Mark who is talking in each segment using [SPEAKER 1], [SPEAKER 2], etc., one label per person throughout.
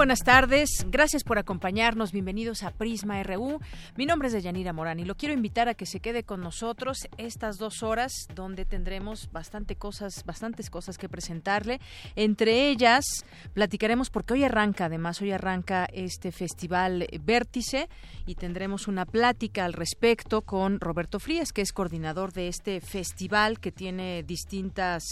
[SPEAKER 1] Buenas tardes. Gracias por acompañarnos. Bienvenidos a Prisma RU. Mi nombre es Deyanira Morán y lo quiero invitar a que se quede con nosotros estas dos horas donde tendremos bastante cosas, bastantes cosas que presentarle. Entre ellas, platicaremos porque hoy arranca, además, hoy arranca este festival Vértice y tendremos una plática al respecto con Roberto Frías, que es coordinador de este festival que tiene distintas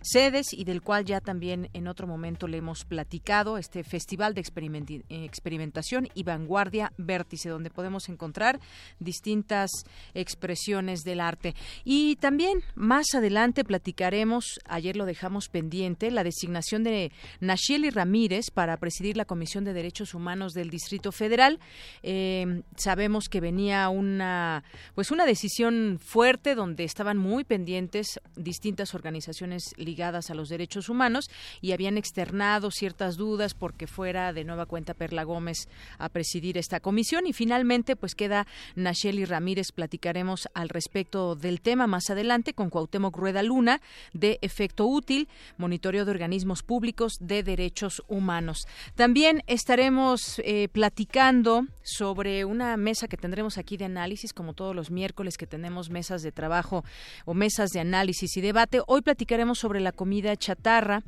[SPEAKER 1] sedes y del cual ya también en otro momento le hemos platicado, este festival experimentación y vanguardia vértice, donde podemos encontrar distintas expresiones del arte. Y también más adelante platicaremos, ayer lo dejamos pendiente, la designación de Nacheli Ramírez para presidir la Comisión de Derechos Humanos del Distrito Federal. Eh, sabemos que venía una, pues una decisión fuerte donde estaban muy pendientes distintas organizaciones ligadas a los derechos humanos y habían externado ciertas dudas porque fuera de nueva cuenta Perla Gómez a presidir esta comisión y finalmente pues queda Nacheli Ramírez platicaremos al respecto del tema más adelante con Cuauhtémoc Rueda Luna de Efecto Útil, monitoreo de organismos públicos de derechos humanos. También estaremos eh, platicando sobre una mesa que tendremos aquí de análisis como todos los miércoles que tenemos mesas de trabajo o mesas de análisis y debate. Hoy platicaremos sobre la comida chatarra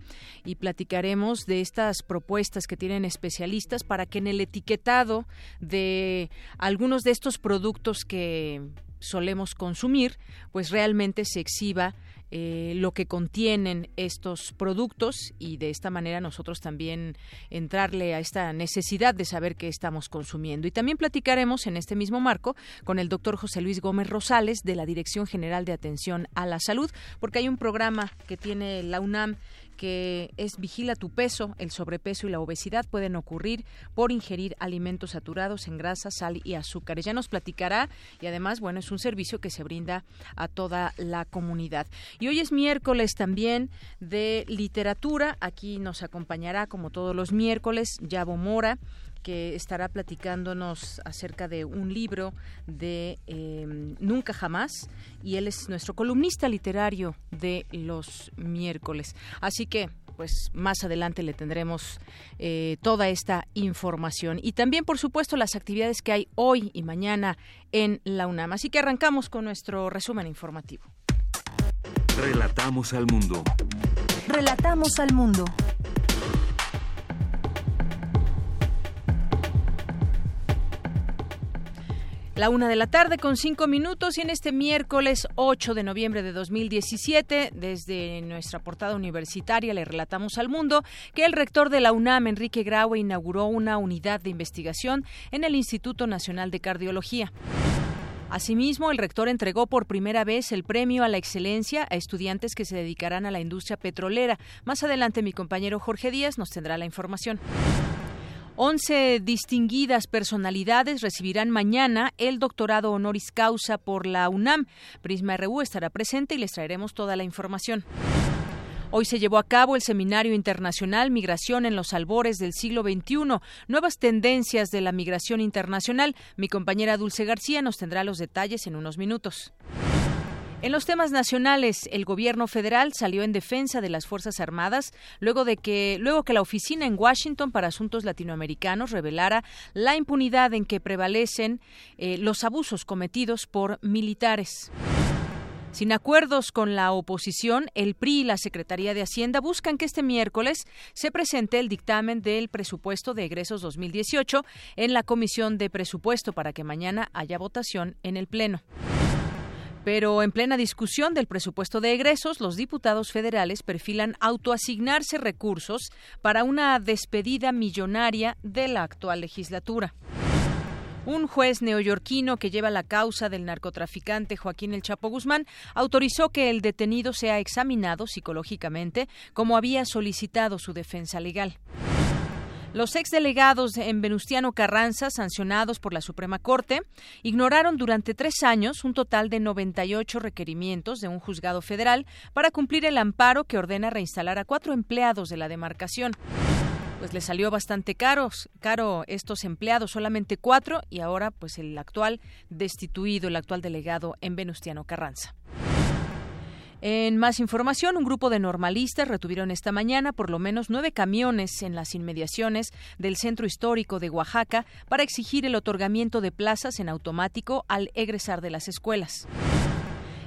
[SPEAKER 1] y platicaremos de estas propuestas que tienen especialistas para que en el etiquetado de algunos de estos productos que solemos consumir, pues realmente se exhiba eh, lo que contienen estos productos y de esta manera nosotros también entrarle a esta necesidad de saber qué estamos consumiendo. Y también platicaremos en este mismo marco con el doctor José Luis Gómez Rosales de la Dirección General de Atención a la Salud, porque hay un programa que tiene la UNAM que es Vigila tu peso, el sobrepeso y la obesidad pueden ocurrir por ingerir alimentos saturados en grasa, sal y azúcares. Ya nos platicará y además, bueno, es un servicio que se brinda a toda la comunidad. Y hoy es miércoles también de literatura. Aquí nos acompañará, como todos los miércoles, Yabo Mora que estará platicándonos acerca de un libro de em, Nunca Jamás y él es nuestro columnista literario de los miércoles. Así que pues más adelante le tendremos eh, toda esta información y también por supuesto las actividades que hay hoy y mañana en la UNAM. Así que arrancamos con nuestro resumen informativo.
[SPEAKER 2] Relatamos al mundo.
[SPEAKER 3] Relatamos al mundo.
[SPEAKER 1] La una de la tarde con cinco minutos y en este miércoles 8 de noviembre de 2017, desde nuestra portada universitaria le relatamos al mundo que el rector de la UNAM, Enrique Graue, inauguró una unidad de investigación en el Instituto Nacional de Cardiología. Asimismo, el rector entregó por primera vez el premio a la excelencia a estudiantes que se dedicarán a la industria petrolera. Más adelante mi compañero Jorge Díaz nos tendrá la información. Once distinguidas personalidades recibirán mañana el doctorado honoris causa por la UNAM. Prisma RU estará presente y les traeremos toda la información. Hoy se llevó a cabo el Seminario Internacional Migración en los albores del siglo XXI, nuevas tendencias de la migración internacional. Mi compañera Dulce García nos tendrá los detalles en unos minutos. En los temas nacionales, el gobierno federal salió en defensa de las Fuerzas Armadas luego de que luego que la oficina en Washington para asuntos latinoamericanos revelara la impunidad en que prevalecen eh, los abusos cometidos por militares. Sin acuerdos con la oposición, el PRI y la Secretaría de Hacienda buscan que este miércoles se presente el dictamen del presupuesto de egresos 2018 en la Comisión de Presupuesto para que mañana haya votación en el Pleno. Pero en plena discusión del presupuesto de egresos, los diputados federales perfilan autoasignarse recursos para una despedida millonaria de la actual legislatura. Un juez neoyorquino que lleva la causa del narcotraficante Joaquín El Chapo Guzmán autorizó que el detenido sea examinado psicológicamente como había solicitado su defensa legal. Los exdelegados en Venustiano Carranza, sancionados por la Suprema Corte, ignoraron durante tres años un total de 98 requerimientos de un juzgado federal para cumplir el amparo que ordena reinstalar a cuatro empleados de la demarcación. Pues le salió bastante caros, caro estos empleados, solamente cuatro, y ahora pues el actual destituido, el actual delegado en Venustiano Carranza. En más información, un grupo de normalistas retuvieron esta mañana por lo menos nueve camiones en las inmediaciones del centro histórico de Oaxaca para exigir el otorgamiento de plazas en automático al egresar de las escuelas.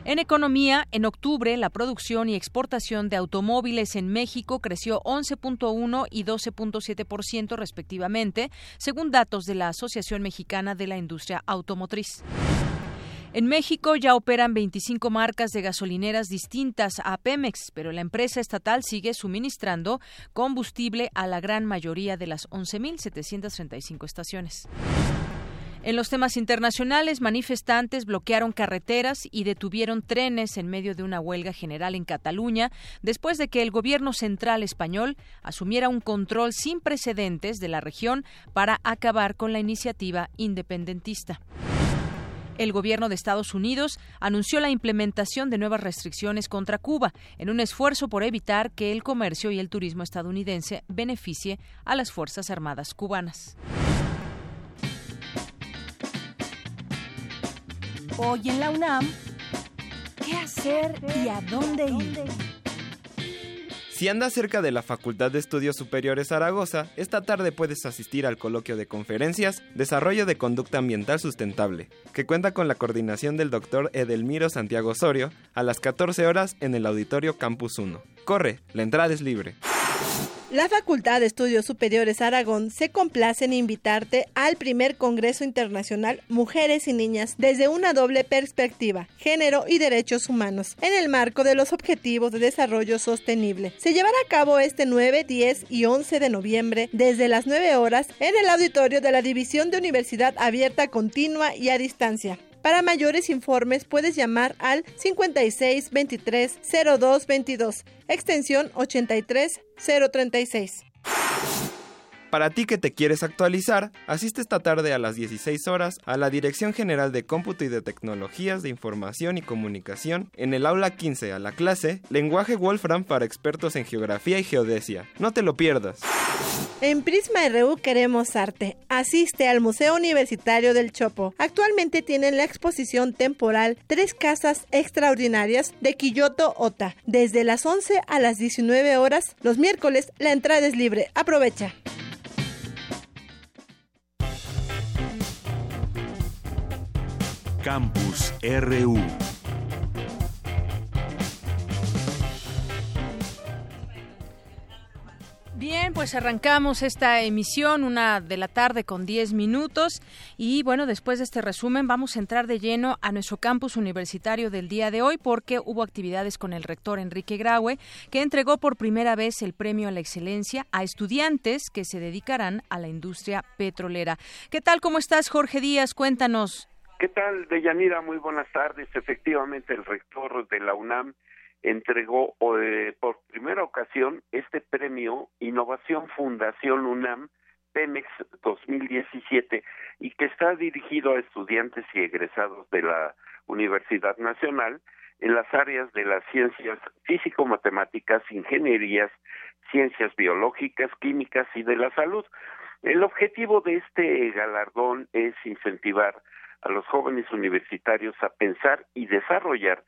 [SPEAKER 1] En economía, en octubre, la producción y exportación de automóviles en México creció 11.1 y 12.7% respectivamente, según datos de la Asociación Mexicana de la Industria Automotriz. En México ya operan 25 marcas de gasolineras distintas a Pemex, pero la empresa estatal sigue suministrando combustible a la gran mayoría de las 11.735 estaciones. En los temas internacionales, manifestantes bloquearon carreteras y detuvieron trenes en medio de una huelga general en Cataluña después de que el gobierno central español asumiera un control sin precedentes de la región para acabar con la iniciativa independentista. El gobierno de Estados Unidos anunció la implementación de nuevas restricciones contra Cuba en un esfuerzo por evitar que el comercio y el turismo estadounidense beneficie a las Fuerzas Armadas cubanas.
[SPEAKER 3] Hoy en la UNAM, ¿qué hacer y a dónde ir?
[SPEAKER 2] Si andas cerca de la Facultad de Estudios Superiores Zaragoza, esta tarde puedes asistir al coloquio de conferencias Desarrollo de Conducta Ambiental Sustentable, que cuenta con la coordinación del doctor Edelmiro Santiago Osorio a las 14 horas en el Auditorio Campus 1. Corre, la entrada es libre.
[SPEAKER 4] La Facultad de Estudios Superiores Aragón se complace en invitarte al primer Congreso Internacional Mujeres y Niñas desde una doble perspectiva, género y derechos humanos, en el marco de los Objetivos de Desarrollo Sostenible. Se llevará a cabo este 9, 10 y 11 de noviembre desde las 9 horas en el auditorio de la División de Universidad Abierta Continua y a Distancia. Para mayores informes puedes llamar al 56 23 02 22, extensión 83 036.
[SPEAKER 2] Para ti que te quieres actualizar, asiste esta tarde a las 16 horas a la Dirección General de Cómputo y de Tecnologías de Información y Comunicación en el aula 15 a la clase Lenguaje Wolfram para expertos en geografía y geodesia. No te lo pierdas.
[SPEAKER 4] En Prisma RU queremos arte. Asiste al Museo Universitario del Chopo. Actualmente tienen la exposición temporal Tres Casas Extraordinarias de Quilloto Ota. Desde las 11 a las 19 horas, los miércoles, la entrada es libre. Aprovecha.
[SPEAKER 5] Campus RU.
[SPEAKER 1] Bien, pues arrancamos esta emisión, una de la tarde con 10 minutos. Y bueno, después de este resumen, vamos a entrar de lleno a nuestro campus universitario del día de hoy, porque hubo actividades con el rector Enrique Graue, que entregó por primera vez el premio a la excelencia a estudiantes que se dedicarán a la industria petrolera. ¿Qué tal? ¿Cómo estás, Jorge Díaz? Cuéntanos.
[SPEAKER 6] ¿Qué tal, Deyanira? Muy buenas tardes. Efectivamente, el rector de la UNAM entregó eh, por primera ocasión este premio Innovación Fundación UNAM Pemex 2017 y que está dirigido a estudiantes y egresados de la Universidad Nacional en las áreas de las ciencias físico-matemáticas, ingenierías, ciencias biológicas, químicas y de la salud. El objetivo de este galardón es incentivar a los jóvenes universitarios a pensar y desarrollar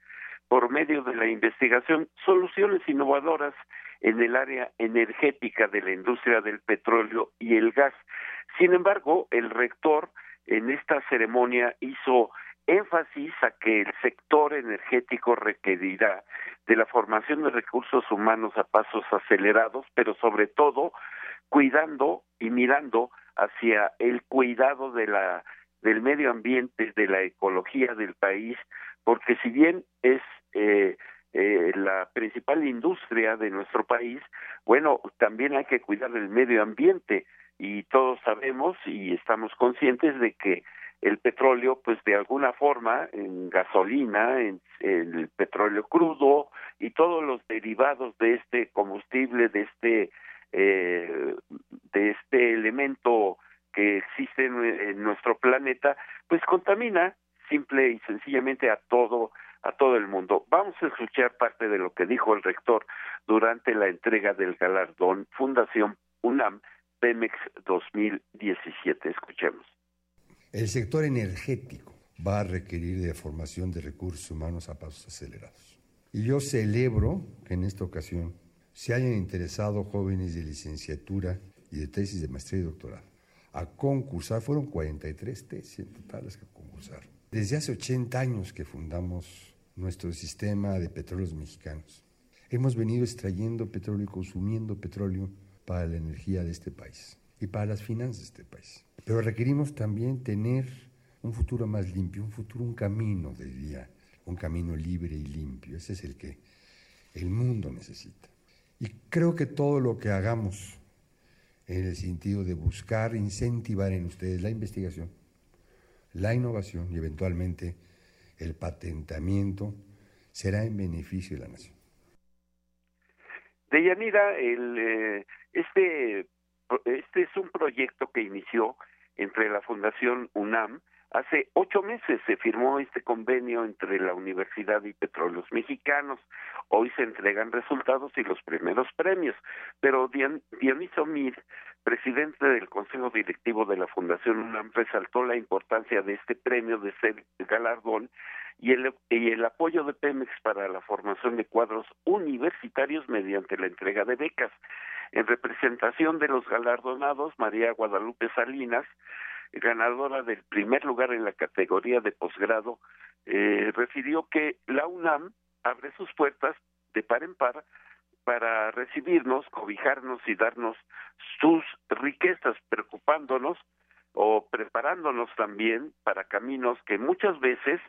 [SPEAKER 6] por medio de la investigación soluciones innovadoras en el área energética de la industria del petróleo y el gas. Sin embargo, el rector en esta ceremonia hizo énfasis a que el sector energético requerirá de la formación de recursos humanos a pasos acelerados, pero sobre todo cuidando y mirando hacia el cuidado de la del medio ambiente, de la ecología del país, porque si bien es eh, eh, la principal industria de nuestro país, bueno, también hay que cuidar el medio ambiente y todos sabemos y estamos conscientes de que el petróleo, pues de alguna forma, en gasolina, en, el petróleo crudo y todos los derivados de este combustible, de este eh, de este elemento que existe en, nuestro planeta, pues contamina simple y sencillamente a todo a todo el mundo. Vamos a escuchar parte de lo que dijo el rector durante la entrega del galardón Fundación UNAM Pemex 2017. Escuchemos.
[SPEAKER 5] El sector energético va a requerir de formación de recursos humanos a pasos acelerados. Y yo celebro que en esta ocasión se hayan interesado jóvenes de licenciatura y de tesis de maestría y doctorado a concursar. Fueron 43 tesis en total las que concursaron. Desde hace 80 años que fundamos nuestro sistema de petróleos mexicanos, hemos venido extrayendo petróleo y consumiendo petróleo para la energía de este país y para las finanzas de este país. Pero requerimos también tener un futuro más limpio, un futuro, un camino, diría, un camino libre y limpio. Ese es el que el mundo necesita. Y creo que todo lo que hagamos en el sentido de buscar incentivar en ustedes la investigación, la innovación y eventualmente el patentamiento será en beneficio de la nación.
[SPEAKER 6] Deyanira, el, eh, este este es un proyecto que inició entre la Fundación UNAM. Hace ocho meses se firmó este convenio entre la Universidad y Petróleos Mexicanos. Hoy se entregan resultados y los primeros premios. Pero Dioniso Mir, presidente del Consejo Directivo de la Fundación UNAM, resaltó la importancia de este premio, de ser galardón, y el, y el apoyo de Pemex para la formación de cuadros universitarios mediante la entrega de becas. En representación de los galardonados, María Guadalupe Salinas, ganadora del primer lugar en la categoría de posgrado, eh, refirió que la UNAM abre sus puertas de par en par para recibirnos, cobijarnos y darnos sus riquezas, preocupándonos o preparándonos también para caminos que muchas veces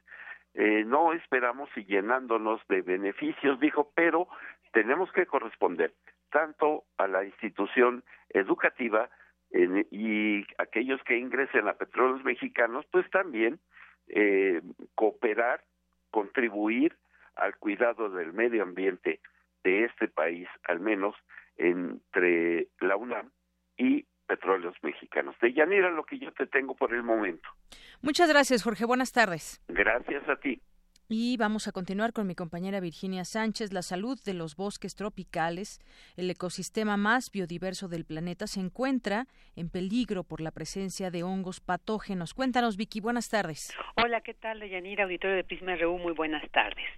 [SPEAKER 6] eh, no esperamos y llenándonos de beneficios, dijo, pero tenemos que corresponder tanto a la institución educativa y aquellos que ingresen a petróleos mexicanos, pues también eh, cooperar, contribuir al cuidado del medio ambiente de este país, al menos entre la UNAM y petróleos mexicanos. De Yanira, lo que yo te tengo por el momento.
[SPEAKER 1] Muchas gracias, Jorge. Buenas tardes.
[SPEAKER 6] Gracias a ti.
[SPEAKER 1] Y vamos a continuar con mi compañera Virginia Sánchez. La salud de los bosques tropicales, el ecosistema más biodiverso del planeta, se encuentra en peligro por la presencia de hongos patógenos. Cuéntanos, Vicky, buenas tardes.
[SPEAKER 7] Hola, ¿qué tal, Yanira, auditorio de Prisma RU? Muy buenas tardes.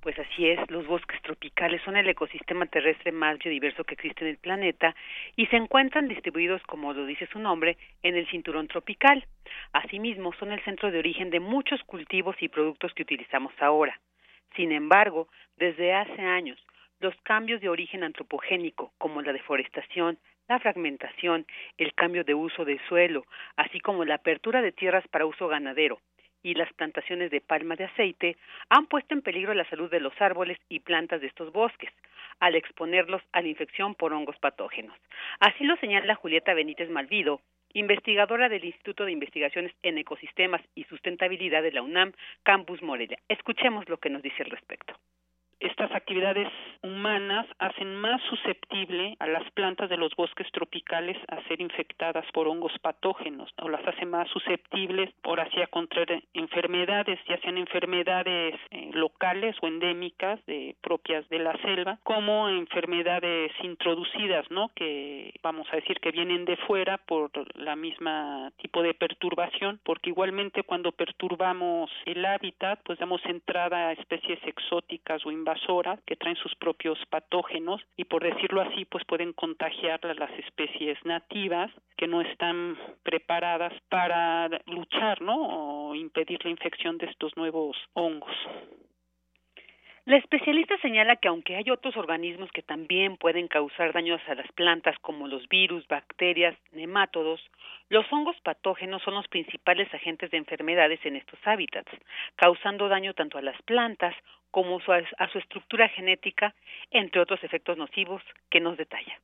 [SPEAKER 7] Pues así es, los bosques tropicales son el ecosistema terrestre más biodiverso que existe en el planeta y se encuentran distribuidos, como lo dice su nombre, en el cinturón tropical. Asimismo, son el centro de origen de muchos cultivos y productos que utilizamos ahora. Sin embargo, desde hace años, los cambios de origen antropogénico, como la deforestación, la fragmentación, el cambio de uso del suelo, así como la apertura de tierras para uso ganadero y las plantaciones de palma de aceite, han puesto en peligro la salud de los árboles y plantas de estos bosques, al exponerlos a la infección por hongos patógenos. Así lo señala Julieta Benítez Malvido, investigadora del Instituto de Investigaciones en Ecosistemas y Sustentabilidad de la UNAM, Campus Morelia. Escuchemos lo que nos dice al respecto
[SPEAKER 8] estas actividades humanas hacen más susceptible a las plantas de los bosques tropicales a ser infectadas por hongos patógenos o las hace más susceptibles por así a contraer enfermedades, ya sean enfermedades eh, locales o endémicas de, propias de la selva, como enfermedades introducidas, ¿no? Que vamos a decir que vienen de fuera por la misma tipo de perturbación, porque igualmente cuando perturbamos el hábitat, pues damos entrada a especies exóticas o que traen sus propios patógenos y por decirlo así pues pueden contagiar las especies nativas que no están preparadas para luchar, ¿no? o impedir la infección de estos nuevos hongos.
[SPEAKER 7] La especialista señala que aunque hay otros organismos que también pueden causar daños a las plantas como los virus, bacterias, nemátodos, los hongos patógenos son los principales agentes de enfermedades en estos hábitats, causando daño tanto a las plantas como a su estructura genética, entre otros efectos nocivos que nos detalla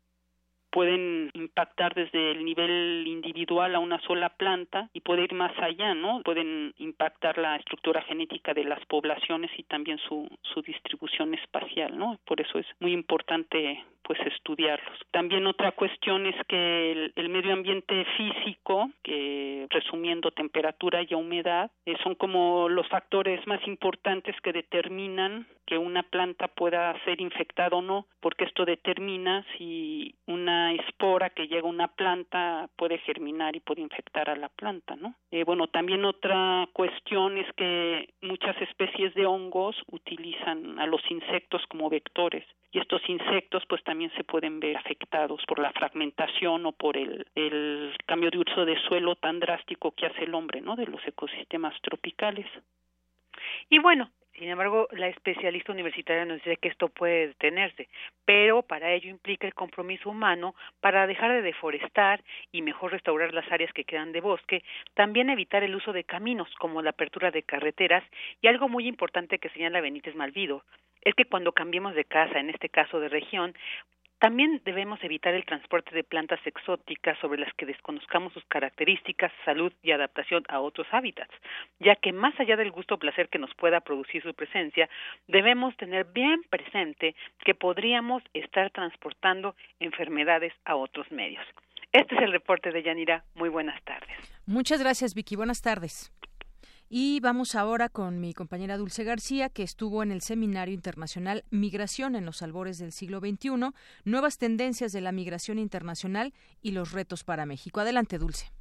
[SPEAKER 8] pueden impactar desde el nivel individual a una sola planta y puede ir más allá, ¿no? Pueden impactar la estructura genética de las poblaciones y también su, su distribución espacial, ¿no? Por eso es muy importante pues estudiarlos. También otra cuestión es que el, medio ambiente físico, que resumiendo temperatura y humedad, eh, son como los factores más importantes que determinan que una planta pueda ser infectada o no, porque esto determina si una espora que llega a una planta puede germinar y puede infectar a la planta, ¿no? Eh, bueno, también otra cuestión es que muchas especies de hongos utilizan a los insectos como vectores y estos insectos pues también se pueden ver afectados por la fragmentación o por el, cambio de uso de suelo tan drástico que hace el hombre, ¿no? De los ecosistemas tropicales.
[SPEAKER 7] Y bueno, sin embargo, la especialista universitaria nos dice que esto puede detenerse, pero para ello implica el compromiso humano para dejar de deforestar y mejor restaurar las áreas que quedan de bosque, también evitar el uso de caminos como la apertura de carreteras y algo muy importante que señala Benítez Malvido, es que cuando cambiemos de casa, en este caso de región, también debemos evitar el transporte de plantas exóticas sobre las que desconozcamos sus características, salud y adaptación a otros hábitats, ya que más allá del gusto o placer que nos pueda producir su presencia, debemos tener bien presente que podríamos estar transportando enfermedades a otros medios. Este es el reporte de Yanira. Muy buenas tardes.
[SPEAKER 1] Muchas gracias, Vicky. Buenas tardes. Y vamos ahora con mi compañera Dulce García, que estuvo en el Seminario Internacional Migración en los albores del siglo XXI, nuevas tendencias de la migración internacional y los retos para México. Adelante, Dulce.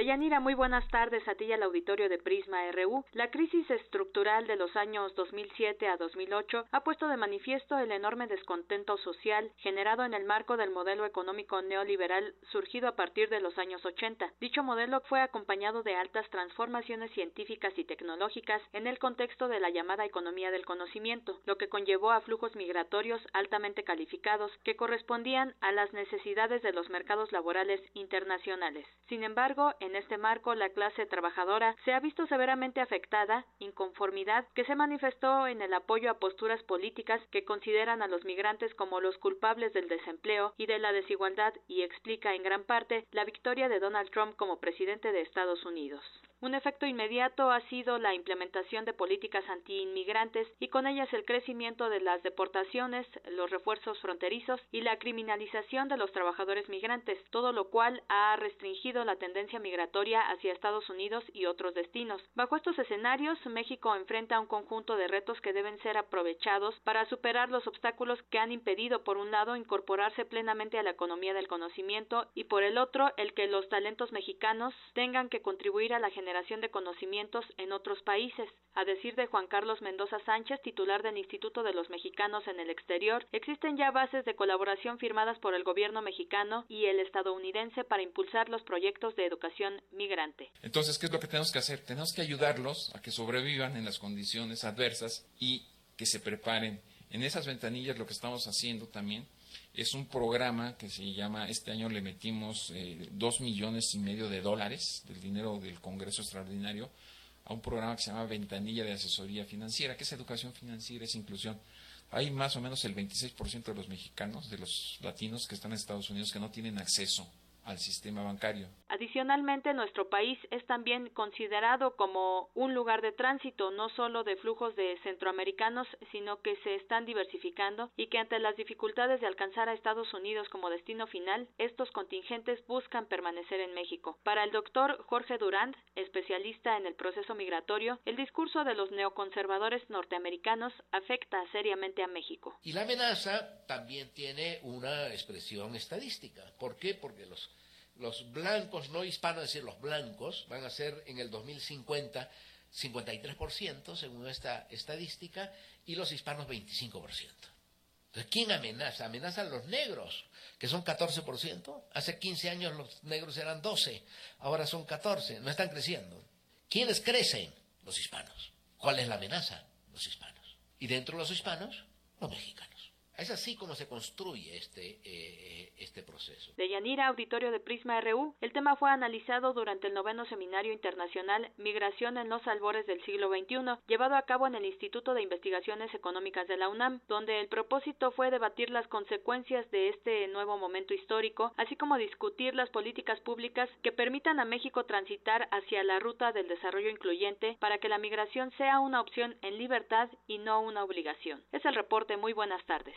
[SPEAKER 9] Deyanira, muy buenas tardes a ti y al auditorio de Prisma RU. La crisis estructural de los años 2007 a 2008 ha puesto de manifiesto el enorme descontento social generado en el marco del modelo económico neoliberal surgido a partir de los años 80. Dicho modelo fue acompañado de altas transformaciones científicas y tecnológicas en el contexto de la llamada economía del conocimiento, lo que conllevó a flujos migratorios altamente calificados que correspondían a las necesidades de los mercados laborales internacionales. Sin embargo, en este marco, la clase trabajadora se ha visto severamente afectada, inconformidad que se manifestó en el apoyo a posturas políticas que consideran a los migrantes como los culpables del desempleo y de la desigualdad y explica en gran parte la victoria de Donald Trump como presidente de Estados Unidos. Un efecto inmediato ha sido la implementación de políticas antiinmigrantes y con ellas el crecimiento de las deportaciones, los refuerzos fronterizos y la criminalización de los trabajadores migrantes, todo lo cual ha restringido la tendencia migratoria hacia Estados Unidos y otros destinos. Bajo estos escenarios, México enfrenta un conjunto de retos que deben ser aprovechados para superar los obstáculos que han impedido, por un lado, incorporarse plenamente a la economía del conocimiento y, por el otro, el que los talentos mexicanos tengan que contribuir a la generación de conocimientos en otros países. A decir de Juan Carlos Mendoza Sánchez, titular del Instituto de los Mexicanos en el Exterior, existen ya bases de colaboración firmadas por el gobierno mexicano y el estadounidense para impulsar los proyectos de educación migrante.
[SPEAKER 10] Entonces, ¿qué es lo que tenemos que hacer? Tenemos que ayudarlos a que sobrevivan en las condiciones adversas y que se preparen. En esas ventanillas lo que estamos haciendo también es un programa que se llama, este año le metimos eh, dos millones y medio de dólares del dinero del Congreso Extraordinario a un programa que se llama Ventanilla de Asesoría Financiera, que es educación financiera, es inclusión. Hay más o menos el 26% de los mexicanos, de los latinos que están en Estados Unidos, que no tienen acceso al sistema bancario.
[SPEAKER 9] Adicionalmente, nuestro país es también considerado como un lugar de tránsito no solo de flujos de centroamericanos, sino que se están diversificando y que ante las dificultades de alcanzar a Estados Unidos como destino final, estos contingentes buscan permanecer en México. Para el doctor Jorge Durand, especialista en el proceso migratorio, el discurso de los neoconservadores norteamericanos afecta seriamente a México.
[SPEAKER 11] Y la amenaza también tiene una expresión estadística. ¿Por qué? Porque los los blancos no hispanos, es decir, los blancos, van a ser en el 2050 53% según esta estadística y los hispanos 25%. Entonces, ¿quién amenaza? Amenazan los negros, que son 14%. Hace 15 años los negros eran 12, ahora son 14, no están creciendo. ¿Quiénes crecen? Los hispanos. ¿Cuál es la amenaza? Los hispanos. Y dentro de los hispanos, los mexicanos. Es así como se construye este, eh, este proceso.
[SPEAKER 9] De Yanira, auditorio de Prisma RU, el tema fue analizado durante el noveno Seminario Internacional Migración en los albores del siglo XXI, llevado a cabo en el Instituto de Investigaciones Económicas de la UNAM, donde el propósito fue debatir las consecuencias de este nuevo momento histórico, así como discutir las políticas públicas que permitan a México transitar hacia la ruta del desarrollo incluyente para que la migración sea una opción en libertad y no una obligación. Es el reporte. Muy buenas tardes.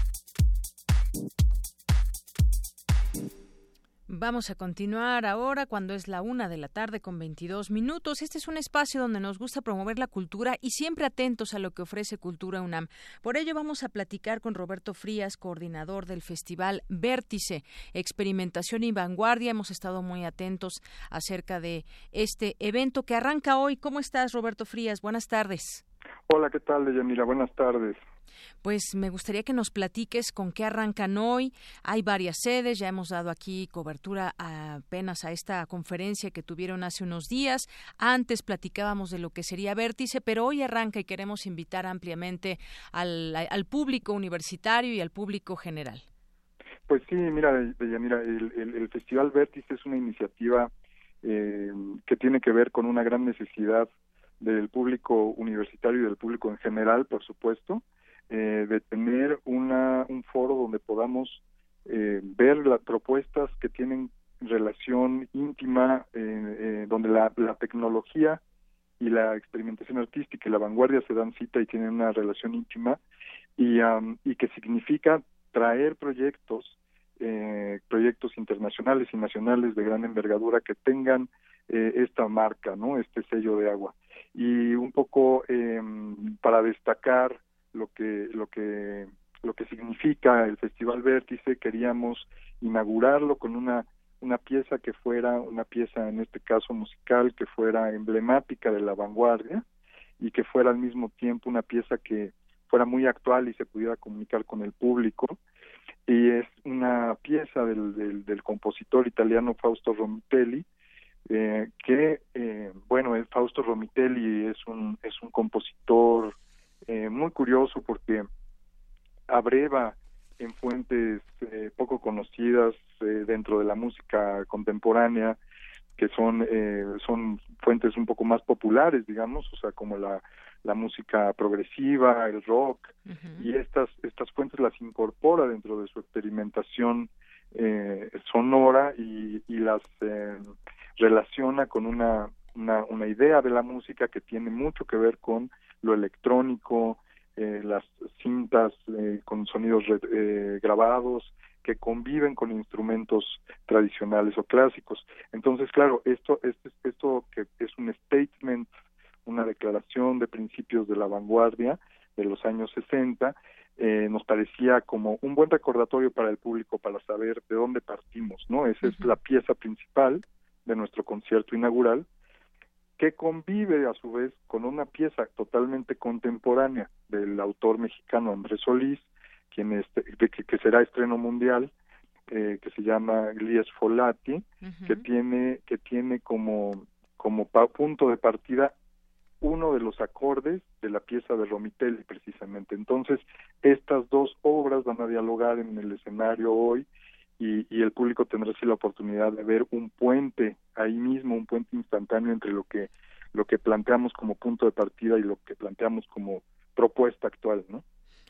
[SPEAKER 1] Vamos a continuar ahora cuando es la una de la tarde con 22 minutos. Este es un espacio donde nos gusta promover la cultura y siempre atentos a lo que ofrece Cultura UNAM. Por ello vamos a platicar con Roberto Frías, coordinador del Festival Vértice, Experimentación y Vanguardia. Hemos estado muy atentos acerca de este evento que arranca hoy. ¿Cómo estás, Roberto Frías? Buenas tardes.
[SPEAKER 12] Hola, ¿qué tal, Deyanira? Buenas tardes
[SPEAKER 1] pues me gustaría que nos platiques con qué arrancan hoy. Hay varias sedes, ya hemos dado aquí cobertura apenas a esta conferencia que tuvieron hace unos días. Antes platicábamos de lo que sería Vértice, pero hoy arranca y queremos invitar ampliamente al, público universitario y al público general.
[SPEAKER 12] Pues sí, mira, mira el, el, Festival Vértice es una iniciativa eh, que tiene que ver con una gran necesidad del público universitario y del público en general, por supuesto, eh, de tener una, un foro donde podamos eh, ver las propuestas que tienen relación íntima, eh, donde la, la, tecnología y la experimentación artística y la vanguardia se dan cita y tienen una relación íntima, y, y que significa traer proyectos, proyectos internacionales y nacionales de gran envergadura que tengan esta marca, no, este sello de agua. Y un poco em, para destacar lo que lo que lo que significa el Festival Vértice queríamos inaugurarlo con una una pieza que fuera una pieza en este caso musical que fuera emblemática de la vanguardia y que fuera al mismo tiempo una pieza que fuera muy actual y se pudiera comunicar con el público. Y es una pieza del, del, compositor italiano Fausto Romitelli eh, que eh, bueno el Fausto Romitelli es un es un compositor eh, muy curioso porque abreva en fuentes eh, poco conocidas eh, dentro de la música contemporánea que son son fuentes un poco más populares digamos o sea como la la música progresiva el rock y estas estas fuentes las incorpora dentro de su experimentación sonora y, y las relaciona con una, una, una idea de la música que tiene mucho que ver con lo electrónico, eh, las cintas eh, con sonidos eh, grabados que conviven con instrumentos tradicionales o clásicos. Entonces, claro, esto, esto, esto que es un statement, una declaración de principios de la vanguardia de los años 60, eh, nos parecía como un buen recordatorio para el público para saber de dónde partimos, ¿no? Esa es la pieza principal de nuestro concierto inaugural que convive a su vez con una pieza totalmente contemporánea del autor mexicano Andrés Solís, quien este, que, será estreno mundial, eh, que se llama Glies Folati, que tiene que tiene como como punto de partida uno de los acordes de la pieza de Romitelli precisamente. Entonces, estas dos obras van a dialogar en el escenario hoy y, el público tendrá así la oportunidad de ver un puente ahí mismo, un puente instantáneo entre lo que lo que planteamos como punto de partida y lo que planteamos como propuesta actual, ¿no?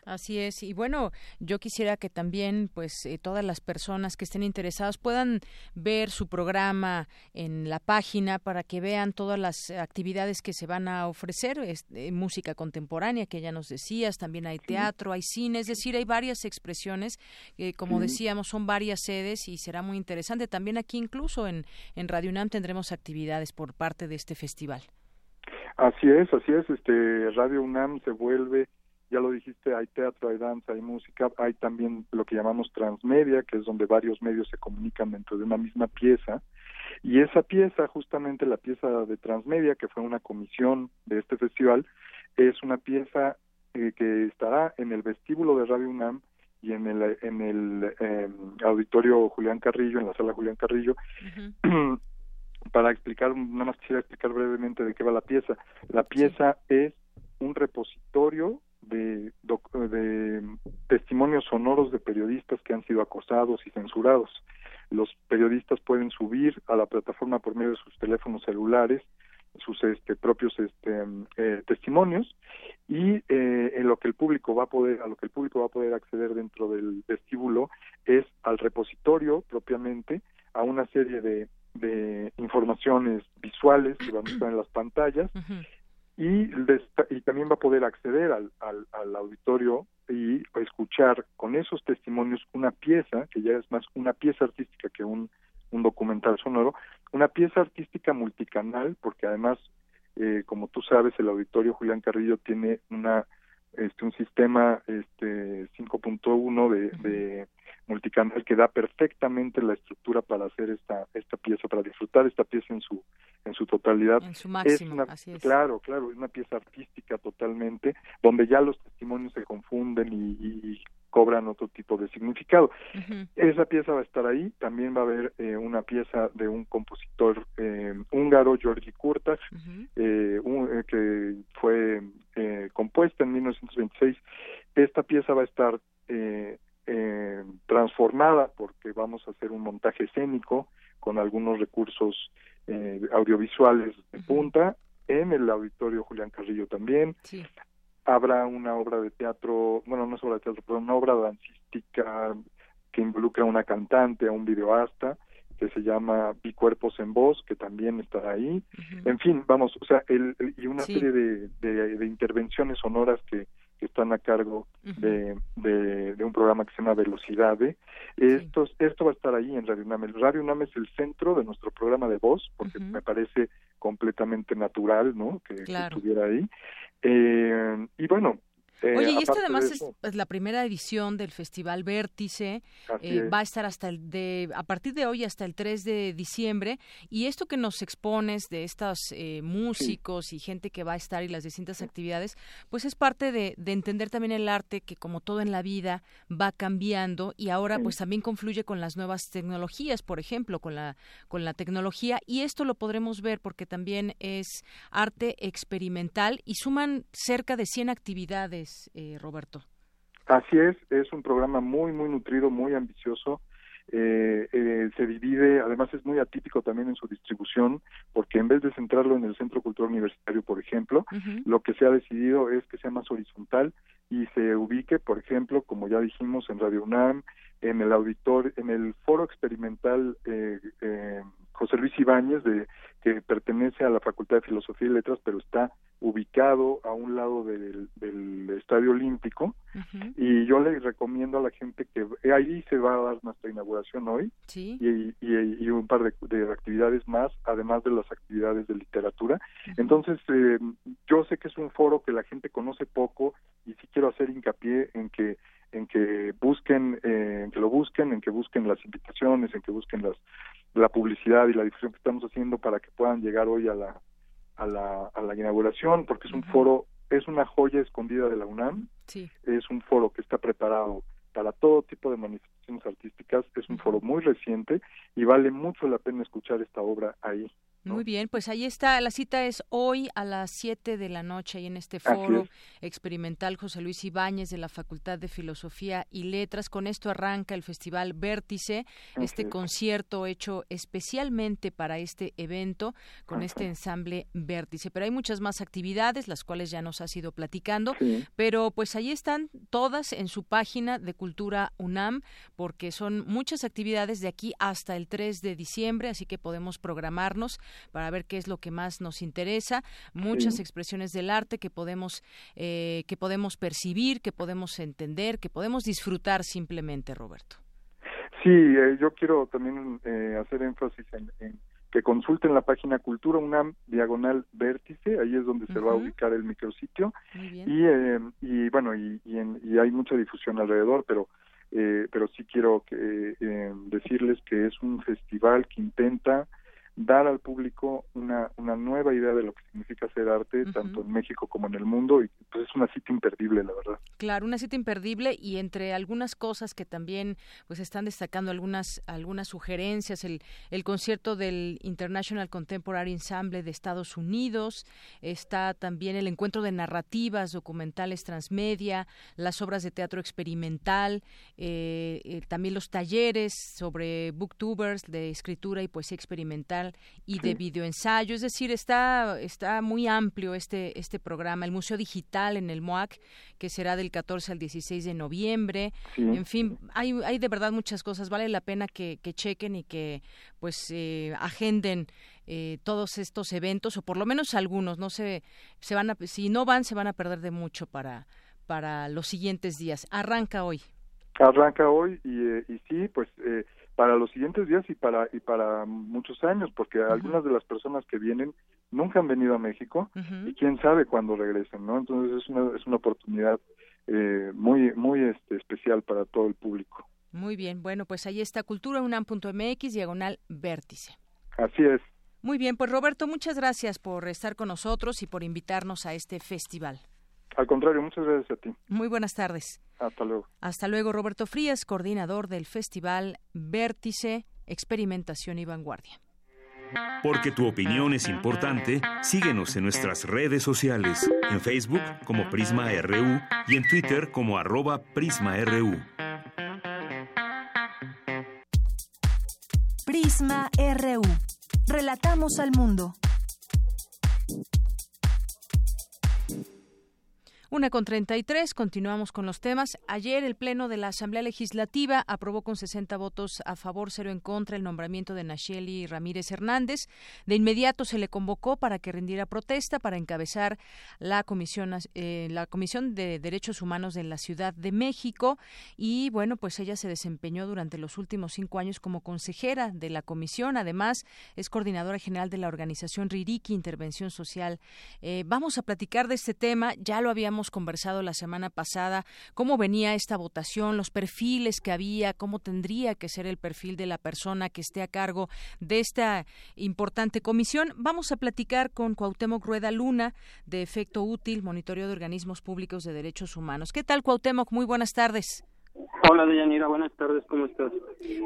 [SPEAKER 1] Así es. Y bueno, yo quisiera que también, pues, eh, todas las personas que estén interesadas puedan ver su programa en la página para que vean todas las actividades que se van a ofrecer. Eh, música contemporánea, que ya nos decías, también hay teatro, hay cine, es decir, hay varias expresiones. que como decíamos, son varias sedes y será muy interesante. También aquí, incluso en, en Radio UNAM, tendremos actividades por parte de este festival.
[SPEAKER 12] Así es, así es. Este Radio UNAM se vuelve ya lo dijiste, hay teatro, hay danza, hay música, hay también lo que llamamos transmedia, que es donde varios medios se comunican dentro de una misma pieza. Y esa pieza, justamente la pieza de transmedia, que fue una comisión de este festival, es una pieza eh, que estará en el vestíbulo de Radio UNAM y en el, en el em, auditorio Julián Carrillo, en la sala Julián Carrillo, para explicar, nada más quisiera explicar brevemente de qué va la pieza. La pieza es un repositorio de, de testimonios sonoros de periodistas que han sido acosados y censurados. Los periodistas pueden subir a la plataforma por medio de sus teléfonos celulares sus este, propios este, eh, testimonios y eh, en lo que el público va a poder a lo que el público va a poder acceder dentro del vestíbulo es al repositorio propiamente a una serie de, de informaciones visuales que van a estar en las pantallas y, y también va a poder acceder al, al, al auditorio y escuchar con esos testimonios una pieza, que ya es más una pieza artística que un, un documental sonoro, una pieza artística multicanal, porque además, eh, como tú sabes, el auditorio Julián Carrillo tiene una este un sistema este 5.1 de, de multicanal que da perfectamente la estructura para hacer esta esta pieza para disfrutar esta pieza en su en su totalidad
[SPEAKER 1] en su máximo, así es.
[SPEAKER 12] claro claro es una pieza artística totalmente donde ya los testimonios se confunden y, y cobran otro tipo de significado. Esa pieza va a estar ahí, también va a haber eh, una pieza de un compositor eh, húngaro, Georgi Kurtas, eh, eh, que fue eh, compuesta en 1926. Esta pieza va a estar eh, transformada porque vamos a hacer un montaje escénico con algunos recursos eh, audiovisuales de punta en el auditorio Julián Carrillo también.
[SPEAKER 1] Sí.
[SPEAKER 12] Habrá una obra de teatro, bueno, no es obra de teatro, pero una obra dancística que involucra a una cantante, a un videoasta, que se llama Bicuerpos en Voz, que también estará ahí. En fin, vamos, o sea, el, el- y una
[SPEAKER 1] Sí.
[SPEAKER 12] serie de, de, de intervenciones sonoras que, que están a cargo de, de, de un programa que se llama Velocidade. Estos, Esto va a estar ahí en Radio UNAM. El Radio UNAM es el centro de nuestro programa de voz, porque me parece completamente natural, ¿no? Que, que estuviera ahí. Eh, y bueno. Eh,
[SPEAKER 1] Oye, y esto además es,
[SPEAKER 12] eso-
[SPEAKER 1] es la primera edición del Festival Vértice. Eh, va a estar hasta el de a partir de hoy hasta el 3 de diciembre y esto que nos expones de estos eh, músicos y gente que va a estar y las distintas actividades, pues es parte de, de entender también el arte que como todo en la vida va cambiando y ahora
[SPEAKER 13] Sí.
[SPEAKER 1] pues también confluye con las nuevas tecnologías, por ejemplo, con la con la tecnología y esto lo podremos ver porque también es arte experimental y suman cerca de 100 actividades, eh, Roberto.
[SPEAKER 12] Así es, es un programa muy, muy nutrido, muy ambicioso. Eh, eh, se divide, además es muy atípico también en su distribución, porque en vez de centrarlo en el Centro Cultural Universitario, por ejemplo, lo que se ha decidido es que sea más horizontal y se ubique, por ejemplo, como ya dijimos, en Radio UNAM, en el auditor, en el foro experimental eh, eh, José Luis Ibáñez, de, que pertenece a la Facultad de Filosofía y Letras, pero está ubicado a un lado del, del Estadio Olímpico. Y yo le recomiendo a la gente que eh, ahí se va a dar nuestra inauguración hoy
[SPEAKER 1] Sí.
[SPEAKER 12] y, y- y un par de, de actividades más, además de las actividades de literatura. Entonces, eh, yo sé que es un foro que la gente conoce poco y sí quiero hacer hincapié en que en que busquen, eh, en que lo busquen, en que busquen las invitaciones, en que busquen las la publicidad y la difusión que estamos haciendo para que puedan llegar hoy a la a la, a la inauguración, porque es un foro, es una joya escondida de la UNAM,
[SPEAKER 1] Sí.
[SPEAKER 12] es un foro que está preparado para todo tipo de manifestaciones artísticas, es un foro muy reciente y vale mucho la pena escuchar esta obra ahí.
[SPEAKER 1] Muy bien, pues ahí está. La cita es hoy a las 7 de la noche ahí en este foro
[SPEAKER 12] es.
[SPEAKER 1] experimental José Luis Ibáñez de la Facultad de Filosofía y Letras. Con esto arranca el Festival Vértice,
[SPEAKER 13] Así
[SPEAKER 1] este
[SPEAKER 13] es.
[SPEAKER 1] concierto hecho especialmente para este evento con
[SPEAKER 13] Ajá.
[SPEAKER 1] este ensamble Vértice. Pero hay muchas más actividades, las cuales ya nos has ido platicando.
[SPEAKER 13] Sí.
[SPEAKER 1] Pero pues ahí están todas en su página de Cultura UNAM, porque son muchas actividades de aquí hasta el 3 de diciembre, así que podemos programarnos para ver qué es lo que más nos interesa. Muchas
[SPEAKER 12] Sí.
[SPEAKER 1] expresiones del arte que podemos, eh, que podemos percibir, que podemos entender, que podemos disfrutar simplemente, Roberto.
[SPEAKER 12] Sí, eh, yo quiero también eh, hacer énfasis en, en, que consulten la página Cultura UNAM Diagonal Vértice, ahí es donde se va a ubicar el micrositio. Y, eh, y bueno, y, y, hay mucha difusión alrededor, pero eh, pero sí quiero que, eh, decirles que es un festival que intenta dar al público una, una nueva idea de lo que significa hacer arte, tanto en México como en el mundo, y pues es una cita imperdible, la verdad.
[SPEAKER 1] Claro, una cita imperdible, y entre algunas cosas que también pues están destacando algunas, algunas sugerencias, el, el concierto del International Contemporary Ensemble de Estados Unidos, está también el encuentro de narrativas, documentales transmedia, las obras de teatro experimental, eh, eh, también los talleres sobre booktubers de escritura y poesía experimental, y de videoensayo, es decir, está está muy amplio este este programa, el Museo Digital en el MOAC, que será del 14 al 16 de noviembre. En fin, hay hay de verdad muchas cosas, vale la pena que, que chequen y que pues eh, agenden eh, todos estos eventos o por lo menos algunos, no se se van a si no van se van a perder de mucho para para los siguientes días. Arranca hoy.
[SPEAKER 12] Arranca hoy y, eh, y sí, pues eh, para los siguientes días y para y para muchos años porque algunas de las personas que vienen nunca han venido a México y quién sabe cuándo regresen no entonces es una es una oportunidad eh, muy muy este, especial para todo el público.
[SPEAKER 1] Muy bien bueno pues ahí está culturaunam.mx diagonal vértice.
[SPEAKER 12] Así es.
[SPEAKER 1] Muy bien pues Roberto muchas gracias por estar con nosotros y por invitarnos a este festival
[SPEAKER 12] al contrario, muchas gracias a ti.
[SPEAKER 1] Muy buenas tardes.
[SPEAKER 12] Hasta luego.
[SPEAKER 1] Hasta luego, Roberto Frías, coordinador del Festival Vértice, Experimentación y Vanguardia.
[SPEAKER 14] Porque tu opinión es importante, síguenos en nuestras redes sociales, en Facebook como Prisma RU y en Twitter como arroba PrismaRU.
[SPEAKER 3] Prisma RU. Relatamos al mundo.
[SPEAKER 1] Una con 33, continuamos con los temas. Ayer el Pleno de la Asamblea Legislativa aprobó con 60 votos a favor, cero en contra el nombramiento de Nacheli Ramírez Hernández. De inmediato se le convocó para que rindiera protesta para encabezar la Comisión, eh, la Comisión de Derechos Humanos de la Ciudad de México. Y bueno, pues ella se desempeñó durante los últimos cinco años como consejera de la comisión. Además, es coordinadora general de la organización Ririki Intervención Social. Eh, vamos a platicar de este tema. Ya lo habíamos conversado la semana pasada cómo venía esta votación, los perfiles que había, cómo tendría que ser el perfil de la persona que esté a cargo de esta importante comisión. Vamos a platicar con Cuauhtémoc Rueda Luna de Efecto Útil, Monitoreo de Organismos Públicos de Derechos Humanos. ¿Qué tal, Cuauhtémoc? Muy buenas tardes.
[SPEAKER 13] Hola, Deyanira, buenas tardes, ¿cómo estás?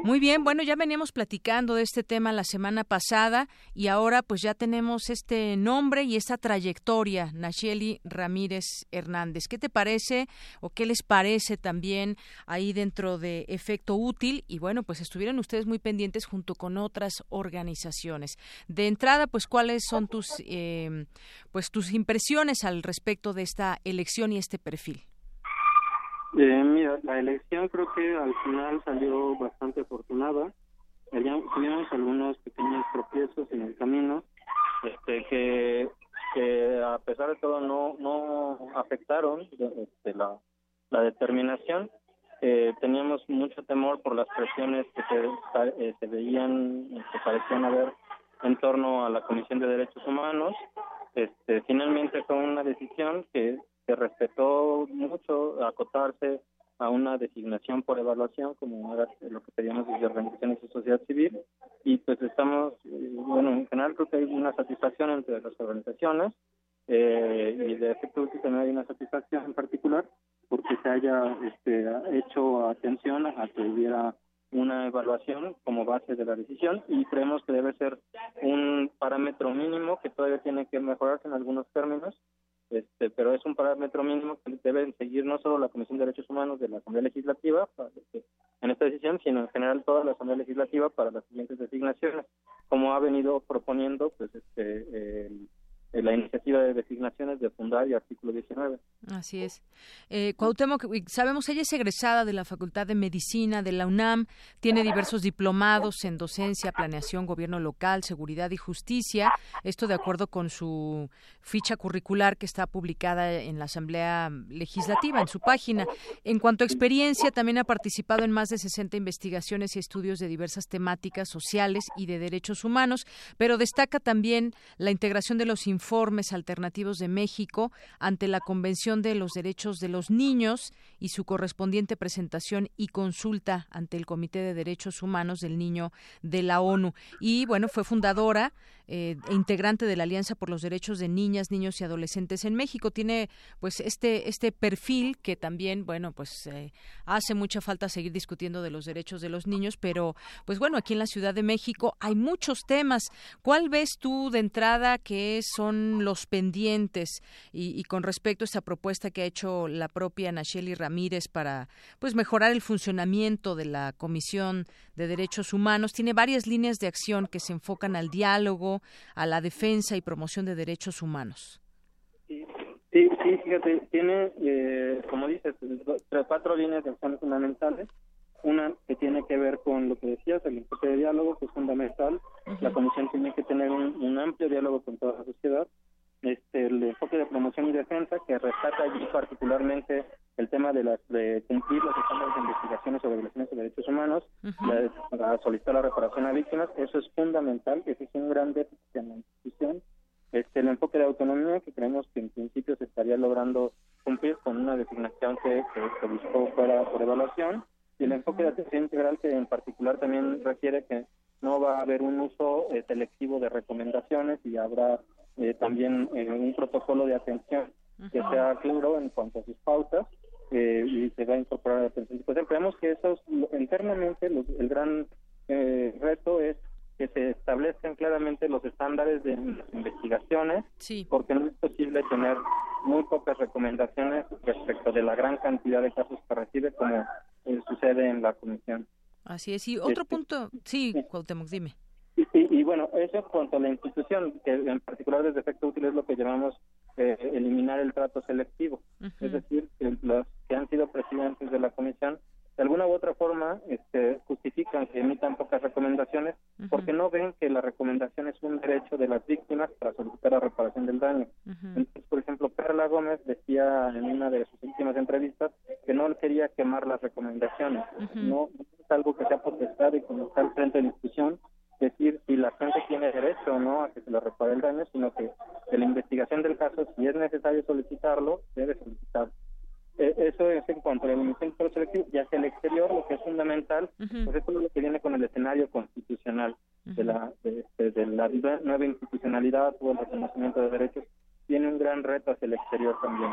[SPEAKER 1] Muy bien, bueno, ya veníamos platicando de este tema la semana pasada y ahora pues ya tenemos este nombre y esta trayectoria, Nacheli Ramírez Hernández. ¿Qué te parece o qué les parece también ahí dentro de Efecto Útil? Y bueno, pues estuvieron ustedes muy pendientes junto con otras organizaciones. De entrada, pues cuáles son tus, eh, pues tus impresiones al respecto de esta elección y este perfil.
[SPEAKER 13] Eh, mira, la elección creo que al final salió bastante afortunada. Tuvimos algunos pequeños tropiezos en el camino este, que, a pesar de todo no, no afectaron este, la, la determinación. Eh, teníamos mucho temor por las presiones que se, eh, se veían, que parecían haber en torno a la Comisión de Derechos Humanos. Este, finalmente fue una decisión que se respetó acotarse a una designación por evaluación, como era lo que pedíamos desde organizaciones de sociedad civil, y pues estamos, eh, bueno, en general creo que hay una satisfacción entre las organizaciones, eh, y de efecto también hay una satisfacción en particular porque se haya este, hecho atención a que hubiera una evaluación como base de la decisión y creemos que debe ser un parámetro mínimo que todavía tiene que mejorarse en algunos términos este, pero es un parámetro mínimo que deben seguir no solo la Comisión de Derechos Humanos de la Asamblea Legislativa en esta decisión, sino en general toda la Asamblea Legislativa para las siguientes designaciones, como ha venido proponiendo pues este la iniciativa de designaciones de fundar y artículo 19.
[SPEAKER 1] Así es. Eh, Cuauhtémoc, sabemos ella es egresada de la Facultad de Medicina de la UNAM, tiene diversos diplomados en docencia, planeación, gobierno local, seguridad y justicia. Esto de acuerdo con su ficha curricular que está publicada en la Asamblea Legislativa, en su página. En cuanto a experiencia, también ha participado en más de 60 investigaciones y estudios de diversas temáticas sociales y de derechos humanos, pero destaca también la integración de los informes alternativos de México ante la Convención de los Derechos de los Niños y su correspondiente presentación y consulta ante el Comité de Derechos Humanos del Niño de la ONU. Y bueno, fue fundadora eh, integrante de la Alianza por los Derechos de Niñas, Niños y Adolescentes en México. Tiene pues este este perfil que también bueno pues eh, hace mucha falta seguir discutiendo de los derechos de los niños, pero pues bueno aquí en la Ciudad de México hay muchos temas. ¿Cuál ves tú de entrada que son los pendientes y, con respecto a esta propuesta que ha hecho la propia Nacheli Ramírez para pues mejorar el funcionamiento de la Comisión de Derechos Humanos? Tiene varias líneas de acción que se enfocan al diálogo a la defensa y promoción de derechos humanos.
[SPEAKER 13] Sí, sí, fíjate, tiene, eh, como dices, cuatro líneas de acción fundamentales. Una que tiene que ver con lo que decías, el enfoque de diálogo, que es fundamental. La Comisión tiene que tener un, amplio diálogo con toda la sociedad. Este, el enfoque de promoción y defensa, que rescata allí particularmente el tema de, las, de cumplir los estándares de investigaciones sobre violaciones de derechos humanos, para solicitar la reparación a víctimas, eso es fundamental, ese es un gran déficit en la institución. Este, el enfoque de autonomía, que creemos que en principio se estaría logrando cumplir con una designación que, se buscó fuera por evaluación, y el enfoque de atención integral, que en particular también requiere que no va a haber un uso eh, selectivo de recomendaciones y habrá eh, también eh, un protocolo de atención que sea claro en cuanto a sus pautas eh, y se va a incorporar a la atención. Pues creemos que eso internamente el gran eh, reto es que se establezcan claramente los estándares de investigaciones, porque no es posible tener muy pocas recomendaciones respecto de la gran cantidad de casos que recibe, como eh, sucede en la comisión.
[SPEAKER 1] Así es. Y otro este, punto, sí, Cuauhtémoc, dime.
[SPEAKER 13] Y, bueno, eso en cuanto a la institución, que en particular desde efecto útil es lo que llamamos eh, eliminar el trato selectivo. Es decir, que los que han sido presidentes de la comisión, de alguna u otra forma, este, justifican que emitan pocas recomendaciones porque no ven que la recomendación es un derecho de las víctimas para solicitar la reparación del daño. Entonces, por ejemplo, Perla Gómez decía en una de sus últimas entrevistas que no quería quemar las recomendaciones. no, es algo que sea potestad y como está al frente de la institución, decir tiene derecho o no a que se le repare el daño, sino que de la investigación del caso, si es necesario solicitarlo, debe solicitarlo. E, eso es en cuanto a la eliminación del selectivo y hacia el exterior lo que es fundamental pues eso es lo que viene con el escenario constitucional de la de, de, la nueva institucionalidad o el reconocimiento de derechos tiene un gran reto hacia el exterior también.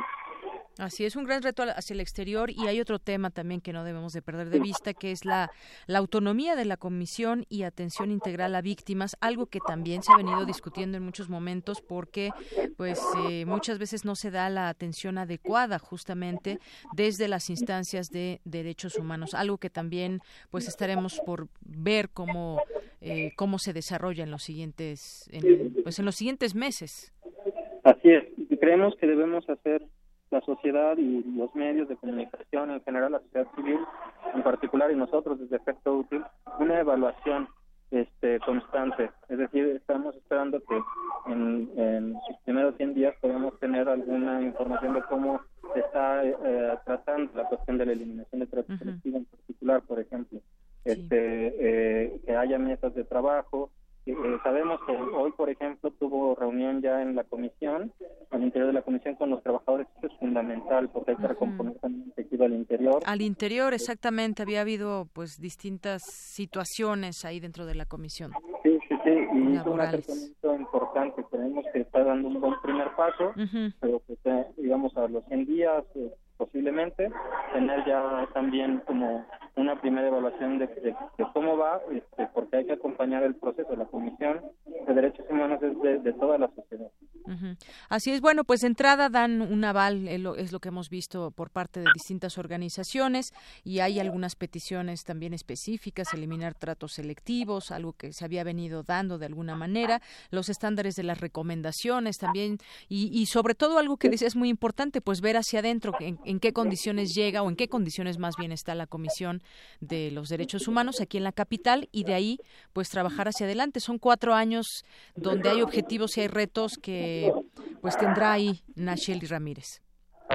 [SPEAKER 1] Así es, un gran reto hacia el exterior y hay otro tema también que no debemos de perder de vista, que es la, autonomía de la Comisión y atención integral a víctimas, algo que también se ha venido discutiendo en muchos momentos porque pues eh, muchas veces no se da la atención adecuada justamente desde las instancias de derechos humanos, algo que también pues estaremos por ver cómo, eh, cómo se desarrolla en los siguientes, pues en los siguientes meses.
[SPEAKER 13] Así es, creemos que debemos hacer la sociedad y los medios de comunicación, en general la sociedad civil en particular y nosotros desde Efecto Útil, una evaluación este constante. Es decir, estamos esperando que en, en sus primeros 100 días podamos tener alguna información de cómo se está eh, tratando la cuestión de la eliminación de trato selectivo en particular, por ejemplo. Este, eh, que haya mesas de trabajo, eh, sabemos que hoy, por ejemplo, tuvo reunión ya en la comisión, al interior de la comisión con los trabajadores. Esto es fundamental porque hay que recomponer también al interior.
[SPEAKER 1] Al interior, exactamente. Había habido pues distintas situaciones ahí dentro de la comisión.
[SPEAKER 13] Sí, sí, sí. Y es un acercamiento importante. Tenemos que estar dando un buen primer paso, pero pues, eh, digamos, a los 100 días, eh, posiblemente tener ya también como una primera evaluación de, de, cómo va, este, porque hay que acompañar el proceso. La Comisión de Derechos Humanos es de, toda la sociedad.
[SPEAKER 1] Así es, bueno, pues de entrada dan un aval, es lo que hemos visto por parte de distintas organizaciones y hay algunas peticiones también específicas, eliminar tratos selectivos, algo que se había venido dando de alguna manera, los estándares de las recomendaciones también y, sobre todo algo que dice es muy importante, pues ver hacia adentro en, en qué condiciones llega o en qué condiciones más bien está la Comisión de los Derechos Humanos aquí en la capital y de ahí pues trabajar hacia adelante. Son cuatro años donde hay objetivos y hay retos que pues tendrá ahí Nacheli Ramírez.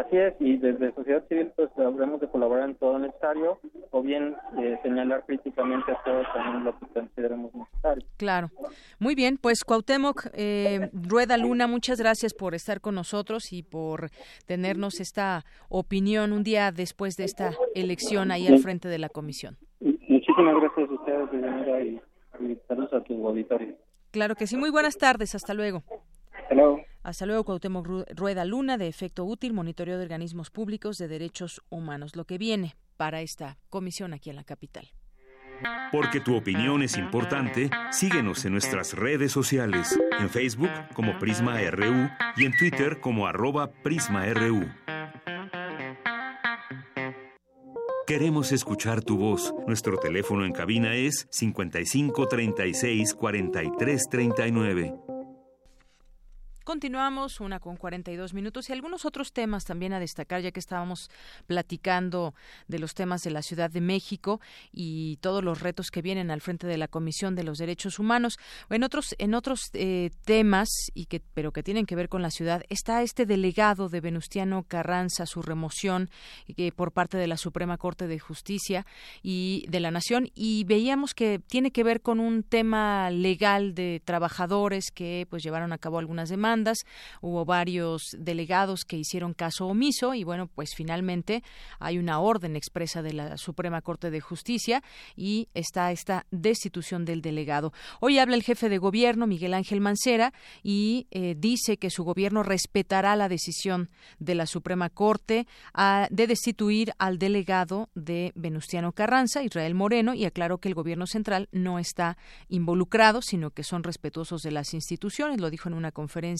[SPEAKER 13] Así es, y desde sociedad civil pues habremos de colaborar en todo necesario o bien eh, señalar críticamente a todo también lo que consideremos necesario.
[SPEAKER 1] Claro. Muy bien, pues Cuauhtémoc eh, Rueda Luna, muchas gracias por estar con nosotros y por tenernos esta opinión un día después de esta elección ahí al frente de la comisión.
[SPEAKER 13] Muchísimas gracias a ustedes, y, y saludos a tu auditorio.
[SPEAKER 1] Claro que sí, muy buenas tardes, hasta luego.
[SPEAKER 13] Hasta luego.
[SPEAKER 1] Hasta luego, Cuauhtémoc Rueda Luna, de efecto útil, monitoreo de organismos públicos de derechos humanos. Lo que viene para esta comisión aquí en la capital.
[SPEAKER 14] Porque tu opinión es importante, síguenos en nuestras redes sociales, en Facebook como Prisma RU y en Twitter como arroba PrismaRU. Queremos escuchar tu voz. Nuestro teléfono en cabina es 55 36 43 39.
[SPEAKER 1] Continuamos, una con 42 minutos y algunos otros temas también a destacar, ya que estábamos platicando de los temas de la Ciudad de México y todos los retos que vienen al frente de la Comisión de los Derechos Humanos. En otros, en otros eh, temas, y que, pero que tienen que ver con la ciudad, está este delegado de Venustiano Carranza, su remoción eh, por parte de la Suprema Corte de Justicia y de la Nación, y veíamos que tiene que ver con un tema legal de trabajadores que pues llevaron a cabo algunas demandas hubo varios delegados que hicieron caso omiso y bueno, pues finalmente hay una orden expresa de la Suprema Corte de Justicia y está esta destitución del delegado. Hoy habla el jefe de gobierno, Miguel Ángel Mancera, y eh, dice que su gobierno respetará la decisión de la Suprema Corte de destituir al delegado de Venustiano Carranza, Israel Moreno, y aclaró que el gobierno central no está involucrado, sino que son respetuosos de las instituciones. Lo dijo en una conferencia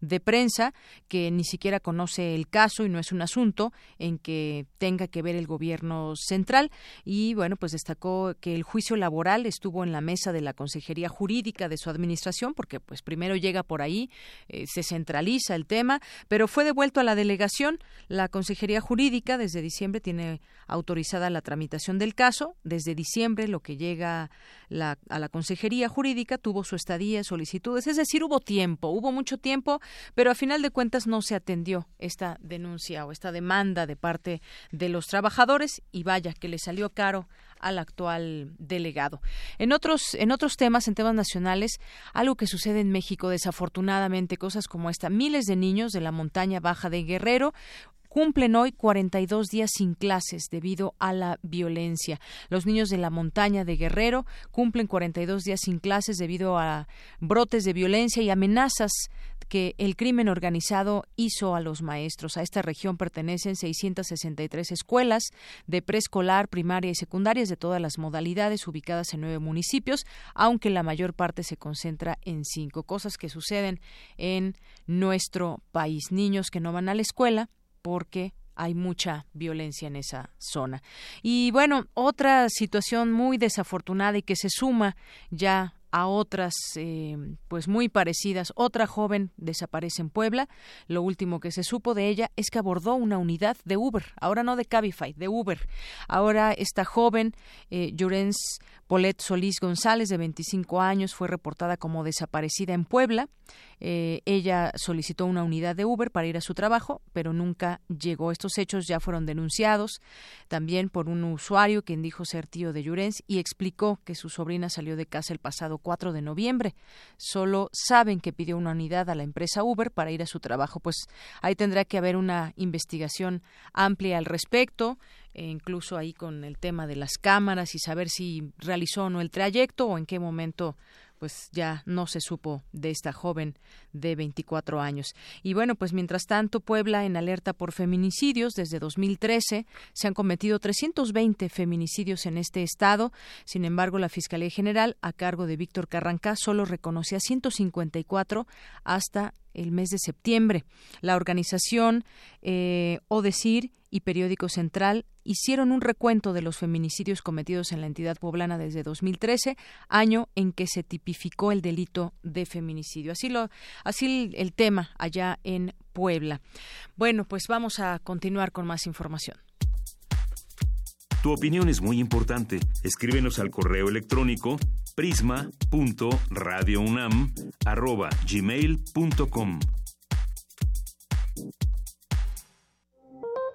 [SPEAKER 1] de prensa que ni siquiera conoce el caso y no es un asunto en que tenga que ver el gobierno central. Y bueno pues destacó que el juicio laboral estuvo en la mesa de la consejería jurídica de su administración porque pues primero llega por ahí eh, se centraliza el tema pero fue devuelto a la delegación. La consejería jurídica desde diciembre tiene autorizada la tramitación del caso. Desde diciembre lo que llega a la consejería jurídica tuvo su estadía solicitudes es decir hubo tiempo hubo mucho tiempo, pero a final de cuentas no se atendió esta denuncia o esta demanda de parte de los trabajadores y vaya que le salió caro al actual delegado. En otros, en otros temas, en temas nacionales, algo que sucede en México, desafortunadamente, cosas como esta, miles de niños de la montaña baja de Guerrero cumplen hoy 42 días sin clases debido a la violencia. Los niños de la montaña de Guerrero cumplen 42 días sin clases debido a brotes de violencia y amenazas que el crimen organizado hizo a los maestros. A esta región pertenecen 663 escuelas de preescolar, primaria y secundarias de todas las modalidades ubicadas en nueve municipios, aunque la mayor parte se concentra en cinco cosas que suceden en nuestro país. Niños que no van a la escuela, porque hay mucha violencia en esa zona. Y bueno, otra situación muy desafortunada y que se suma ya a otras eh, pues muy parecidas. Otra joven desaparece en Puebla. Lo último que se supo de ella es que abordó una unidad de Uber, ahora no de Cabify, de Uber. Ahora esta joven, eh, Llorens Polet Solís González, de 25 años, fue reportada como desaparecida en Puebla. Eh, ella solicitó una unidad de Uber para ir a su trabajo, pero nunca llegó. Estos hechos ya fueron denunciados también por un usuario quien dijo ser tío de Llorens y explicó que su sobrina salió de casa el pasado 4 de noviembre. Solo saben que pidió una unidad a la empresa Uber para ir a su trabajo. Pues ahí tendrá que haber una investigación amplia al respecto e incluso ahí con el tema de las cámaras y saber si realizó o no el trayecto o en qué momento pues ya no se supo de esta joven de 24 años. Y bueno, pues mientras tanto, Puebla en alerta por feminicidios. Desde 2013 se han cometido 320 feminicidios en este estado. Sin embargo, la Fiscalía General, a cargo de Víctor Carrancá, solo reconoce a 154 hasta el mes de septiembre. La organización eh, ODECIR y Periódico Central hicieron un recuento de los feminicidios cometidos en la entidad poblana desde 2013, año en que se tipificó el delito de feminicidio. Así lo así el tema allá en Puebla. Bueno, pues vamos a continuar con más información.
[SPEAKER 14] Tu opinión es muy importante. Escríbenos al correo electrónico prisma.radiounam@gmail.com.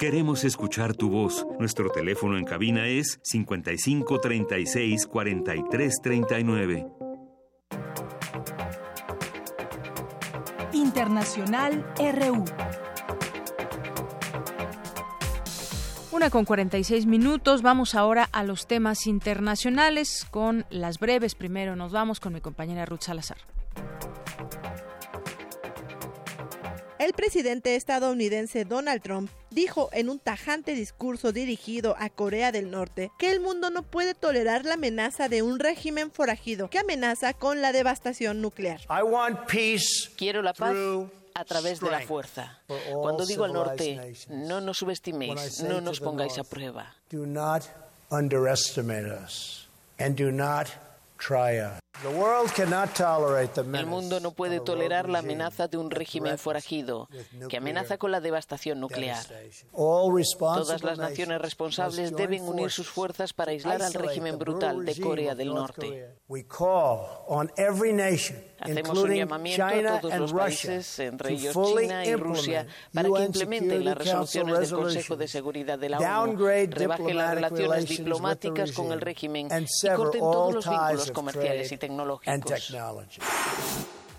[SPEAKER 14] Queremos escuchar tu voz. Nuestro teléfono en cabina es 55 36 43 39.
[SPEAKER 15] Internacional RU.
[SPEAKER 1] Una con 46 minutos. Vamos ahora a los temas internacionales con las breves. Primero nos vamos con mi compañera Ruth Salazar.
[SPEAKER 4] El presidente estadounidense Donald Trump dijo en un tajante discurso dirigido a Corea del Norte que el mundo no puede tolerar la amenaza de un régimen forajido que amenaza con la devastación nuclear.
[SPEAKER 16] Quiero la paz a través de la fuerza. Cuando digo al norte, no nos subestiméis, no nos pongáis a prueba. El mundo no puede tolerar la amenaza de un régimen forajido que amenaza con la devastación nuclear. Todas las naciones responsables deben unir sus fuerzas para aislar al régimen brutal de Corea del Norte. Hacemos un llamamiento a todos los países, entre ellos China y Rusia, para que implementen las resoluciones del Consejo de Seguridad de la ONU, rebajen las relaciones diplomáticas con el régimen y corten todos los vínculos comerciales y tecnológicos.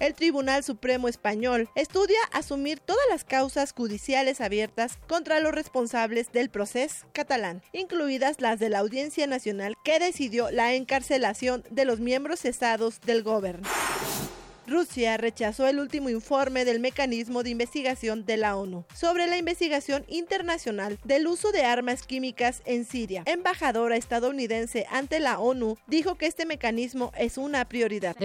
[SPEAKER 4] El Tribunal Supremo Español estudia asumir todas las causas judiciales abiertas contra los responsables del proceso catalán, incluidas las de la Audiencia Nacional que decidió la encarcelación de los miembros cesados del gobierno. Rusia rechazó el último informe del mecanismo de investigación de la ONU sobre la investigación internacional del uso de armas químicas en Siria. Embajadora estadounidense ante la ONU dijo que este mecanismo es una prioridad.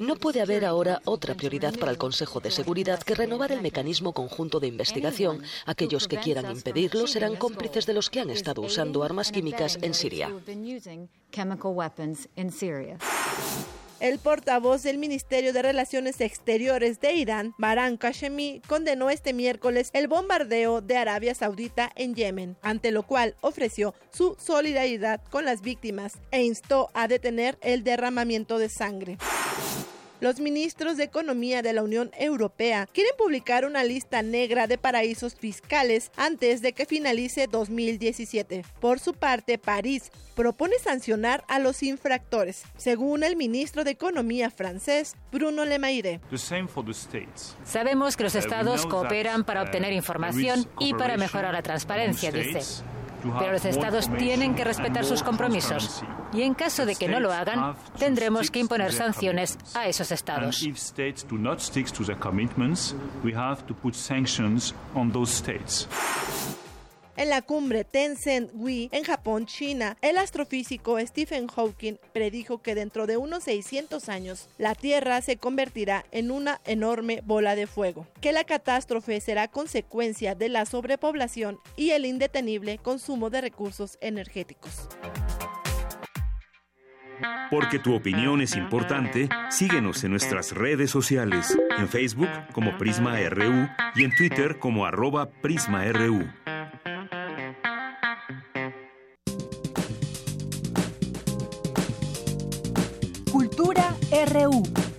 [SPEAKER 17] No puede haber ahora otra prioridad para el Consejo de Seguridad que renovar el mecanismo conjunto de investigación. Aquellos que quieran impedirlo serán cómplices de los que han estado usando armas químicas en Siria.
[SPEAKER 4] El portavoz del Ministerio de Relaciones Exteriores de Irán, Baran Kashemi, condenó este miércoles el bombardeo de Arabia Saudita en Yemen, ante lo cual ofreció su solidaridad con las víctimas e instó a detener el derramamiento de sangre. Los ministros de Economía de la Unión Europea quieren publicar una lista negra de paraísos fiscales antes de que finalice 2017. Por su parte, París propone sancionar a los infractores, según el ministro de Economía francés, Bruno Le Maire.
[SPEAKER 18] Sabemos que los estados cooperan para obtener información y para mejorar la transparencia, dice. Pero los estados tienen que respetar sus compromisos. Y en caso de que no lo hagan, tendremos que imponer sanciones a esos estados.
[SPEAKER 4] En la cumbre Tencent-Wi en Japón, China, el astrofísico Stephen Hawking predijo que dentro de unos 600 años la Tierra se convertirá en una enorme bola de fuego, que la catástrofe será consecuencia de la sobrepoblación y el indetenible consumo de recursos energéticos.
[SPEAKER 14] Porque tu opinión es importante, síguenos en nuestras redes sociales, en Facebook como Prisma RU y en Twitter como arroba PrismaRU.
[SPEAKER 15] Cultura RU.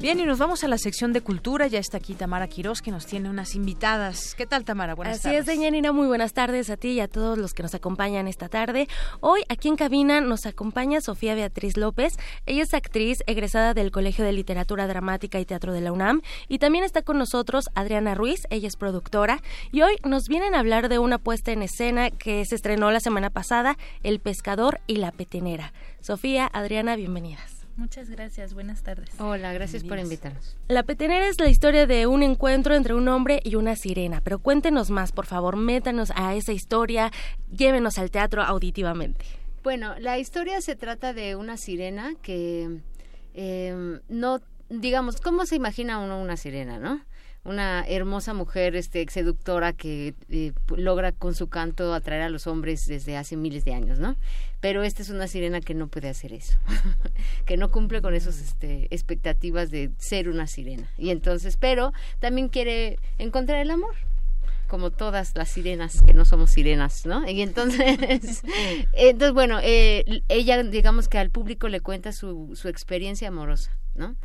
[SPEAKER 1] Bien, y nos vamos a la sección de cultura. Ya está aquí Tamara Quiroz, que nos tiene unas invitadas. ¿Qué tal, Tamara? Buenas
[SPEAKER 19] tardes. Así es, Deñanina. Muy buenas tardes a ti y a todos los que nos acompañan esta tarde. Hoy, aquí en cabina, nos acompaña Sofía Beatriz López. Ella es actriz egresada del Colegio de Literatura Dramática y Teatro de la UNAM. Y también está con nosotros Adriana Ruiz. Ella es productora. Y hoy nos vienen a hablar de una puesta en escena que se estrenó la semana pasada, El Pescador y la Petenera. Sofía, Adriana, bienvenidas.
[SPEAKER 20] Muchas gracias, buenas tardes.
[SPEAKER 1] Hola, gracias por invitarnos.
[SPEAKER 19] La Petenera es la historia de un encuentro entre un hombre y una sirena, pero cuéntenos más, por favor, métanos a esa historia, llévenos al teatro auditivamente.
[SPEAKER 20] Bueno, la historia se trata de una sirena que eh, no, digamos, ¿cómo se imagina uno una sirena, no? Una hermosa mujer este seductora que eh, logra con su canto atraer a los hombres desde hace miles de años, ¿no? Pero esta es una sirena que no puede hacer eso, que no cumple con esas este, expectativas de ser una sirena. Y entonces, pero también quiere encontrar el amor, como todas las sirenas que no somos sirenas, ¿no? Y entonces, entonces bueno, eh, ella digamos que al público le cuenta su, su experiencia amorosa, ¿no?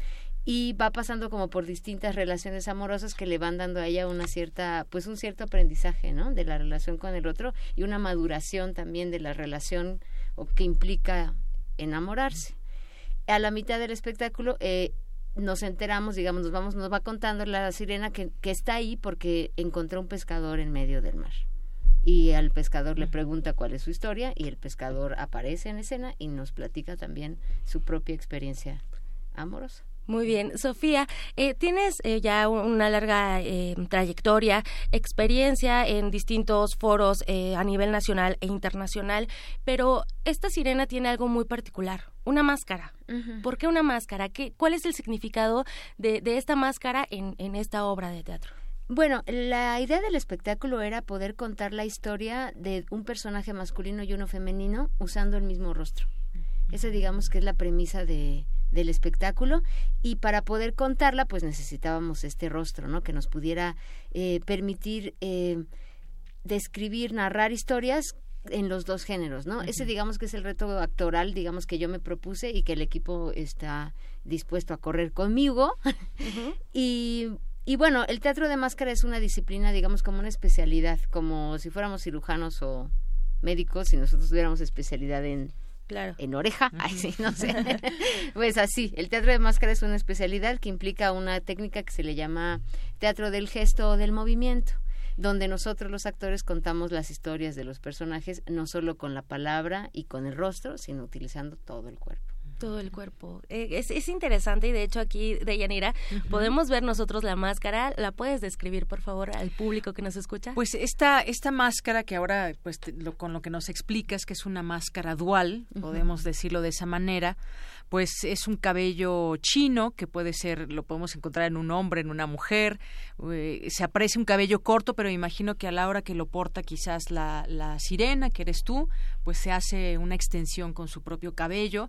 [SPEAKER 20] Y va pasando como por distintas relaciones amorosas que le van dando a ella una cierta pues un cierto aprendizaje no de la relación con el otro y una maduración también de la relación o que implica enamorarse. A la mitad del espectáculo eh, nos enteramos digamos nos vamos nos va contando la sirena que, que está ahí porque encontró un pescador en medio del mar. Y al pescador le pregunta cuál es su historia y el pescador aparece en escena y nos platica también su propia experiencia amorosa
[SPEAKER 19] muy bien, Sofía, eh, tienes eh, ya una larga eh, trayectoria, experiencia en distintos foros a nivel nacional e internacional, pero esta sirena tiene algo muy particular, una máscara. ¿Por qué una máscara? ¿Qué, ¿Cuál es el significado de, de esta máscara en, en esta obra de teatro?
[SPEAKER 20] Bueno, la idea del espectáculo era poder contar la historia de un personaje masculino y uno femenino usando el mismo rostro. Esa digamos que es la premisa de, del espectáculo y para poder contarla pues necesitábamos este rostro, ¿no? Que nos pudiera eh, permitir eh, describir, narrar historias en los dos géneros, ¿no? Ese digamos que es el reto actoral, digamos que yo me propuse y que el equipo está dispuesto a correr conmigo. y, y bueno, el teatro de máscara es una disciplina, digamos, como una especialidad, como si fuéramos cirujanos o médicos y nosotros tuviéramos especialidad en
[SPEAKER 19] Claro.
[SPEAKER 20] en oreja, ay sí, no sé. pues así, el teatro de máscara es una especialidad que implica una técnica que se le llama teatro del gesto o del movimiento donde nosotros los actores contamos las historias de los personajes no solo con la palabra y con el rostro, sino utilizando todo el cuerpo
[SPEAKER 19] todo el cuerpo. Eh, es, es, interesante y de hecho aquí, de Yanira, podemos ver nosotros la máscara. ¿La puedes describir, por favor, al público que nos escucha?
[SPEAKER 1] Pues esta, esta máscara que ahora, pues lo, con lo que nos explicas, que es una máscara dual, podemos decirlo de esa manera, pues es un cabello chino que puede ser, lo podemos encontrar en un hombre, en una mujer. Eh, se aprecia un cabello corto, pero imagino que a la hora que lo porta quizás la, la sirena, que eres tú, pues se hace una extensión con su propio cabello.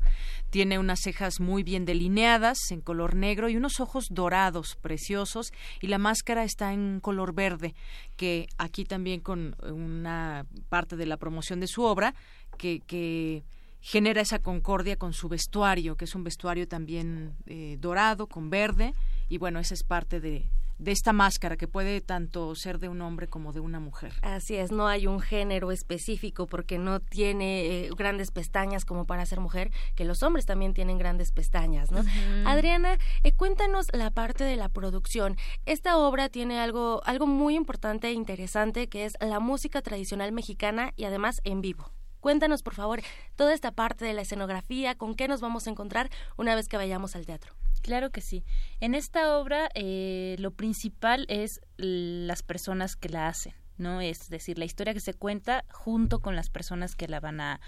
[SPEAKER 1] Tiene unas cejas muy bien delineadas en color negro y unos ojos dorados, preciosos, y la máscara está en color verde, que aquí también con una parte de la promoción de su obra, que, que genera esa concordia con su vestuario, que es un vestuario también eh, dorado, con verde, y bueno, esa es parte de, de esta máscara que puede tanto ser de un hombre como de una mujer.
[SPEAKER 19] Así es, no hay un género específico porque no tiene eh, grandes pestañas como para ser mujer, que los hombres también tienen grandes pestañas, ¿no? Adriana, eh, cuéntanos la parte de la producción. Esta obra tiene algo, algo muy importante e interesante que es la música tradicional mexicana y además en vivo. Cuéntanos, por favor, toda esta parte de la escenografía, con qué nos vamos a encontrar una vez que vayamos al teatro.
[SPEAKER 20] Claro que sí. En esta obra eh, lo principal es las personas que la hacen. ¿No? Es decir, la historia que se cuenta junto con las personas que la van a,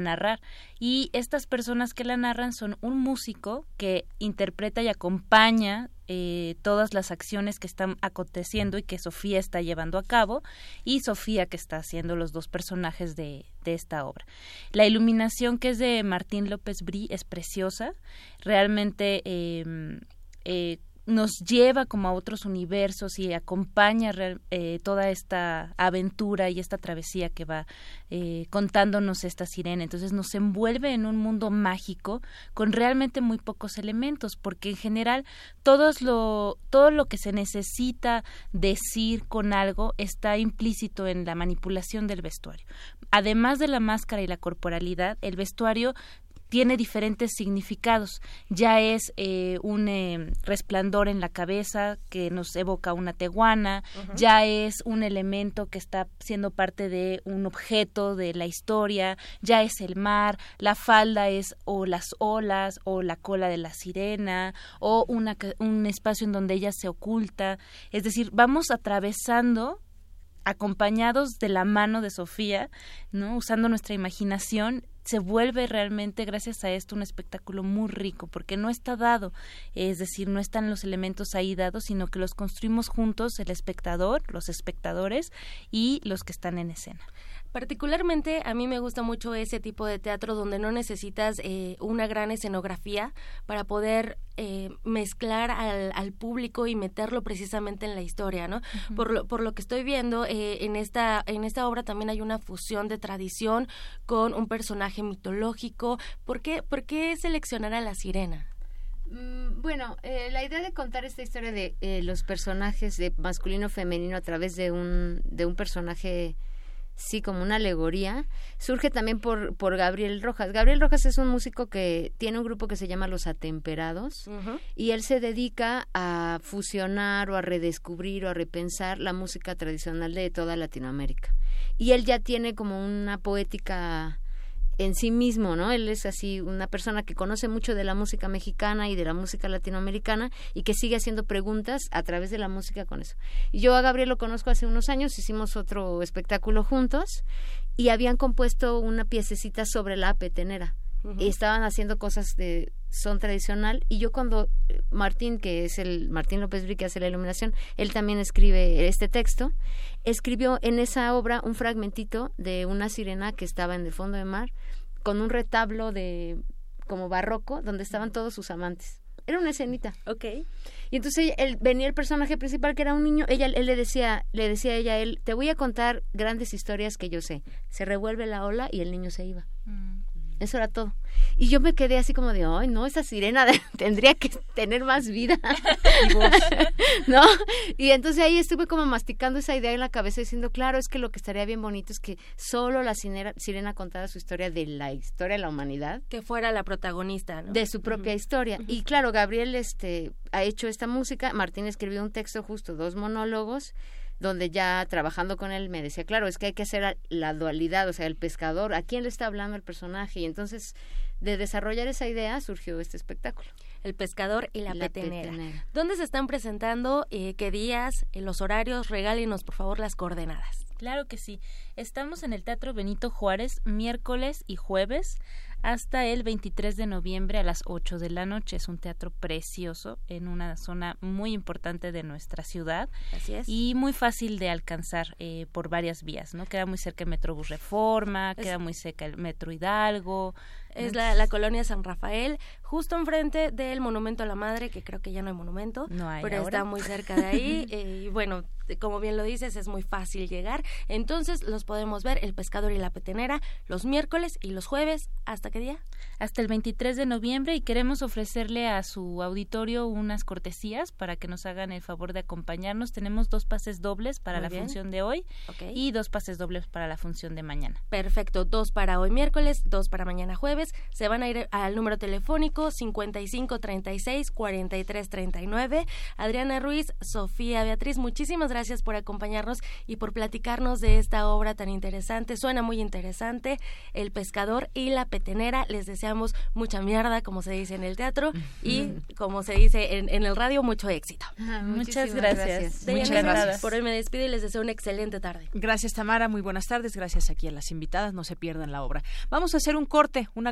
[SPEAKER 20] narrar. Y estas personas que la narran son un músico que interpreta y acompaña eh, todas las acciones que están aconteciendo y que Sofía está llevando a cabo y Sofía que está haciendo los dos personajes de, de esta obra. La iluminación que es de Martín López Brí es preciosa, realmente... Em, eh,
[SPEAKER 21] nos lleva como a otros universos y acompaña eh, toda esta aventura y esta travesía que va eh, contándonos esta sirena. Entonces nos envuelve en un mundo mágico con realmente muy pocos elementos, porque en general todos lo, todo lo que se necesita decir con algo está implícito en la manipulación del vestuario. Además de la máscara y la corporalidad, el vestuario tiene diferentes significados. Ya es eh, un eh, resplandor en la cabeza que nos evoca una teguana, ya es un elemento que está siendo parte de un objeto de la historia, ya es el mar, la falda es o las olas o la cola de la sirena o una, un espacio en donde ella se oculta. Es decir, vamos atravesando acompañados de la mano de Sofía, ¿no? Usando nuestra imaginación se vuelve realmente gracias a esto un espectáculo muy rico porque no está dado, es decir, no están los elementos ahí dados, sino que los construimos juntos el espectador, los espectadores y los que están en escena.
[SPEAKER 19] Particularmente a mí me gusta mucho ese tipo de teatro donde no necesitas eh, una gran escenografía para poder eh, mezclar al, al, público y meterlo precisamente en la historia, ¿no? por, lo, por lo que estoy viendo, eh, en, esta, en esta obra también hay una fusión de tradición con un personaje mitológico. ¿Por qué, por qué seleccionar a la sirena?
[SPEAKER 20] Mm, bueno, la idea de contar esta historia de los personajes de masculino femenino a través de un, de un personaje sí, como una alegoría, surge también por, por Gabriel Rojas. Gabriel Rojas es un músico que tiene un grupo que se llama Los Atemperados y él se dedica a fusionar o a redescubrir o a repensar la música tradicional de toda Latinoamérica. Y él ya tiene como una poética en sí mismo, ¿no? Él es así una persona que conoce mucho de la música mexicana y de la música latinoamericana y que sigue haciendo preguntas a través de la música con eso. Yo a Gabriel lo conozco hace unos años, hicimos otro espectáculo juntos y habían compuesto una piececita sobre la petenera. Y estaban haciendo cosas de son tradicional y yo cuando eh, Martín que es el Martín López Bri que hace la iluminación él también escribe este texto escribió en esa obra un fragmentito de una sirena que estaba en el fondo del mar con un retablo de como barroco donde estaban todos sus amantes. Era una escenita.
[SPEAKER 19] Ok.
[SPEAKER 20] Y entonces él, venía el personaje principal que era un niño ella él le decía le decía a ella él te voy a contar grandes historias que yo sé. Se revuelve la ola y el niño se iba mm. Eso era todo. Y yo me quedé así como de, ay, no, esa sirena tendría que tener más vida. ¿No? Y entonces ahí estuve como masticando esa idea en la cabeza diciendo, claro, es que lo que estaría bien bonito es que solo la sirena, sirena contara su historia de la historia de la humanidad.
[SPEAKER 19] Que fuera la protagonista,
[SPEAKER 20] De su propia historia. Y claro, Gabriel este, ha hecho esta música, Martín escribió un texto justo, dos monólogos, donde ya trabajando con él me decía, claro, es que hay que hacer la dualidad, o sea, el pescador, ¿a quién le está hablando el personaje? Y entonces, de desarrollar esa idea surgió este espectáculo.
[SPEAKER 19] El pescador y la, petenera. ¿Dónde se están presentando? Eh, ¿Qué días? En los horarios, regálenos por favor las coordenadas.
[SPEAKER 21] Claro que sí. Estamos en el Teatro Benito Juárez miércoles y jueves hasta el 23 de noviembre a las 8 de la noche. Es un teatro precioso en una zona muy importante de nuestra ciudad.
[SPEAKER 19] Así es.
[SPEAKER 21] Y muy fácil de alcanzar eh, por varias vías, ¿no? Queda muy cerca el Metrobús Reforma, queda muy cerca el Metro Hidalgo.
[SPEAKER 19] Es la, la, colonia San Rafael, justo enfrente del Monumento a la Madre, que creo que ya no hay monumento,
[SPEAKER 21] no hay
[SPEAKER 19] pero está muy cerca de ahí. Eh, y bueno, como bien lo dices, es muy fácil llegar. Entonces los podemos ver, el pescador y la petenera, los miércoles y los jueves. ¿Hasta qué día?
[SPEAKER 21] Hasta el 23 de noviembre y queremos ofrecerle a su auditorio unas cortesías para que nos hagan el favor de acompañarnos. Tenemos dos pases dobles para la función de hoy y dos pases dobles para la función de mañana.
[SPEAKER 19] Perfecto, dos para hoy miércoles, dos para mañana jueves. Se van a ir al número telefónico 55 36 43 39. Adriana Ruiz, Sofía Beatriz, muchísimas gracias por acompañarnos y por platicarnos de esta obra tan interesante. Suena muy interesante. El pescador y la petenera. Les deseamos mucha mierda, como se dice en el teatro, y como se dice en, el radio, mucho éxito.
[SPEAKER 21] Muchas gracias.
[SPEAKER 19] Muchas gracias. Por hoy me despido y les deseo una excelente tarde.
[SPEAKER 1] Gracias, Tamara. Muy buenas tardes. Gracias aquí a las invitadas. No se pierdan la obra. Vamos a hacer un corte, una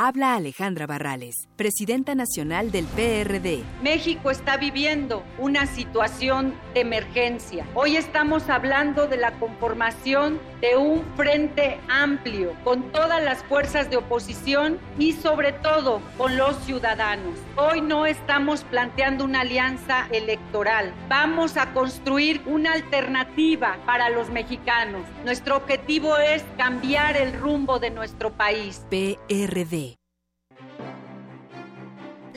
[SPEAKER 22] Habla Alejandra Barrales, presidenta nacional del PRD.
[SPEAKER 23] México está viviendo una situación de emergencia. Hoy estamos hablando de la conformación de un frente amplio con todas las fuerzas de oposición y sobre todo con los ciudadanos. Hoy no estamos planteando una alianza electoral. Vamos a construir una alternativa para los mexicanos. Nuestro objetivo es cambiar el rumbo de nuestro país.
[SPEAKER 22] PRD.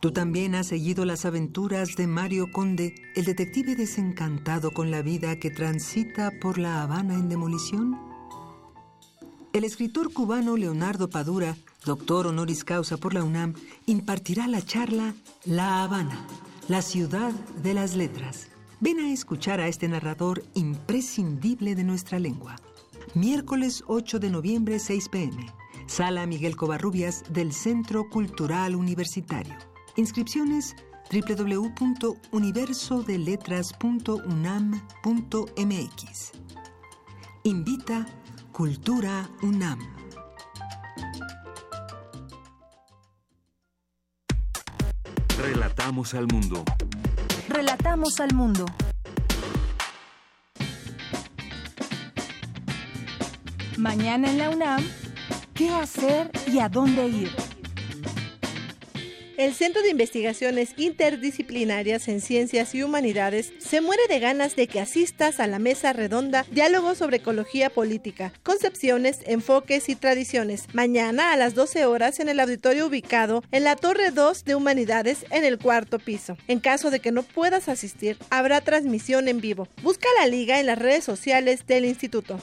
[SPEAKER 24] ¿Tú también has seguido las aventuras de Mario Conde, el detective desencantado con la vida que transita por La Habana en demolición? El escritor cubano Leonardo Padura, doctor honoris causa por la UNAM, impartirá la charla La Habana, la ciudad de las letras. Ven a escuchar a este narrador imprescindible de nuestra lengua. Miércoles 8 de noviembre, 6 pm. Sala Miguel Covarrubias del Centro Cultural Universitario. Inscripciones www.universodeletras.unam.mx. Invita Cultura UNAM.
[SPEAKER 14] Relatamos al mundo.
[SPEAKER 3] Relatamos al mundo. Mañana en la UNAM, ¿qué hacer y a dónde ir?
[SPEAKER 4] El Centro de Investigaciones Interdisciplinarias en Ciencias y Humanidades se muere de ganas de que asistas a la mesa redonda Diálogo sobre Ecología Política, Concepciones, Enfoques y Tradiciones, mañana a las 12 horas en el auditorio ubicado en la Torre 2 de Humanidades en el cuarto piso. En caso de que no puedas asistir, habrá transmisión en vivo. Busca la liga en las redes sociales del instituto.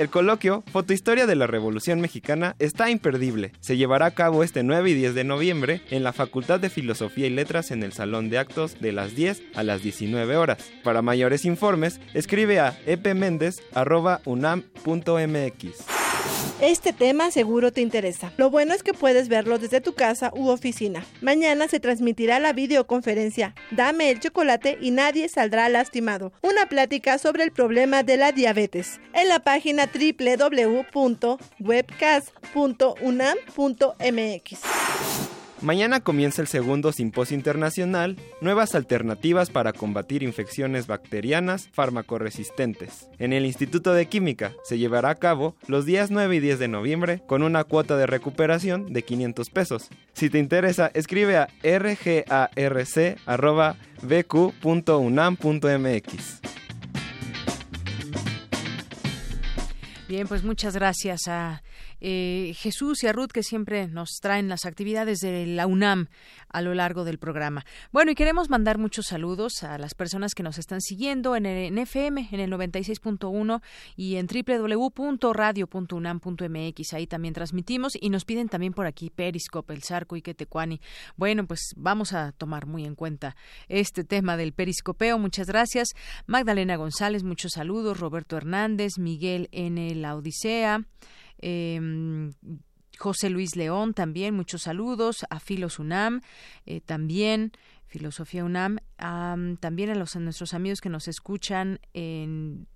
[SPEAKER 2] El coloquio Fotohistoria de la Revolución Mexicana está imperdible. Se llevará a cabo este 9 y 10 de noviembre en la Facultad de Filosofía y Letras en el Salón de Actos de las 10 a las 19 horas. Para mayores informes, escribe a epmendes.unam.mx.
[SPEAKER 4] Este tema seguro te interesa. Lo bueno es que puedes verlo desde tu casa u oficina. Mañana se transmitirá la videoconferencia Dame el chocolate y nadie saldrá lastimado. Una plática sobre el problema de la diabetes en la página www.webcast.unam.mx.
[SPEAKER 2] Mañana comienza el segundo Simposio Internacional Nuevas Alternativas para combatir infecciones bacterianas farmacoresistentes. En el Instituto de Química se llevará a cabo los días 9 y 10 de noviembre con una cuota de recuperación de 500 pesos. Si te interesa, escribe a rgarc.bq.unam.mx.
[SPEAKER 1] Bien, pues muchas gracias a eh, Jesús y a Ruth que siempre nos traen las actividades de la UNAM a lo largo del programa. Bueno, y queremos mandar muchos saludos a las personas que nos están siguiendo en, el, FM, en el 96.1 y en www.radio.unam.mx. Ahí también transmitimos y nos piden también por aquí Periscope, el Zarco y Quetecuani. Bueno, pues vamos a tomar muy en cuenta este tema del periscopeo. Muchas gracias. Magdalena González, muchos saludos. Roberto Hernández, Miguel en la Odisea. Eh, José Luis León también, muchos saludos. A Filos UNAM eh, también. Filosofía UNAM, también a, los, a nuestros amigos que nos escuchan en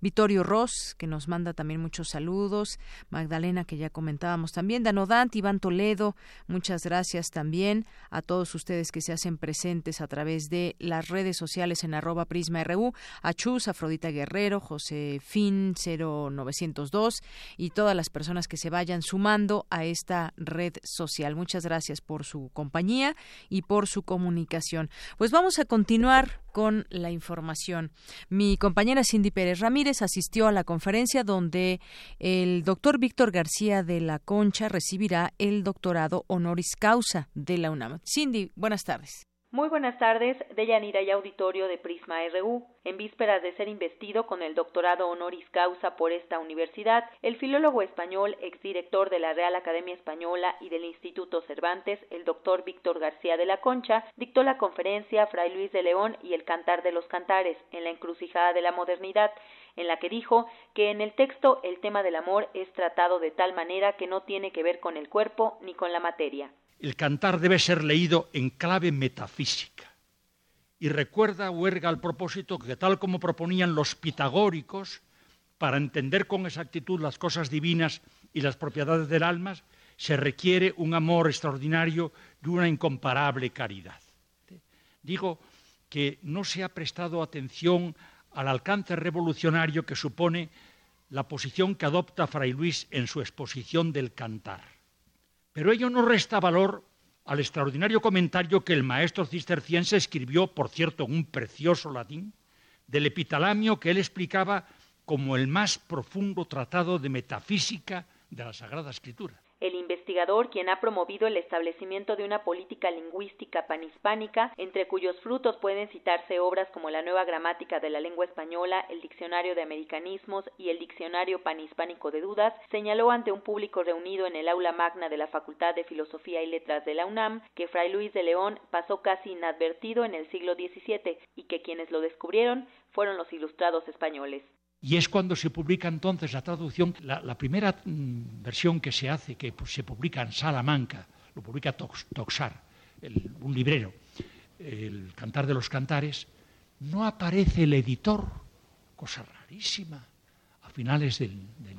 [SPEAKER 1] Vittorio Ross, que nos manda también muchos saludos, Magdalena, que ya comentábamos también, Danodant, Iván Toledo, muchas gracias también a todos ustedes que se hacen presentes a través de las redes sociales en arroba Prisma RU, a Chus, Afrodita Guerrero, José Fin 0902 y todas las personas que se vayan sumando a esta red social. Muchas gracias por su compañía y por su comunicación. Pues vamos a continuar con la información. Mi compañera Cindy Pérez Ramírez asistió a la conferencia donde el doctor Víctor García de la Concha recibirá el doctorado honoris causa de la UNAM. Cindy, buenas tardes.
[SPEAKER 25] Muy buenas tardes, Deyanira y auditorio de Prisma RU. En vísperas de ser investido con el doctorado honoris causa por esta universidad, el filólogo español, exdirector de la Real Academia Española y del Instituto Cervantes, el doctor Víctor García de la Concha, dictó la conferencia Fray Luis de León y el Cantar de los Cantares en la encrucijada de la modernidad, en la que dijo que en el texto el tema del amor es tratado de tal manera que no tiene que ver con el cuerpo ni con la materia.
[SPEAKER 26] El cantar debe ser leído en clave metafísica. Y recuerda Huerga al propósito que tal como proponían los pitagóricos, para entender con exactitud las cosas divinas y las propiedades del alma, se requiere un amor extraordinario y una incomparable caridad. Digo que no se ha prestado atención al alcance revolucionario que supone la posición que adopta Fray Luis en su exposición del cantar. Pero ello no resta valor al extraordinario comentario que el maestro cisterciense escribió, por cierto, en un precioso latín, del epitalamio que él explicaba como el más profundo tratado de metafísica de la Sagrada Escritura
[SPEAKER 25] el investigador quien ha promovido el establecimiento de una política lingüística panhispánica, entre cuyos frutos pueden citarse obras como la Nueva Gramática de la Lengua Española, el Diccionario de Americanismos y el Diccionario Panhispánico de Dudas, señaló ante un público reunido en el aula magna de la Facultad de Filosofía y Letras de la UNAM que Fray Luis de León pasó casi inadvertido en el siglo XVII y que quienes lo descubrieron fueron los ilustrados españoles.
[SPEAKER 26] Y es cuando se publica entonces la traducción, la, primera mm, versión que se hace, que se publica en Salamanca, lo publica Toxar, un librero, el Cantar de los Cantares, no aparece el editor, cosa rarísima, a finales del, del,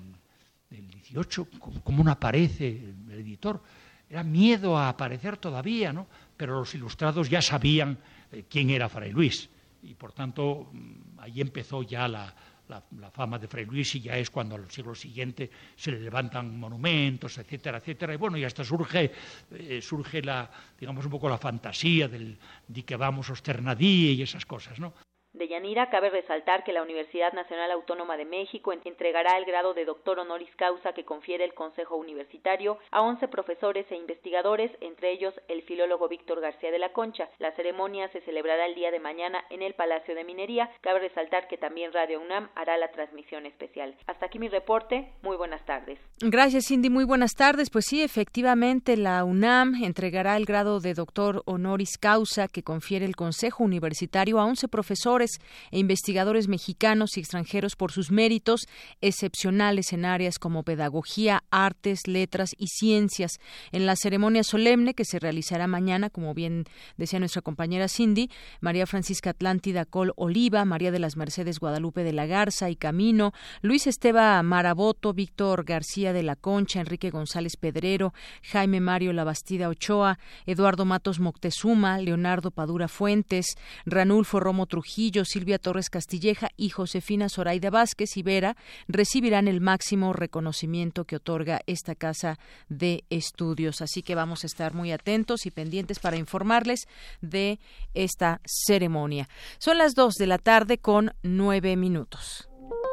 [SPEAKER 26] 18, como no aparece el editor. Era miedo a aparecer todavía, ¿no? Pero los ilustrados ya sabían eh, quién era Fray Luis y por tanto mm, ahí empezó ya la, la, fama de Fray Luis y ya es cuando al siglo siguiente se le levantan monumentos, etcétera, etcétera. Y bueno, y hasta surge, eh, surge la, digamos, un poco la fantasía del di que vamos osternadí y esas cosas, ¿no?
[SPEAKER 25] De Yanira cabe resaltar que la Universidad Nacional Autónoma de México entregará el grado de doctor honoris causa que confiere el Consejo Universitario a 11 profesores e investigadores, entre ellos el filólogo Víctor García de la Concha. La ceremonia se celebrará el día de mañana en el Palacio de Minería. Cabe resaltar que también Radio UNAM hará la transmisión especial. Hasta aquí mi reporte. Muy buenas tardes.
[SPEAKER 1] Gracias, Cindy. Muy buenas tardes. Pues sí, efectivamente, la UNAM entregará el grado de doctor honoris causa que confiere el Consejo Universitario a 11 profesores e investigadores mexicanos y extranjeros por sus méritos excepcionales en áreas como pedagogía, artes, letras y ciencias. En la ceremonia solemne que se realizará mañana, como bien decía nuestra compañera Cindy, María Francisca Atlántida Col Oliva, María de las Mercedes Guadalupe de la Garza y Camino, Luis Esteba Maraboto, Víctor García de la Concha, Enrique González Pedrero, Jaime Mario Labastida Ochoa, Eduardo Matos Moctezuma, Leonardo Padura Fuentes, Ranulfo Romo Trujillo, Silvia Torres Castilleja y Josefina Zoraida Vázquez y Vera recibirán el máximo reconocimiento que otorga esta casa de estudios. Así que vamos a estar muy atentos y pendientes para informarles de esta ceremonia. Son las dos de la tarde con nueve minutos.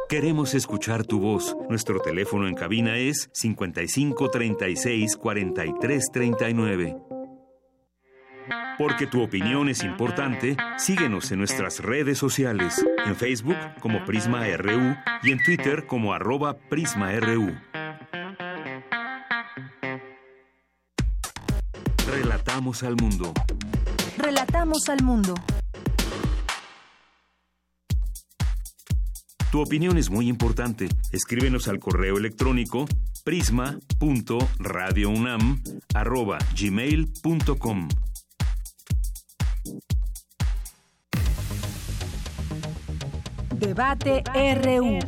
[SPEAKER 14] Queremos escuchar tu voz. Nuestro teléfono en cabina es 55 36 43 39. Porque tu opinión es importante, síguenos en nuestras redes sociales, en Facebook como Prisma RU y en Twitter como arroba PrismaRU. Relatamos al mundo.
[SPEAKER 3] Relatamos al mundo.
[SPEAKER 14] Tu opinión es muy importante. Escríbenos al correo electrónico prisma.radiounam@gmail.com.
[SPEAKER 3] Debate RU.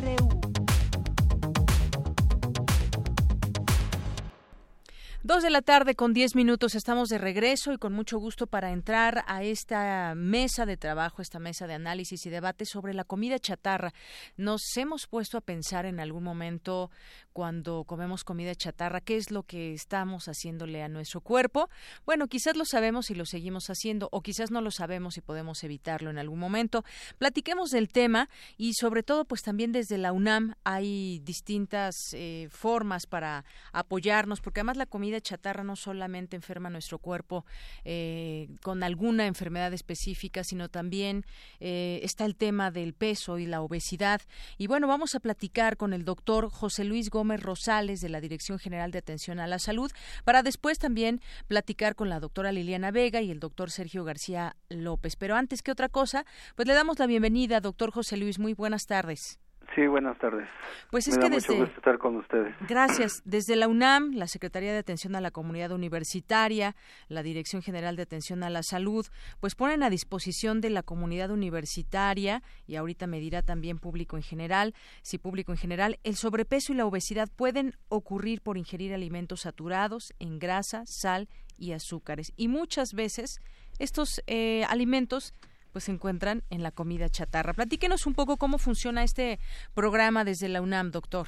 [SPEAKER 1] Dos de la tarde con diez minutos estamos de regreso y con mucho gusto para entrar a esta mesa de trabajo, esta mesa de análisis y debate sobre la comida chatarra. Nos hemos puesto a pensar en algún momento cuando comemos comida chatarra, qué es lo que estamos haciéndole a nuestro cuerpo. Bueno, quizás lo sabemos y lo seguimos haciendo o quizás no lo sabemos y podemos evitarlo en algún momento. Platiquemos del tema y sobre todo pues también desde la UNAM hay distintas eh, formas para apoyarnos porque además la comida chatarra no solamente enferma nuestro cuerpo eh, con alguna enfermedad específica, sino también eh, está el tema del peso y la obesidad. Y bueno, vamos a platicar con el doctor José Luis Gómez Rosales de la Dirección General de Atención a la Salud, para después también platicar con la doctora Liliana Vega y el doctor Sergio García López. Pero antes que otra cosa, pues le damos la bienvenida, doctor José Luis. Muy buenas tardes.
[SPEAKER 27] Sí, buenas tardes.
[SPEAKER 1] Pues es que
[SPEAKER 27] desde... gusto estar con ustedes.
[SPEAKER 1] Gracias. Desde la UNAM, la Secretaría de Atención a la Comunidad Universitaria, la Dirección General de Atención a la Salud, pues ponen a disposición de la comunidad universitaria, y ahorita me dirá también público en general, si público en general, el sobrepeso y la obesidad pueden ocurrir por ingerir alimentos saturados en grasa, sal y azúcares. Y muchas veces estos eh, alimentos pues se encuentran en la comida chatarra. Platíquenos un poco cómo funciona este programa desde la UNAM, doctor.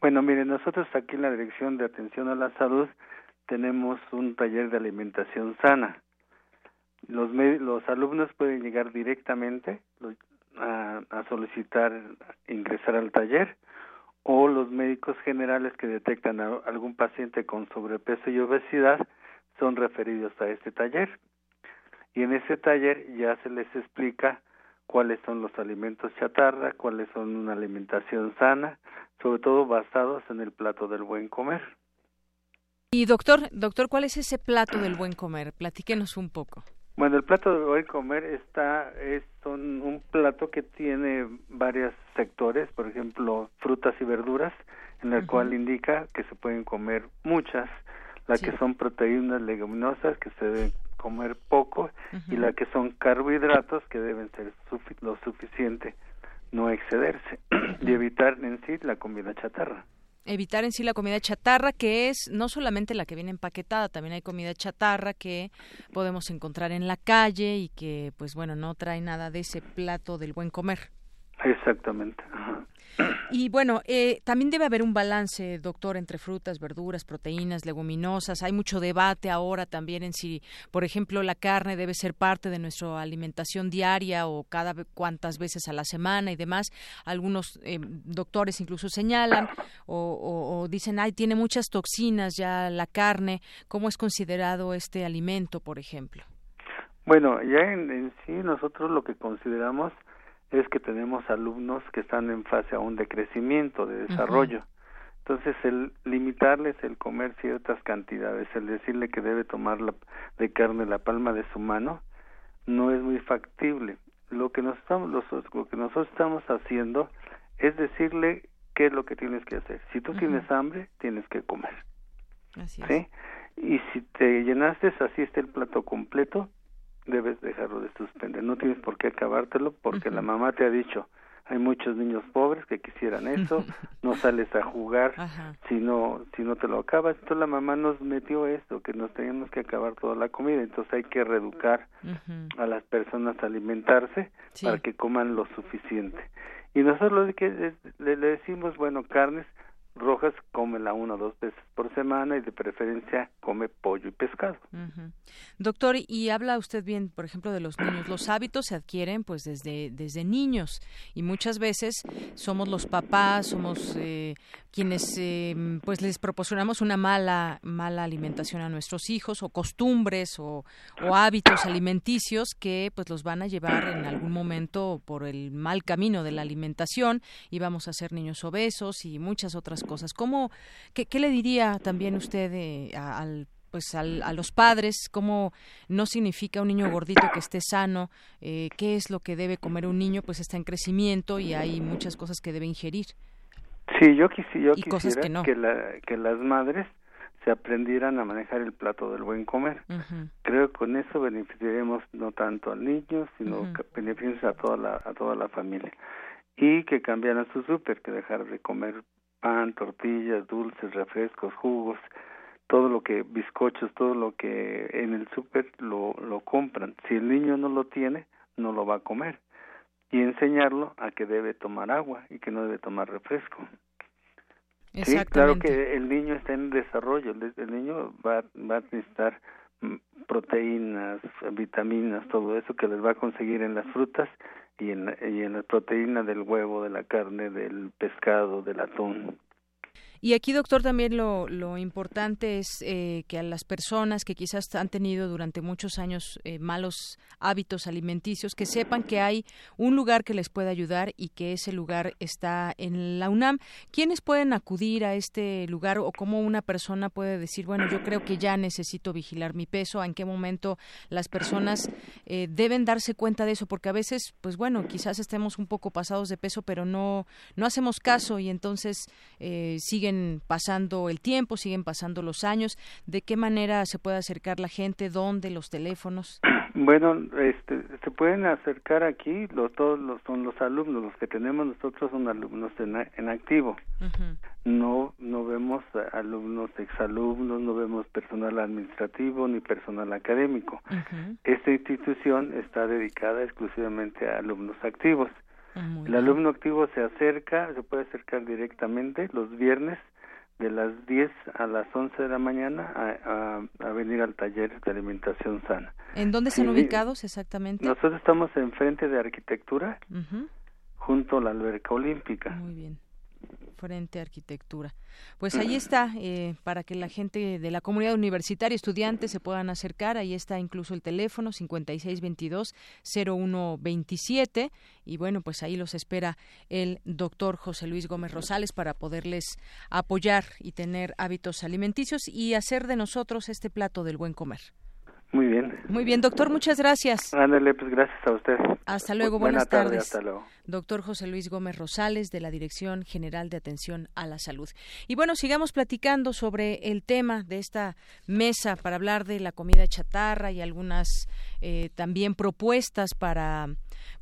[SPEAKER 27] Bueno, miren, nosotros aquí en la Dirección de Atención a la Salud tenemos un taller de alimentación sana. Los, los alumnos pueden llegar directamente a, a solicitar ingresar al taller o los médicos generales que detectan a algún paciente con sobrepeso y obesidad son referidos a este taller y en ese taller ya se les explica cuáles son los alimentos chatarra, cuáles son una alimentación sana, sobre todo basados en el plato del buen comer.
[SPEAKER 1] Y doctor, doctor, ¿cuál es ese plato del buen comer? Platíquenos un poco.
[SPEAKER 27] Bueno, el plato del buen comer está es un plato que tiene varios sectores, por ejemplo, frutas y verduras, en el cual indica que se pueden comer muchas, las que son proteínas leguminosas que se deben comer poco y la que son carbohidratos que deben ser lo suficiente, no excederse y evitar en sí la comida chatarra.
[SPEAKER 1] Evitar en sí la comida chatarra, que es no solamente la que viene empaquetada, también hay comida chatarra que podemos encontrar en la calle y que, pues bueno, no trae nada de ese plato del buen comer.
[SPEAKER 27] Exactamente.
[SPEAKER 1] Y bueno, eh, también debe haber un balance, doctor, entre frutas, verduras, proteínas, leguminosas. Hay mucho debate ahora también en si, por ejemplo, la carne debe ser parte de nuestra alimentación diaria o cada cuantas veces a la semana y demás. Algunos eh, doctores incluso señalan o, dicen, ay, tiene muchas toxinas ya la carne. ¿Cómo es considerado este alimento, por ejemplo?
[SPEAKER 27] Bueno, ya en sí nosotros lo que consideramos es que tenemos alumnos que están en fase aún de crecimiento, de desarrollo. Entonces, el limitarles el comer ciertas cantidades, el decirle que debe tomar la, de carne la palma de su mano, no es muy factible. Lo que, nos estamos, lo que nosotros estamos haciendo es decirle qué es lo que tienes que hacer. Si tú tienes hambre, tienes que comer.
[SPEAKER 1] Así
[SPEAKER 27] ¿sí? Y si te llenaste, así está el plato completo, debes dejarlo de suspender. No tienes por qué acabártelo porque la mamá te ha dicho, hay muchos niños pobres que quisieran eso, no sales a jugar si no si no te lo acabas. Entonces la mamá nos metió esto, que nos teníamos que acabar toda la comida, entonces hay que reeducar a las personas a alimentarse para que coman lo suficiente. Y nosotros que le, le decimos, bueno, carnes, rojas cómela una o dos veces por semana y de preferencia come pollo y pescado.
[SPEAKER 1] Doctor, y habla usted bien, por ejemplo, de los niños. Los hábitos se adquieren pues desde, desde niños y muchas veces somos los papás, somos eh, quienes eh, pues les proporcionamos una mala, mala alimentación a nuestros hijos o costumbres o, o hábitos alimenticios que pues los van a llevar en algún momento por el mal camino de la alimentación y vamos a ser niños obesos y muchas otras cosas. ¿Cómo, qué, le diría también usted eh, al pues a los padres cómo no significa un niño gordito que esté sano eh, qué es lo que debe comer un niño pues está en crecimiento y hay muchas cosas que debe ingerir.
[SPEAKER 27] Sí yo, quisiera que, la, que las madres se aprendieran a manejar el plato del buen comer. Creo que con eso beneficiaremos no tanto al niño, sino que beneficiamos a toda la a toda la familia. Y que cambiaran su súper, que dejar de comer pan, tortillas, dulces, refrescos, jugos, todo lo que bizcochos, todo lo que en el súper lo lo compran. Si el niño no lo tiene, no lo va a comer. Y enseñarlo a que debe tomar agua y que no debe tomar refresco. Sí, claro que el niño está en desarrollo, el, niño va, va a necesitar mm, proteínas, vitaminas, todo eso que les va a conseguir en las frutas y en, y en la proteína del huevo, de la carne, del pescado, del atún.
[SPEAKER 1] Y aquí, doctor, también lo, lo importante es eh, que a las personas que quizás han tenido durante muchos años eh, malos hábitos alimenticios, que sepan que hay un lugar que les puede ayudar y que ese lugar está en la UNAM. ¿Quiénes pueden acudir a este lugar o cómo una persona puede decir, bueno, yo creo que ya necesito vigilar mi peso? ¿En qué momento las personas eh, deben darse cuenta de eso? Porque a veces, pues bueno, quizás estemos un poco pasados de peso, pero no, no hacemos caso y entonces siguen pasando el tiempo, siguen pasando los años. ¿De qué manera se puede acercar la gente? ¿Dónde? ¿Los teléfonos?
[SPEAKER 27] Bueno, este, se pueden acercar aquí, los, todos los, son los alumnos, los que tenemos nosotros son alumnos en, en activo. No no vemos alumnos, exalumnos, no vemos personal administrativo ni personal académico. Esta institución está dedicada exclusivamente a alumnos activos. El alumno activo se acerca, se puede acercar directamente los viernes de las 10 a las 11 de la mañana a, a, venir al taller de alimentación sana.
[SPEAKER 1] ¿En dónde están ubicados exactamente?
[SPEAKER 27] Nosotros estamos enfrente de arquitectura, junto a la alberca olímpica.
[SPEAKER 1] Muy bien frente arquitectura. Pues ahí está, eh, para que la gente de la comunidad universitaria, estudiantes, se puedan acercar. Ahí está incluso el teléfono 5622-0127. Y bueno, pues ahí los espera el doctor José Luis Gómez Rosales para poderles apoyar y tener hábitos alimenticios y hacer de nosotros este plato del buen comer.
[SPEAKER 27] Muy bien.
[SPEAKER 1] Muy bien, doctor, muchas gracias.
[SPEAKER 27] Ándale, pues gracias a usted.
[SPEAKER 1] Hasta luego, buenas tardes. Hasta luego. Doctor José Luis Gómez Rosales, de la Dirección General de Atención a la Salud. Y bueno, sigamos platicando sobre el tema de esta mesa para hablar de la comida chatarra y algunas eh, también propuestas para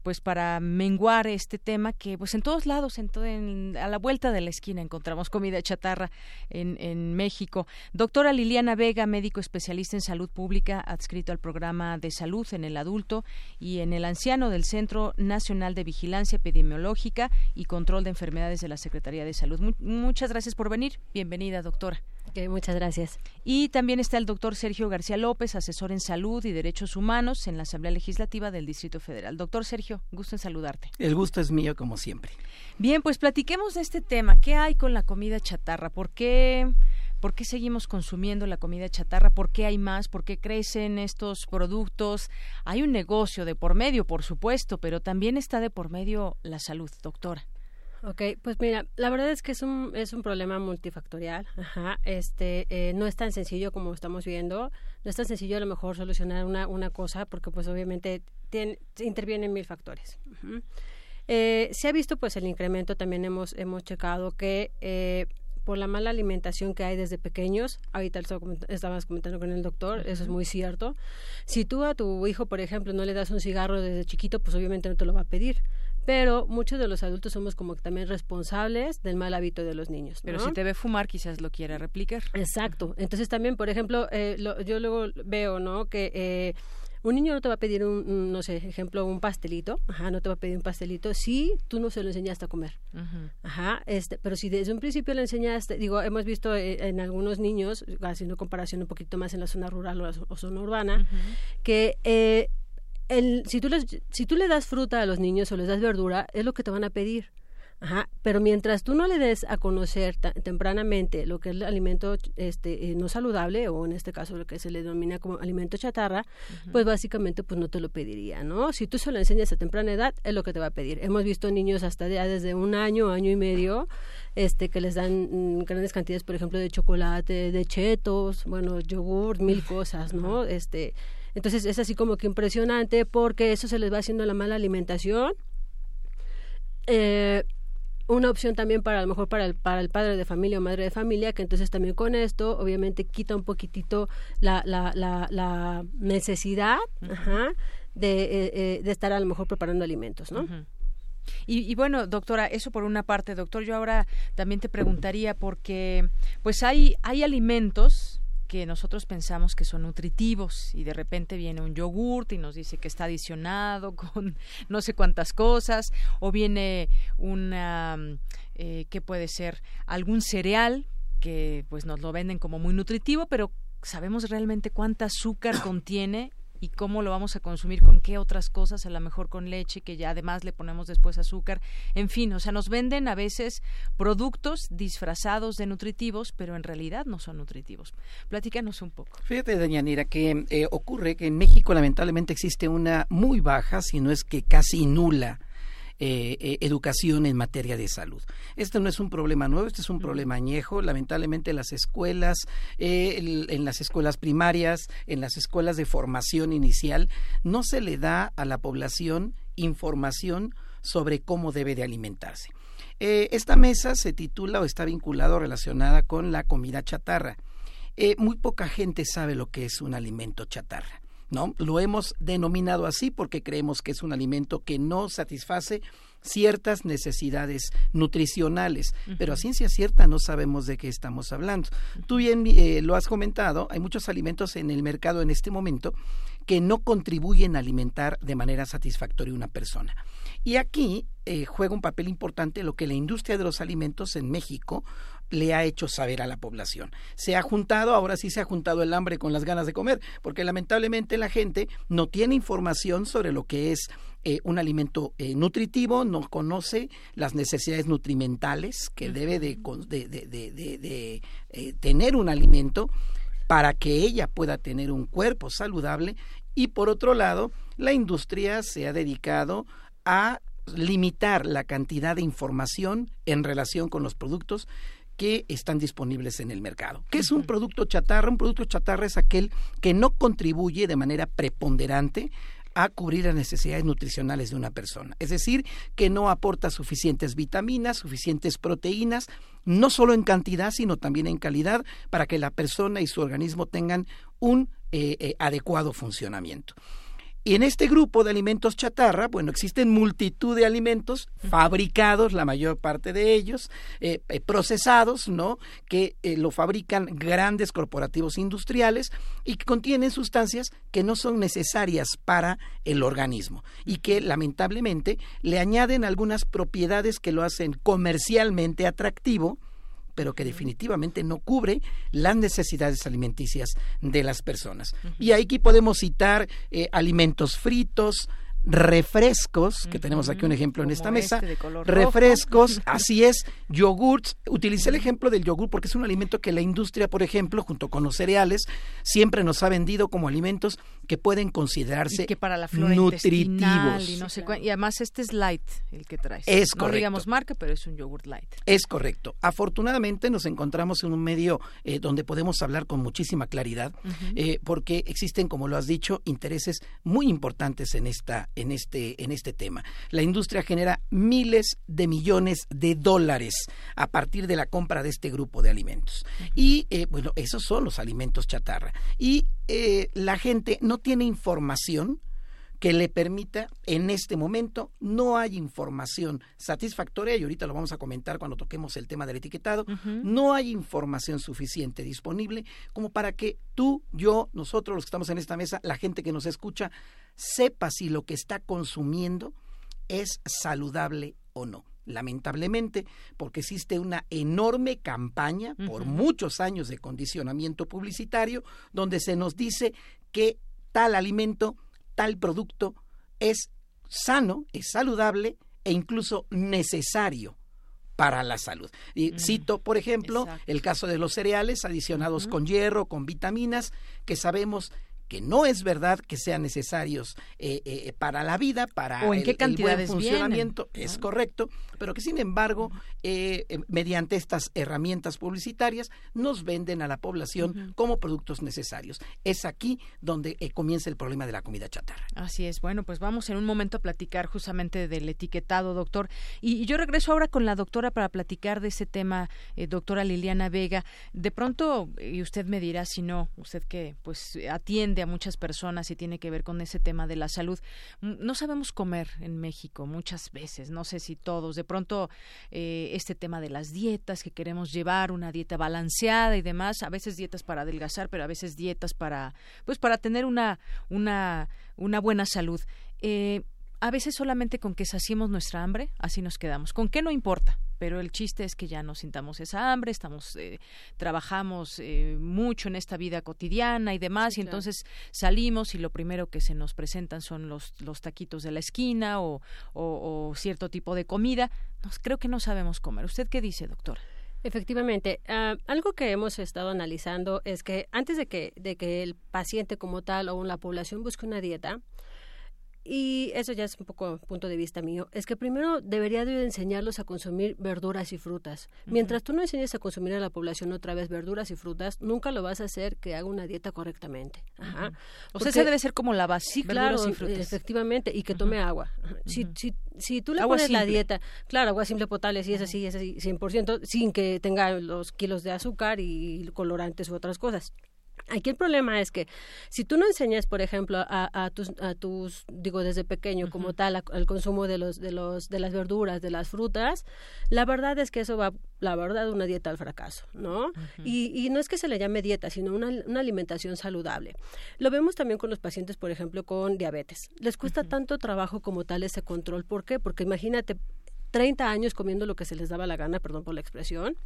[SPEAKER 1] pues para menguar este tema que pues en todos lados en, a la vuelta de la esquina encontramos comida chatarra en, en México doctora Liliana Vega médico especialista en salud pública adscrito al programa de salud en el adulto y en el anciano del Centro Nacional de Vigilancia Epidemiológica y Control de Enfermedades de la Secretaría de Salud muchas gracias por venir bienvenida doctora
[SPEAKER 28] muchas gracias.
[SPEAKER 1] Y también está el doctor Sergio García López, asesor en salud y derechos humanos en la Asamblea Legislativa del Distrito Federal. Doctor Sergio, gusto en saludarte.
[SPEAKER 29] El gusto es mío, como siempre.
[SPEAKER 1] Bien, pues platiquemos de este tema. ¿Qué hay con la comida chatarra? ¿Por qué? ¿Por qué seguimos consumiendo la comida chatarra? ¿Por qué hay más? ¿Por qué crecen estos productos? Hay un negocio de por medio, por supuesto, pero también está de por medio la salud, doctora.
[SPEAKER 28] Ok, pues mira, la verdad es que es un, es un problema multifactorial. Ajá, este, eh, no es tan sencillo como estamos viendo. No es tan sencillo a lo mejor solucionar una, una cosa porque pues obviamente tiene, intervienen mil factores. eh, se ha visto pues el incremento, también hemos, hemos checado que eh, por la mala alimentación que hay desde pequeños, ahorita estabas comentando con el doctor, eso es muy cierto. Si tú a tu hijo, por ejemplo, no le das un cigarro desde chiquito, pues obviamente no te lo va a pedir pero muchos de los adultos somos como también responsables del mal hábito de los niños.
[SPEAKER 1] Pero si te ve fumar, quizás lo quiera replicar.
[SPEAKER 28] Exacto. Entonces también, por ejemplo, eh, yo luego veo, ¿no? Que eh, un niño no te va a pedir un, no sé, ejemplo, un pastelito, ajá, no te va a pedir un pastelito si tú no se lo enseñaste a comer. Ajá, este, pero si desde un principio le enseñaste, digo, hemos visto eh, en algunos niños, haciendo comparación un poquito más en la zona rural o, zona urbana, que eh, el, si, tú les, si tú le das fruta a los niños o les das verdura, es lo que te van a pedir. Ajá, pero mientras tú no le des a conocer tempranamente lo que es el alimento este, eh, no saludable, o en este caso lo que se le denomina como alimento chatarra, pues básicamente pues no te lo pediría, ¿no? Si tú se lo enseñas a temprana edad, es lo que te va a pedir. Hemos visto niños hasta ya desde un año, año y medio, este, que les dan mm, grandes cantidades, por ejemplo, de chocolate, de chetos, bueno, yogur, mil cosas, ¿no? Este, entonces es así como que impresionante porque eso se les va haciendo la mala alimentación. Eh, una opción también para a lo mejor para el, para el padre de familia o madre de familia, que entonces también con esto obviamente quita un poquitito la, la, la, necesidad de, eh, eh, de, estar a lo mejor preparando alimentos, ¿no?
[SPEAKER 1] Y, y, bueno, doctora, eso por una parte, doctor, yo ahora también te preguntaría porque pues hay, hay alimentos que nosotros pensamos que son nutritivos y de repente viene un yogurt y nos dice que está adicionado con no sé cuántas cosas o viene una eh, que puede ser algún cereal que pues nos lo venden como muy nutritivo pero sabemos realmente cuánta azúcar contiene y cómo lo vamos a consumir con qué otras cosas, a lo mejor con leche, que ya además le ponemos después azúcar. En fin, o sea, nos venden a veces productos disfrazados de nutritivos, pero en realidad no son nutritivos. Platícanos un poco.
[SPEAKER 29] Fíjate, Dañanira, que eh, ocurre que en México lamentablemente existe una muy baja, si no es que casi nula, eh, eh, educación en materia de salud. Este no es un problema nuevo, este es un problema añejo. Lamentablemente las escuelas, eh, en las escuelas primarias, en las escuelas de formación inicial, no se le da a la población información sobre cómo debe de alimentarse. esta mesa se titula o está vinculada o relacionada con la comida chatarra. muy poca gente sabe lo que es un alimento chatarra. ¿No? Lo hemos denominado así porque creemos que es un alimento que no satisface ciertas necesidades nutricionales, pero a ciencia cierta no sabemos de qué estamos hablando. Tú bien eh, lo has comentado, hay muchos alimentos en el mercado en este momento que no contribuyen a alimentar de manera satisfactoria a una persona. Y aquí eh, juega un papel importante lo que la industria de los alimentos en México le ha hecho saber a la población. Se ha juntado, ahora sí se ha juntado el hambre con las ganas de comer, porque lamentablemente la gente no tiene información sobre lo que es eh, un alimento eh, nutritivo, no conoce las necesidades nutrimentales que debe de, de, eh, tener un alimento para que ella pueda tener un cuerpo saludable y por otro lado, la industria se ha dedicado a limitar la cantidad de información en relación con los productos que están disponibles en el mercado. ¿Qué es un producto chatarra? Un producto chatarra es aquel que no contribuye de manera preponderante a cubrir las necesidades nutricionales de una persona. Es decir, que no aporta suficientes vitaminas, suficientes proteínas, no solo en cantidad, sino también en calidad, para que la persona y su organismo tengan un eh, eh, adecuado funcionamiento. Y en este grupo de alimentos chatarra, bueno, existen multitud de alimentos fabricados, la mayor parte de ellos, eh, eh, procesados, ¿no? Que eh, lo fabrican grandes corporativos industriales y que contienen sustancias que no son necesarias para el organismo y que lamentablemente le añaden algunas propiedades que lo hacen comercialmente atractivo, pero que definitivamente no cubre las necesidades alimenticias de las personas. Y aquí podemos citar eh, alimentos fritos, refrescos, que tenemos aquí un ejemplo en esta mesa, este refrescos, así es, yogurts. Utilicé el ejemplo del yogur porque es un alimento que la industria, por ejemplo, junto con los cereales, siempre nos ha vendido como alimentos que pueden considerarse
[SPEAKER 1] que para la nutritivos. Y, no sé y además este es light el que traes.
[SPEAKER 29] Es correcto.
[SPEAKER 1] No digamos marca, pero es un yogurt light.
[SPEAKER 29] Es correcto. Afortunadamente nos encontramos en un medio eh, donde podemos hablar con muchísima claridad, eh, porque existen, como lo has dicho, intereses muy importantes en esta en este, en este tema. La industria genera miles de millones de dólares a partir de la compra de este grupo de alimentos. Y eh, bueno, esos son los alimentos chatarra. Y eh, la gente no tiene información que le permita en este momento no hay información satisfactoria y ahorita lo vamos a comentar cuando toquemos el tema del etiquetado no hay información suficiente disponible como para que tú yo nosotros los que estamos en esta mesa la gente que nos escucha sepa si lo que está consumiendo es saludable o no. Lamentablemente, porque existe una enorme campaña por muchos años de condicionamiento publicitario donde se nos dice que tal alimento tal producto es sano, es saludable e incluso necesario para la salud. Y cito, por ejemplo, el caso de los cereales adicionados con hierro, con vitaminas, que sabemos que no es verdad que sean necesarios eh, eh, para la vida, para
[SPEAKER 1] ¿O en
[SPEAKER 29] el,
[SPEAKER 1] qué
[SPEAKER 29] el buen funcionamiento,
[SPEAKER 1] vienen?
[SPEAKER 29] es correcto, pero que sin embargo, eh, eh, mediante estas herramientas publicitarias, nos venden a la población como productos necesarios. Es aquí donde eh, comienza el problema de la comida chatarra.
[SPEAKER 1] Así es. Bueno, pues vamos en un momento a platicar justamente del etiquetado, doctor. Y, y yo regreso ahora con la doctora para platicar de ese tema, doctora Liliana Vega. De pronto, y usted me dirá si no, usted que pues atiende a muchas personas y tiene que ver con ese tema de la salud. No sabemos comer en México muchas veces, no sé si todos. De pronto, eh, este tema de las dietas que queremos llevar, una dieta balanceada y demás, a veces dietas para adelgazar, pero a veces dietas para, pues para tener una, una, una buena salud. Eh, a veces solamente con que saciemos nuestra hambre, así nos quedamos. ¿Con qué no importa? Pero el chiste es que ya no sintamos esa hambre, estamos, eh, trabajamos eh, mucho en esta vida cotidiana y demás, y
[SPEAKER 28] claro.
[SPEAKER 1] entonces salimos y lo primero que se nos presentan son los, los taquitos de la esquina o, o- o cierto tipo de comida. Nos, creo que no sabemos comer. ¿Usted qué dice, doctora?
[SPEAKER 28] Efectivamente, ah, algo que hemos estado analizando es que antes de que, de que el paciente como tal o la población busque una dieta, y eso ya es un poco punto de vista mío, es que primero debería de enseñarlos a consumir verduras y frutas. Mientras tú no enseñes a consumir a la población otra vez verduras y frutas, nunca lo vas a hacer que haga una dieta correctamente. Ajá.
[SPEAKER 1] O sea, ese debe ser como la verduras
[SPEAKER 28] claro,
[SPEAKER 1] y frutas.
[SPEAKER 28] efectivamente, y que tome agua. Si, si, si tú le
[SPEAKER 1] Agua
[SPEAKER 28] pones la dieta, claro, agua simple potable, sí es así, es así, 100%, sin que tenga los kilos de azúcar y colorantes u otras cosas. Aquí el problema es que si tú no enseñas, por ejemplo, a, a tus, a tus, digo, desde pequeño como tal, al consumo de los, de los, de las verduras, de las frutas, la verdad es que eso va, la verdad, una dieta al fracaso, ¿no? y, y no es que se le llame dieta, sino una, una alimentación saludable. Lo vemos también con los pacientes, por ejemplo, con diabetes. Les cuesta tanto trabajo como tal ese control. ¿Por qué? Porque imagínate 30 años comiendo lo que se les daba la gana, perdón por la expresión,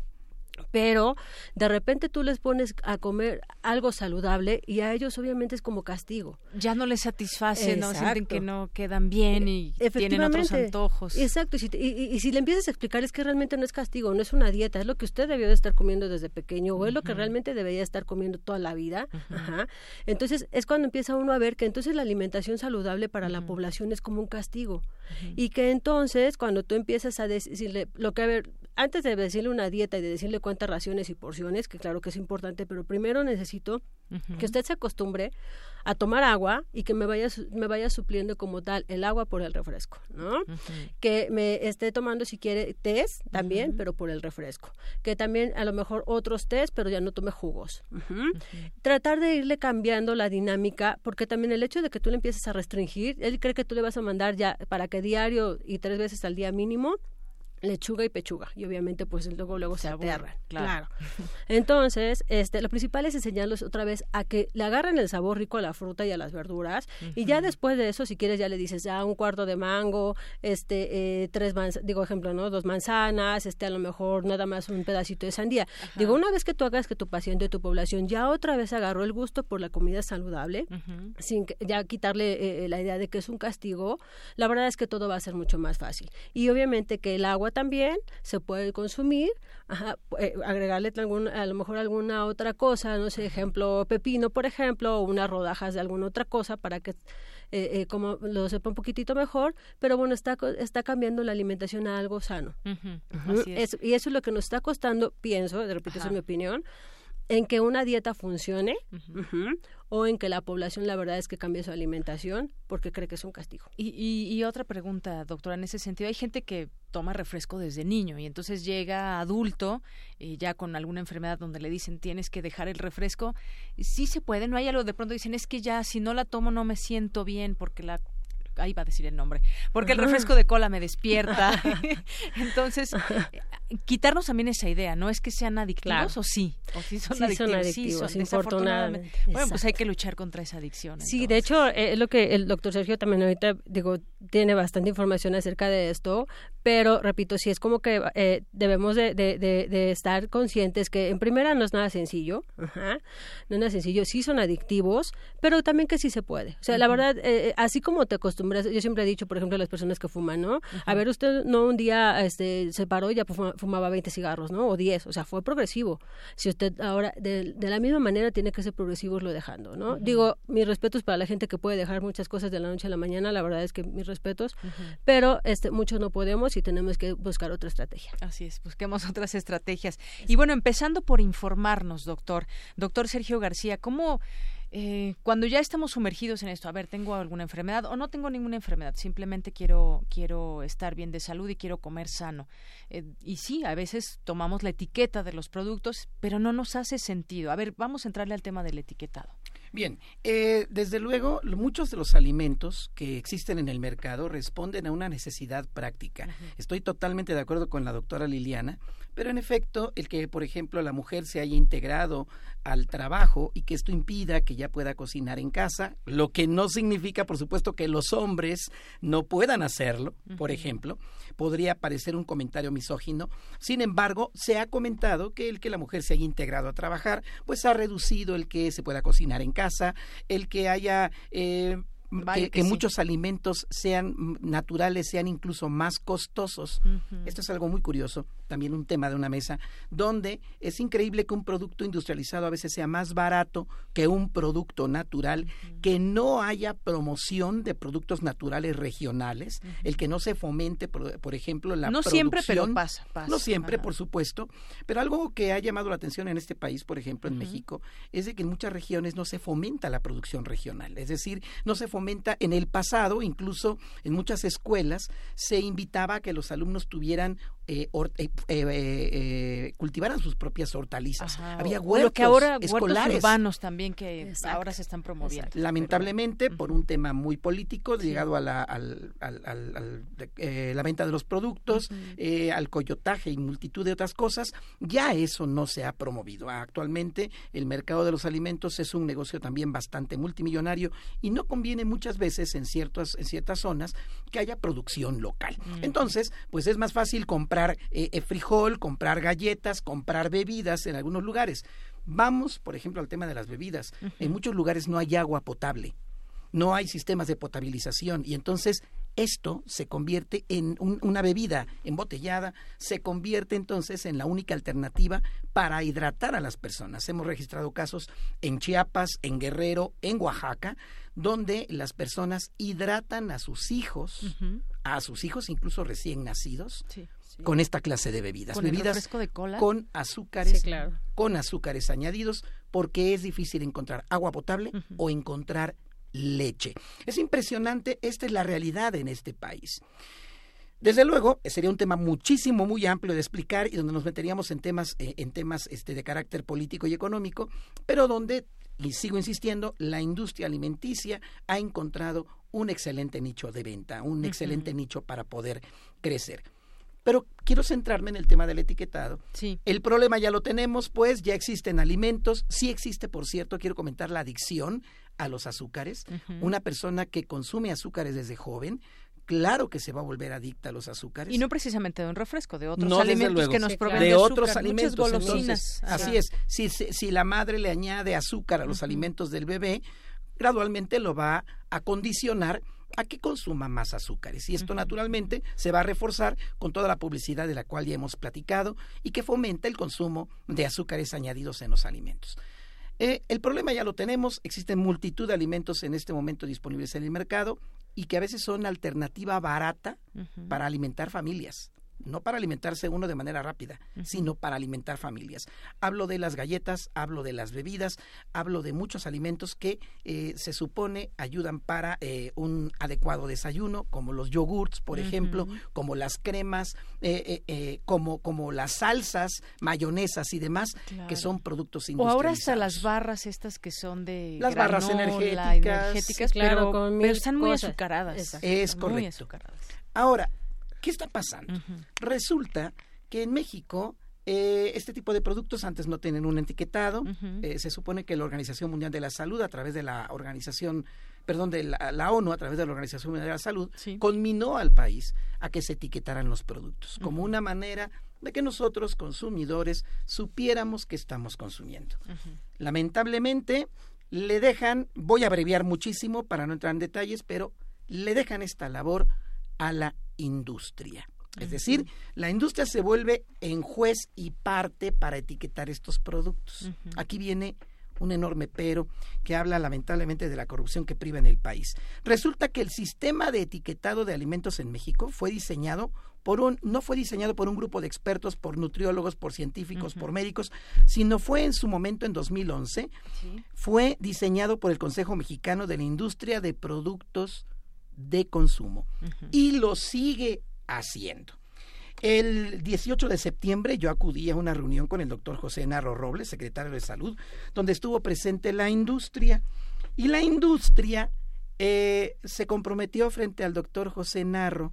[SPEAKER 28] pero de repente tú les pones a comer algo saludable y a ellos obviamente es como castigo.
[SPEAKER 1] Ya no les satisface, no sienten que no quedan bien y tienen otros antojos.
[SPEAKER 28] Exacto, y si, te- y- y- y si le empiezas a explicar es que realmente no es castigo, no es una dieta, es lo que usted debió de estar comiendo desde pequeño o es lo que realmente debería estar comiendo toda la vida. Ajá. Entonces es cuando empieza uno a ver que entonces la alimentación saludable para la población es como un castigo y que entonces cuando tú empiezas a decirle lo que a ver antes de decirle una dieta y de decirle cuántas raciones y porciones, que claro que es importante, pero primero necesito que usted se acostumbre a tomar agua y que me vaya me vaya supliendo como tal el agua por el refresco, ¿no? Que me esté tomando si quiere tés también, pero por el refresco. Que también a lo mejor otros tés, pero ya no tome jugos. Tratar de irle cambiando la dinámica, porque también el hecho de que tú le empieces a restringir, él cree que tú le vas a mandar ya para que diario y tres veces al día mínimo lechuga y pechuga y obviamente pues luego luego se, aterran
[SPEAKER 1] claro.
[SPEAKER 28] claro. Entonces este lo principal es enseñarlos otra vez a que le agarren el sabor rico a la fruta y a las verduras y ya después de eso si quieres ya le dices ya un cuarto de mango este eh, tres digo ejemplo no dos manzanas este a lo mejor nada más un pedacito de sandía digo una vez que tú hagas que tu paciente tu población ya otra vez agarró el gusto por la comida saludable sin que- ya quitarle eh, la idea de que es un castigo, la verdad es que todo va a ser mucho más fácil. Y obviamente que el agua también se puede consumir, ajá, eh, agregarle algún, a lo mejor alguna otra cosa, no sé, ejemplo, pepino, por ejemplo, o unas rodajas de alguna otra cosa para que eh, eh, como lo sepa un poquitito mejor, pero bueno, está, está cambiando la alimentación a algo sano.
[SPEAKER 1] Así es.
[SPEAKER 28] Y eso es lo que nos está costando, pienso, de repito, esa es mi opinión, en que una dieta funcione o en que la población la verdad es que cambie su alimentación porque cree que es un castigo.
[SPEAKER 1] Y, y, y otra pregunta, doctora, en ese sentido, hay gente que toma refresco desde niño y entonces llega adulto eh, ya con alguna enfermedad donde le dicen tienes que dejar el refresco. Sí se puede, no hay algo, de pronto dicen es que ya si no la tomo no me siento bien porque la ahí va a decir el nombre, porque el refresco de cola me despierta. Entonces, eh, quitarnos también esa idea, ¿no es que sean adictivos
[SPEAKER 28] Claro.
[SPEAKER 1] o sí? O sí son
[SPEAKER 28] Sí
[SPEAKER 1] adictivos.
[SPEAKER 28] son
[SPEAKER 1] Sí,
[SPEAKER 28] adictivos,
[SPEAKER 1] son- desafortunadamente.
[SPEAKER 28] infortunadamente.
[SPEAKER 1] Bueno, pues hay que luchar contra esa adicción.
[SPEAKER 28] Sí, de hecho, eh, es lo que el doctor Sergio también ahorita, digo, tiene bastante información acerca de esto, pero repito, sí es como que eh, debemos de, de, de, de estar conscientes que en primera no es nada sencillo, ajá, no es nada sencillo, sí son adictivos, pero también que sí se puede. O sea, la verdad, eh, así como te acostumbras, yo siempre he dicho, por ejemplo, a las personas que fuman, ¿no? A ver, usted no un día este, se paró y ya fuma- fumaba 20 cigarros, ¿no? O 10, o sea, fue progresivo. Si usted ahora, de, la misma manera, tiene que ser progresivo lo dejando, ¿no? Digo, mis respetos para la gente que puede dejar muchas cosas de la noche a la mañana, la verdad es que mis respetos, pero este, muchos no podemos y tenemos que buscar otra estrategia.
[SPEAKER 1] Así es, busquemos otras estrategias. Y bueno, empezando por informarnos, doctor. Doctor Sergio García, ¿cómo eh, cuando ya estamos sumergidos en esto, a ver, tengo alguna enfermedad o no tengo ninguna enfermedad, simplemente quiero, quiero estar bien de salud y quiero comer sano. Eh, y sí, a veces tomamos la etiqueta de los productos, pero no nos hace sentido. A ver, vamos a entrarle al tema del etiquetado.
[SPEAKER 29] Bien, eh, desde luego, muchos de los alimentos que existen en el mercado responden a una necesidad práctica. Estoy totalmente de acuerdo con la doctora Liliana, pero en efecto, el que, por ejemplo, la mujer se haya integrado al trabajo y que esto impida que ya pueda cocinar en casa, lo que no significa, por supuesto, que los hombres no puedan hacerlo, por ejemplo, podría parecer un comentario misógino. Sin embargo, se ha comentado que el que la mujer se haya integrado a trabajar, pues ha reducido el que se pueda cocinar en casa, el que haya eh, que, muchos alimentos sean naturales, sean incluso más costosos. Esto es algo muy curioso, también un tema de una mesa, donde es increíble que un producto industrializado a veces sea más barato que un producto natural, que no haya promoción de productos naturales regionales, el que no se fomente, por, ejemplo, la
[SPEAKER 1] no siempre, pero pasa,
[SPEAKER 29] No siempre, por supuesto, pero algo que ha llamado la atención en este país, por ejemplo, en México, es de que en muchas regiones no se fomenta la producción regional, es decir, no se fomenta en el pasado, incluso en muchas escuelas, se invitaba a que los alumnos tuvieran eh, eh, eh, cultivaran sus propias hortalizas. Había huertos
[SPEAKER 1] lo que ahora
[SPEAKER 29] escolares
[SPEAKER 1] urbanos también que ahora se están promoviendo.
[SPEAKER 29] Lamentablemente, por un tema muy político, llegado a la, la venta de los productos, al coyotaje y multitud de otras cosas, ya eso no se ha promovido. Actualmente, el mercado de los alimentos es un negocio también bastante multimillonario y no conviene muchas veces en ciertas, en ciertas zonas que haya producción local. Entonces, pues es más fácil comprar comprar eh, eh, frijol, comprar galletas, comprar bebidas en algunos lugares. Vamos, por ejemplo, al tema de las bebidas. En muchos lugares no hay agua potable, no hay sistemas de potabilización y entonces esto se convierte en una bebida embotellada, se convierte entonces en la única alternativa para hidratar a las personas. Hemos registrado casos en Chiapas, en Guerrero, en Oaxaca, donde las personas hidratan a sus hijos, a sus hijos incluso recién nacidos, con esta clase de bebidas.
[SPEAKER 1] ¿Con
[SPEAKER 29] bebidas
[SPEAKER 1] de cola?
[SPEAKER 29] con azúcares, con azúcares añadidos, porque es difícil encontrar agua potable o encontrar leche. Es impresionante, esta es la realidad en este país. Desde luego, sería un tema muchísimo, muy amplio de explicar y donde nos meteríamos en temas, eh, en temas este, de carácter político y económico, pero donde, y sigo insistiendo, la industria alimenticia ha encontrado un excelente nicho de venta, un excelente nicho para poder crecer. Pero quiero centrarme en el tema del etiquetado.
[SPEAKER 1] Sí.
[SPEAKER 29] El problema ya lo tenemos, pues ya existen alimentos. Sí existe, por cierto, quiero comentar la adicción a los azúcares. Una persona que consume azúcares desde joven, claro que se va a volver adicta a los azúcares.
[SPEAKER 1] Y no precisamente de un refresco, de otros alimentos que nos proveen
[SPEAKER 29] de, otros
[SPEAKER 1] azúcar,
[SPEAKER 29] alimentos.
[SPEAKER 1] golosinas.
[SPEAKER 29] así es. Si, si, la madre le añade azúcar a los alimentos del bebé, gradualmente lo va a condicionar a que consuma más azúcares. Y esto naturalmente se va a reforzar con toda la publicidad de la cual ya hemos platicado y que fomenta el consumo de azúcares añadidos en los alimentos. Eh, el problema ya lo tenemos, existen multitud de alimentos en este momento disponibles en el mercado y que a veces son alternativa barata para alimentar familias no para alimentarse uno de manera rápida, sino para alimentar familias. Hablo de las galletas, hablo de las bebidas, hablo de muchos alimentos que eh, se supone ayudan para eh, un adecuado desayuno, como los yogurts, por ejemplo, como las cremas, eh, como, como las salsas, mayonesas y demás, que son productos industrializados.
[SPEAKER 1] O ahora hasta las barras estas que son de
[SPEAKER 29] las barras energéticas,
[SPEAKER 1] pero, están muy azucaradas.
[SPEAKER 29] Es correcto. Ahora, ¿Qué está pasando? Resulta que en México eh, este tipo de productos antes no tienen un etiquetado. Eh, se supone que la Organización Mundial de la Salud, a través de la organización, perdón, de la, ONU, a través de la Organización Mundial de la Salud, conminó al país a que se etiquetaran los productos, como una manera de que nosotros, consumidores, supiéramos que estamos consumiendo. Lamentablemente, le dejan, voy a abreviar muchísimo para no entrar en detalles, pero le dejan esta labor a la industria. Es decir, la industria se vuelve en juez y parte para etiquetar estos productos. Aquí viene un enorme pero que habla lamentablemente de la corrupción que priva en el país. Resulta que el sistema de etiquetado de alimentos en México fue diseñado por un, no fue diseñado por un grupo de expertos, por nutriólogos, por científicos, por médicos, sino fue en su momento, en 2011, fue diseñado por el Consejo Mexicano de la Industria de Productos de Consumo y lo sigue haciendo. El 18 de septiembre yo acudí a una reunión con el doctor José Narro Robles, secretario de Salud, donde estuvo presente la industria. Y la industria eh, se comprometió frente al doctor José Narro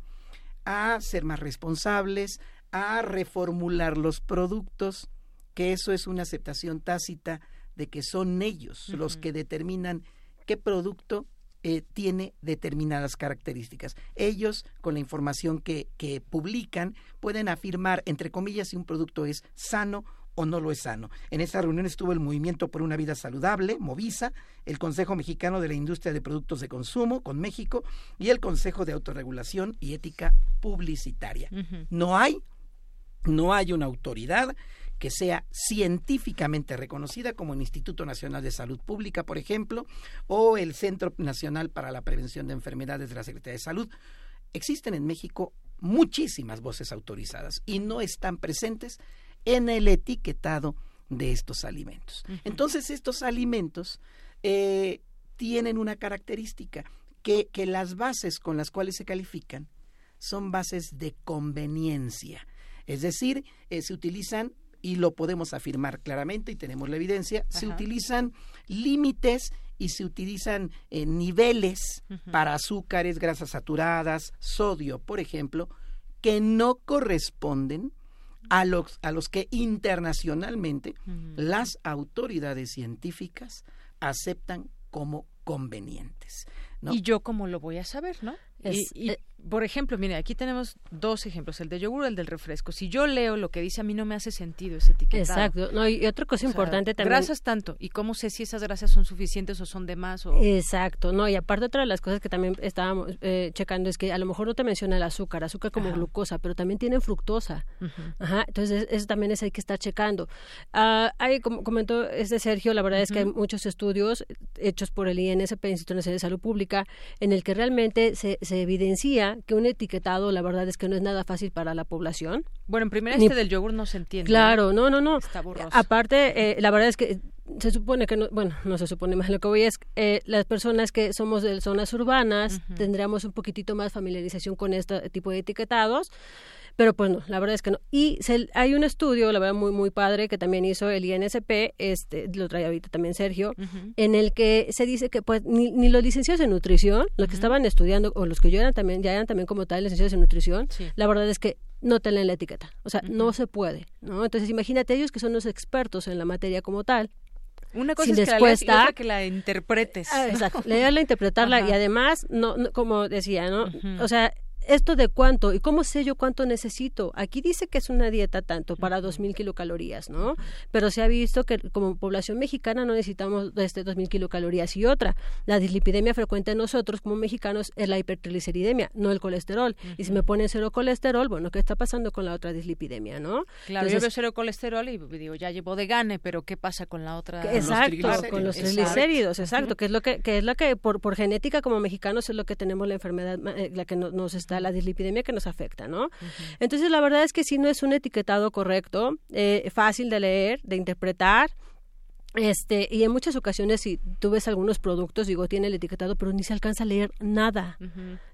[SPEAKER 29] a ser más responsables, a reformular los productos, que eso es una aceptación tácita de que son ellos los que determinan qué producto eh, tiene determinadas características. Ellos, con la información que, que publican, pueden afirmar, entre comillas, si un producto es sano o no lo es sano. En esta reunión estuvo el Movimiento por una Vida Saludable, Movisa, el Consejo Mexicano de la Industria de Productos de Consumo, con México, y el Consejo de Autorregulación y Ética Publicitaria. No hay, no hay una autoridad que sea científicamente reconocida como el Instituto Nacional de Salud Pública, por ejemplo, o el Centro Nacional para la Prevención de Enfermedades de la Secretaría de Salud. Existen en México muchísimas voces autorizadas y no están presentes en el etiquetado de estos alimentos. Entonces, estos alimentos eh, tienen una característica, que, que las bases con las cuales se califican son bases de conveniencia. Es decir, eh, se utilizan y lo podemos afirmar claramente y tenemos la evidencia, se utilizan límites y se utilizan eh, niveles para azúcares, grasas saturadas, sodio, por ejemplo, que no corresponden a los, a los que internacionalmente las autoridades científicas aceptan como convenientes.
[SPEAKER 1] ¿Y yo cómo lo voy a saber, no? Y, eh, por ejemplo, mire, aquí tenemos dos ejemplos, el de yogur y el del refresco. Si yo leo lo que dice, a mí no me hace sentido ese etiquetado.
[SPEAKER 28] Exacto. No, y otra cosa importante también.
[SPEAKER 1] Grasas tanto. ¿Y cómo sé si esas grasas son suficientes o son de más? O...
[SPEAKER 28] Exacto. No, y aparte otra de las cosas que también estábamos eh, checando es que a lo mejor no te menciona el azúcar, azúcar como glucosa, pero también tienen fructosa. Ajá. Entonces, eso también es hay que estar checando. Ah, hay, como comentó este Sergio, la verdad es que hay muchos estudios hechos por el INSP, Instituto Nacional de Salud Pública, en el que realmente se, se evidencia que un etiquetado, la verdad es que no es nada fácil para la población.
[SPEAKER 1] Bueno, en primera este del yogur no se entiende.
[SPEAKER 28] Claro, no, no, no. Está Aparte, eh, la verdad es que se supone que no, bueno, no se supone más, lo que voy es eh, las personas que somos de zonas urbanas tendríamos un poquitito más familiarización con este tipo de etiquetados pero pues no, la verdad es que no. Y hay un estudio, la verdad, muy, muy padre que también hizo el INSP, este, lo trae ahorita también Sergio, en el que se dice que pues ni, los licenciados en nutrición, los que estaban estudiando, o los que yo eran también, ya eran también como tal licenciados en nutrición, la verdad es que no te leen la etiqueta. O sea, no se puede, ¿no? Entonces imagínate ellos que son los expertos en la materia como tal,
[SPEAKER 1] una cosa es que, la leas que la interpretes.
[SPEAKER 28] Ah, exacto, leerla, interpretarla y además, no, como decía, ¿no? O sea, esto de cuánto y cómo sé yo cuánto necesito. Aquí dice que es una dieta tanto para 2.000 kilocalorías, ¿no? Pero se ha visto que como población mexicana no necesitamos este 2.000 kilocalorías y otra. La dislipidemia frecuente en nosotros como mexicanos es la hipertrigliceridemia, no el colesterol. Y si me ponen cero colesterol, bueno, ¿qué está pasando con la otra dislipidemia, no?
[SPEAKER 1] Claro, yo veo cero colesterol y digo, ya llevo de gane, pero ¿qué pasa con la otra?
[SPEAKER 28] Exacto, con los triglicéridos, exacto, que es lo que, que es lo que por, por genética como mexicanos es lo que tenemos la enfermedad, eh, la que nos está la dislipidemia que nos afecta, ¿no? Entonces, la verdad es que si no es un etiquetado correcto, eh, fácil de leer, de interpretar, este, y en muchas ocasiones, si tú ves algunos productos, digo, tiene el etiquetado, pero ni se alcanza a leer nada.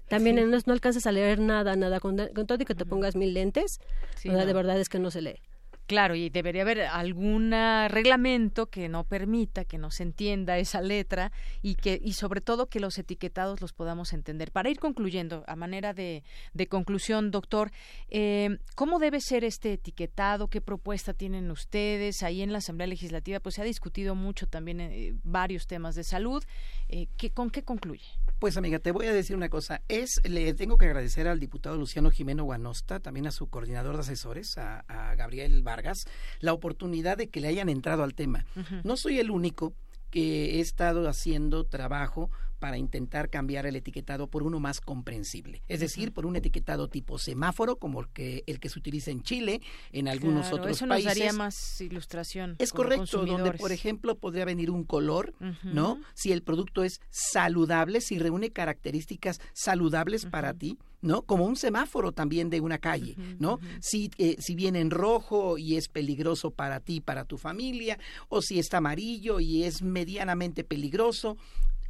[SPEAKER 28] También en no alcanzas a leer nada, nada. Con, todo y que te pongas mil lentes, de verdad es que no se lee.
[SPEAKER 1] Claro, y debería haber algún reglamento que no permita que no se entienda esa letra y que y sobre todo que los etiquetados los podamos entender. Para ir concluyendo, a manera de, de conclusión, doctor, eh, ¿cómo debe ser este etiquetado? ¿Qué propuesta tienen ustedes? Ahí en la Asamblea Legislativa pues se ha discutido mucho también eh, varios temas de salud. Eh, ¿qué, ¿Con qué concluye?
[SPEAKER 29] Pues amiga, te voy a decir una cosa. Es, le tengo que agradecer al diputado Luciano Jimeno Guanosta, también a su coordinador de asesores, a, Gabriel Vargas, la oportunidad de que le hayan entrado al tema. No soy el único que he estado haciendo trabajo para intentar cambiar el etiquetado por uno más comprensible, es decir, por un etiquetado tipo semáforo como el que el que se utiliza en Chile, en algunos
[SPEAKER 1] Claro,
[SPEAKER 29] otros
[SPEAKER 1] eso nos
[SPEAKER 29] países.
[SPEAKER 1] daría más ilustración.
[SPEAKER 29] Es correcto, donde por ejemplo podría venir un color. ¿no? Si el producto es saludable, si reúne características saludables para ti, ¿no? Como un semáforo también de una calle, ¿no? Si, eh, si viene en rojo y es peligroso para ti, para tu familia, o si está amarillo y es medianamente peligroso.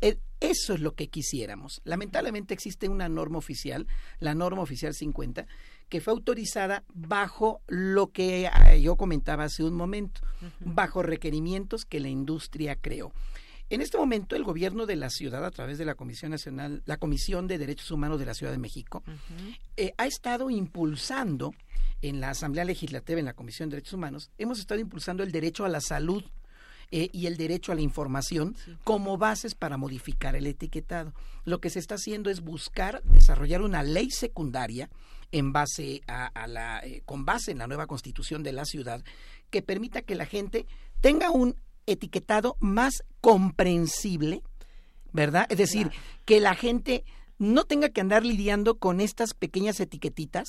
[SPEAKER 29] Eh, Eso es lo que quisiéramos. Lamentablemente existe una norma oficial, la norma oficial 50, que fue autorizada bajo lo que eh, yo comentaba hace un momento, bajo requerimientos que la industria creó. En este momento, el gobierno de la ciudad, a través de la Comisión Nacional, la Comisión de Derechos Humanos de la Ciudad de México, eh, ha estado impulsando en la Asamblea Legislativa, en la Comisión de Derechos Humanos, hemos estado impulsando el derecho a la salud eh, y el derecho a la información como bases para modificar el etiquetado. Lo que se está haciendo es buscar desarrollar una ley secundaria en base a, a la, eh, con base en la nueva constitución de la ciudad que permita que la gente tenga un etiquetado más comprensible, ¿verdad? Es decir, que la gente no tenga que andar lidiando con estas pequeñas etiquetitas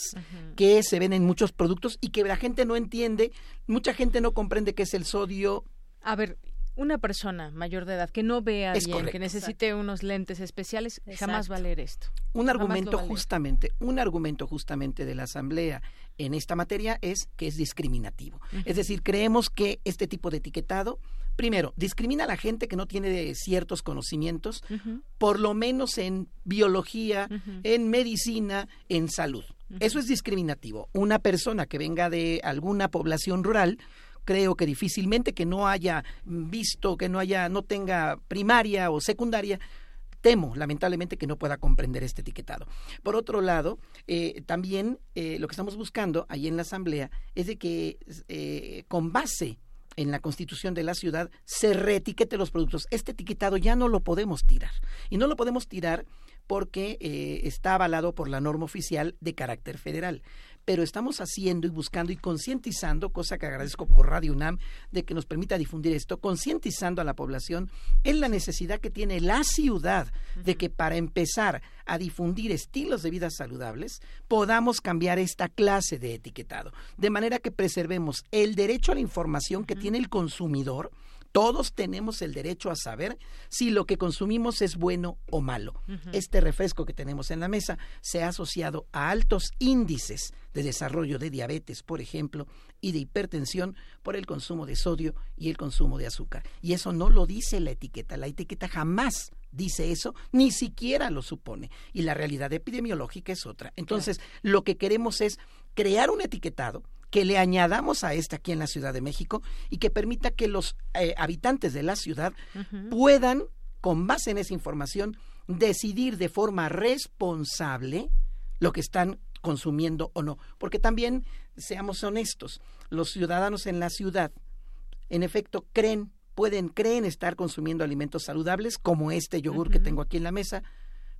[SPEAKER 29] que se ven en muchos productos y que la gente no entiende, mucha gente no comprende qué es el sodio.
[SPEAKER 1] A ver, una persona mayor de edad que no vea
[SPEAKER 29] Es
[SPEAKER 1] bien, que necesite unos lentes especiales, jamás va a leer esto.
[SPEAKER 29] Un argumento justamente, un argumento justamente de la Asamblea en esta materia es que es discriminativo. Es decir, creemos que este tipo de etiquetado, primero, discrimina a la gente que no tiene ciertos conocimientos, por lo menos en biología, en medicina, en salud. Eso es discriminativo. Una persona que venga de alguna población rural creo que difícilmente que no haya visto, que no haya, no tenga primaria o secundaria, temo lamentablemente que no pueda comprender este etiquetado. Por otro lado, eh, también eh, lo que estamos buscando ahí en la Asamblea es de que eh, con base en la constitución de la ciudad se reetiquete los productos. Este etiquetado ya no lo podemos tirar. Y no lo podemos tirar porque eh, está avalado por la norma oficial de carácter federal. Pero estamos haciendo y buscando y concientizando, cosa que agradezco por Radio UNAM, de que nos permita difundir esto, concientizando a la población en la necesidad que tiene la ciudad de que para empezar a difundir estilos de vida saludables, podamos cambiar esta clase de etiquetado, de manera que preservemos el derecho a la información que tiene el consumidor, todos tenemos el derecho a saber si lo que consumimos es bueno o malo. Este refresco que tenemos en la mesa se ha asociado a altos índices de desarrollo de diabetes, por ejemplo, y de hipertensión por el consumo de sodio y el consumo de azúcar. Y eso no lo dice la etiqueta. La etiqueta jamás dice eso, ni siquiera lo supone. Y la realidad epidemiológica es otra. Entonces, lo que queremos es crear un etiquetado que le añadamos a este aquí en la Ciudad de México y que permita que los eh, habitantes de la ciudad puedan, con base en esa información, decidir de forma responsable lo que están consumiendo o no. Porque también, seamos honestos, los ciudadanos en la ciudad, en efecto, creen, pueden, creen estar consumiendo alimentos saludables, como este yogur que tengo aquí en la mesa,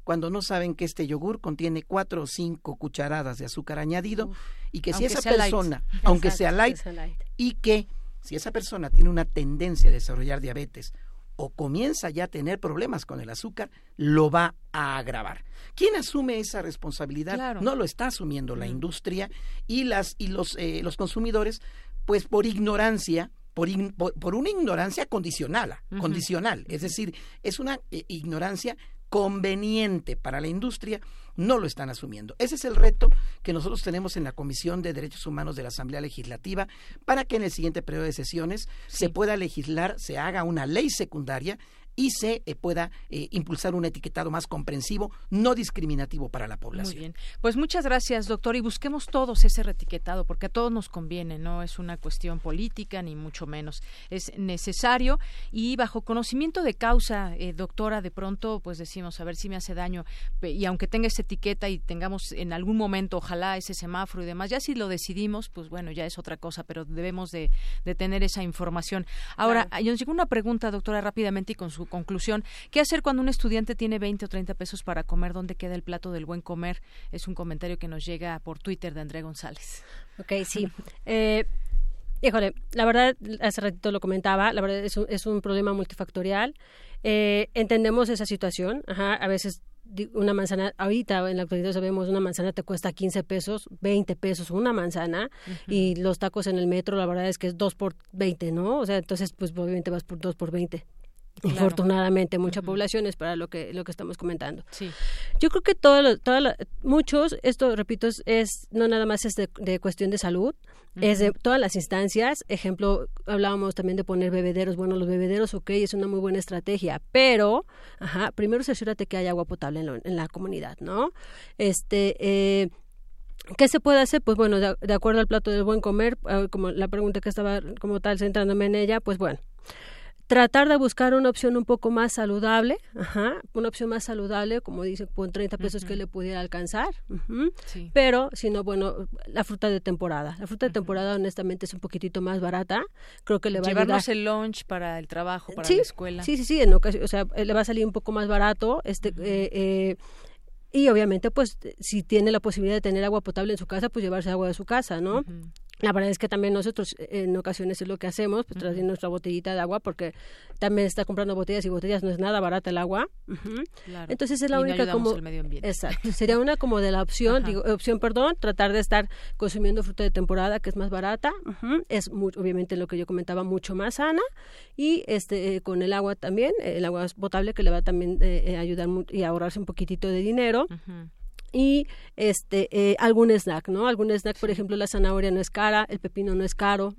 [SPEAKER 29] cuando no saben que este yogur contiene cuatro o cinco cucharadas de azúcar añadido y que si esa
[SPEAKER 1] light.
[SPEAKER 29] persona, aunque
[SPEAKER 1] Exacto,
[SPEAKER 29] sea light,
[SPEAKER 1] que sea light.
[SPEAKER 29] y que si esa persona tiene una tendencia a desarrollar diabetes o comienza ya a tener problemas con el azúcar, lo va a agravar. ¿Quién asume esa responsabilidad?
[SPEAKER 1] Claro.
[SPEAKER 29] No lo está asumiendo la industria y las y los eh, los consumidores, pues por ignorancia, por, por, por una ignorancia condicional, condicional, es decir, es una eh, ignorancia conveniente para la industria, no lo están asumiendo. Ese es el reto que nosotros tenemos en la Comisión de Derechos Humanos de la Asamblea Legislativa para que en el siguiente periodo de sesiones se pueda legislar, se haga una ley secundaria y se eh, pueda eh, impulsar un etiquetado más comprensivo, no discriminativo para la población.
[SPEAKER 1] Muy bien. Pues muchas gracias, doctor, y busquemos todos ese retiquetado, porque a todos nos conviene, no es una cuestión política, ni mucho menos. Es necesario y bajo conocimiento de causa, eh, doctora, de pronto, pues decimos, a ver si me hace daño, y aunque tenga esa etiqueta y tengamos en algún momento, ojalá, ese semáforo y demás, ya si lo decidimos, pues bueno, ya es otra cosa, pero debemos de, de tener esa información. Ahora, nos llegó una pregunta, doctora, rápidamente y con su conclusión. ¿Qué hacer cuando un estudiante tiene 20 o 30 pesos para comer? ¿Dónde queda el plato del buen comer? Es un comentario que nos llega por Twitter de Andrea González.
[SPEAKER 28] Ok, sí. Eh, Híjole, la verdad, hace ratito lo comentaba, la verdad es un, es un problema multifactorial. Eh, entendemos esa situación, ajá, a veces una manzana, ahorita en la actualidad sabemos una manzana te cuesta 15 pesos, 20 pesos una manzana y los tacos en el metro la verdad es que es 2 por 20, ¿no? O sea, entonces pues obviamente vas por 2 por 20. Afortunadamente, mucha población es para lo que lo que estamos comentando.
[SPEAKER 1] Sí.
[SPEAKER 28] Yo creo que todo, todo muchos, esto repito, es, no nada más es de, cuestión de salud, es de todas las instancias. Ejemplo, hablábamos también de poner bebederos. Bueno, los bebederos, ok, es una muy buena estrategia, pero, ajá, primero asegúrate que haya agua potable en, en la comunidad, ¿no? Este, eh, ¿Qué se puede hacer? Pues bueno, de, de, acuerdo al plato del buen comer, eh, como la pregunta que estaba como tal centrándome en ella, pues bueno, tratar de buscar una opción un poco más saludable, ajá, una opción más saludable, como dice, con 30 pesos que le pudiera alcanzar, pero si no, bueno, la fruta de temporada. La fruta de temporada honestamente es un poquitito más barata, creo que le va
[SPEAKER 1] a
[SPEAKER 28] ayudar.
[SPEAKER 1] el lunch para el trabajo, para la escuela.
[SPEAKER 28] Sí, sí, sí, en ocasión, o sea, le va a salir un poco más barato, este, eh, eh, y obviamente, pues, si tiene la posibilidad de tener agua potable en su casa, pues llevarse agua de su casa, ¿no? La verdad es que también nosotros eh, en ocasiones es lo que hacemos, pues trayendo nuestra botellita de agua, porque también está comprando botellas y botellas, no es nada barata el agua. Entonces es la única como... Exacto. Sería una como de la opción, digo, opción, perdón, tratar de estar consumiendo fruta de temporada, que es más barata. Es muy, obviamente lo que yo comentaba, mucho más sana. Y este eh, con el agua también, el agua potable que le va también eh, ayudar y ahorrarse un poquitito de dinero y este eh, algún snack, ¿no? Algún snack, por ejemplo, la zanahoria no es cara, el pepino no es caro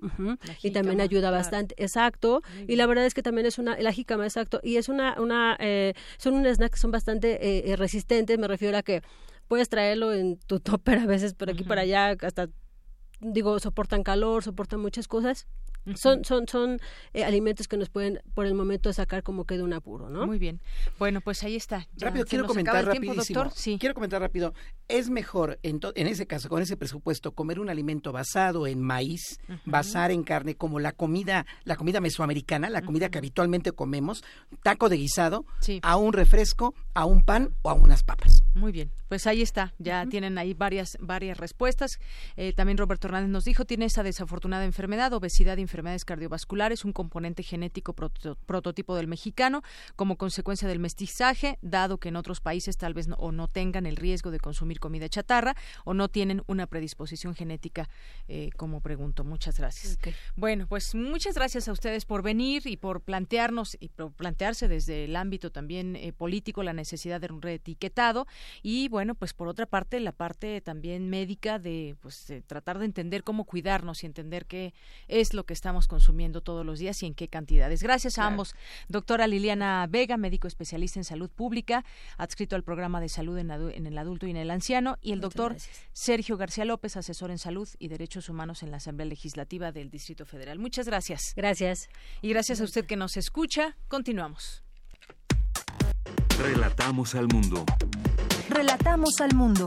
[SPEAKER 28] y también ayuda bastante, exacto. Y la verdad es que también es una, la jícama, exacto, y es una, una eh, son un snack que son bastante eh, resistentes, me refiero a que puedes traerlo en tu topper a veces por aquí para allá, hasta digo, soportan calor, soportan muchas cosas son, son, son eh, alimentos que nos pueden por el momento sacar como que de un apuro, ¿no?
[SPEAKER 1] Muy bien. Bueno, pues ahí está.
[SPEAKER 29] rápido, quiero comentar rapidísimo. Sí. Quiero comentar rápido. Es mejor, en, en ese caso, con ese presupuesto, comer un alimento basado en maíz, basar en carne, como la comida, la comida mesoamericana, la comida que habitualmente comemos, taco de guisado, a un refresco, a un pan o a unas papas.
[SPEAKER 1] Muy bien. Pues ahí está. Ya tienen ahí varias, varias respuestas. Eh, también Roberto Hernández nos dijo, tiene esa desafortunada enfermedad, obesidad, enfermedades cardiovasculares, un componente genético prototipo del mexicano, como consecuencia del mestizaje, dado que en otros países tal vez no, o no tengan el riesgo de consumir comida chatarra o no tienen una predisposición genética, eh, como pregunto. Muchas gracias. Bueno, pues muchas gracias a ustedes por venir y por plantearnos y por plantearse desde el ámbito también eh, político la necesidad de un reetiquetado y bueno, pues por otra parte la parte también médica de pues tratar de entender cómo cuidarnos y entender qué es lo que estamos consumiendo todos los días y en qué cantidades. Gracias a ambos. Doctora Liliana Vega, médico especialista en salud pública, adscrito al programa de salud en, el adulto y en el anciano, y el doctor Sergio García López, asesor en salud y derechos humanos en la Asamblea Legislativa del Distrito Federal. Muchas gracias.
[SPEAKER 28] Gracias.
[SPEAKER 1] Y gracias a usted que nos escucha. Continuamos.
[SPEAKER 14] Relatamos al mundo.
[SPEAKER 3] Relatamos al mundo.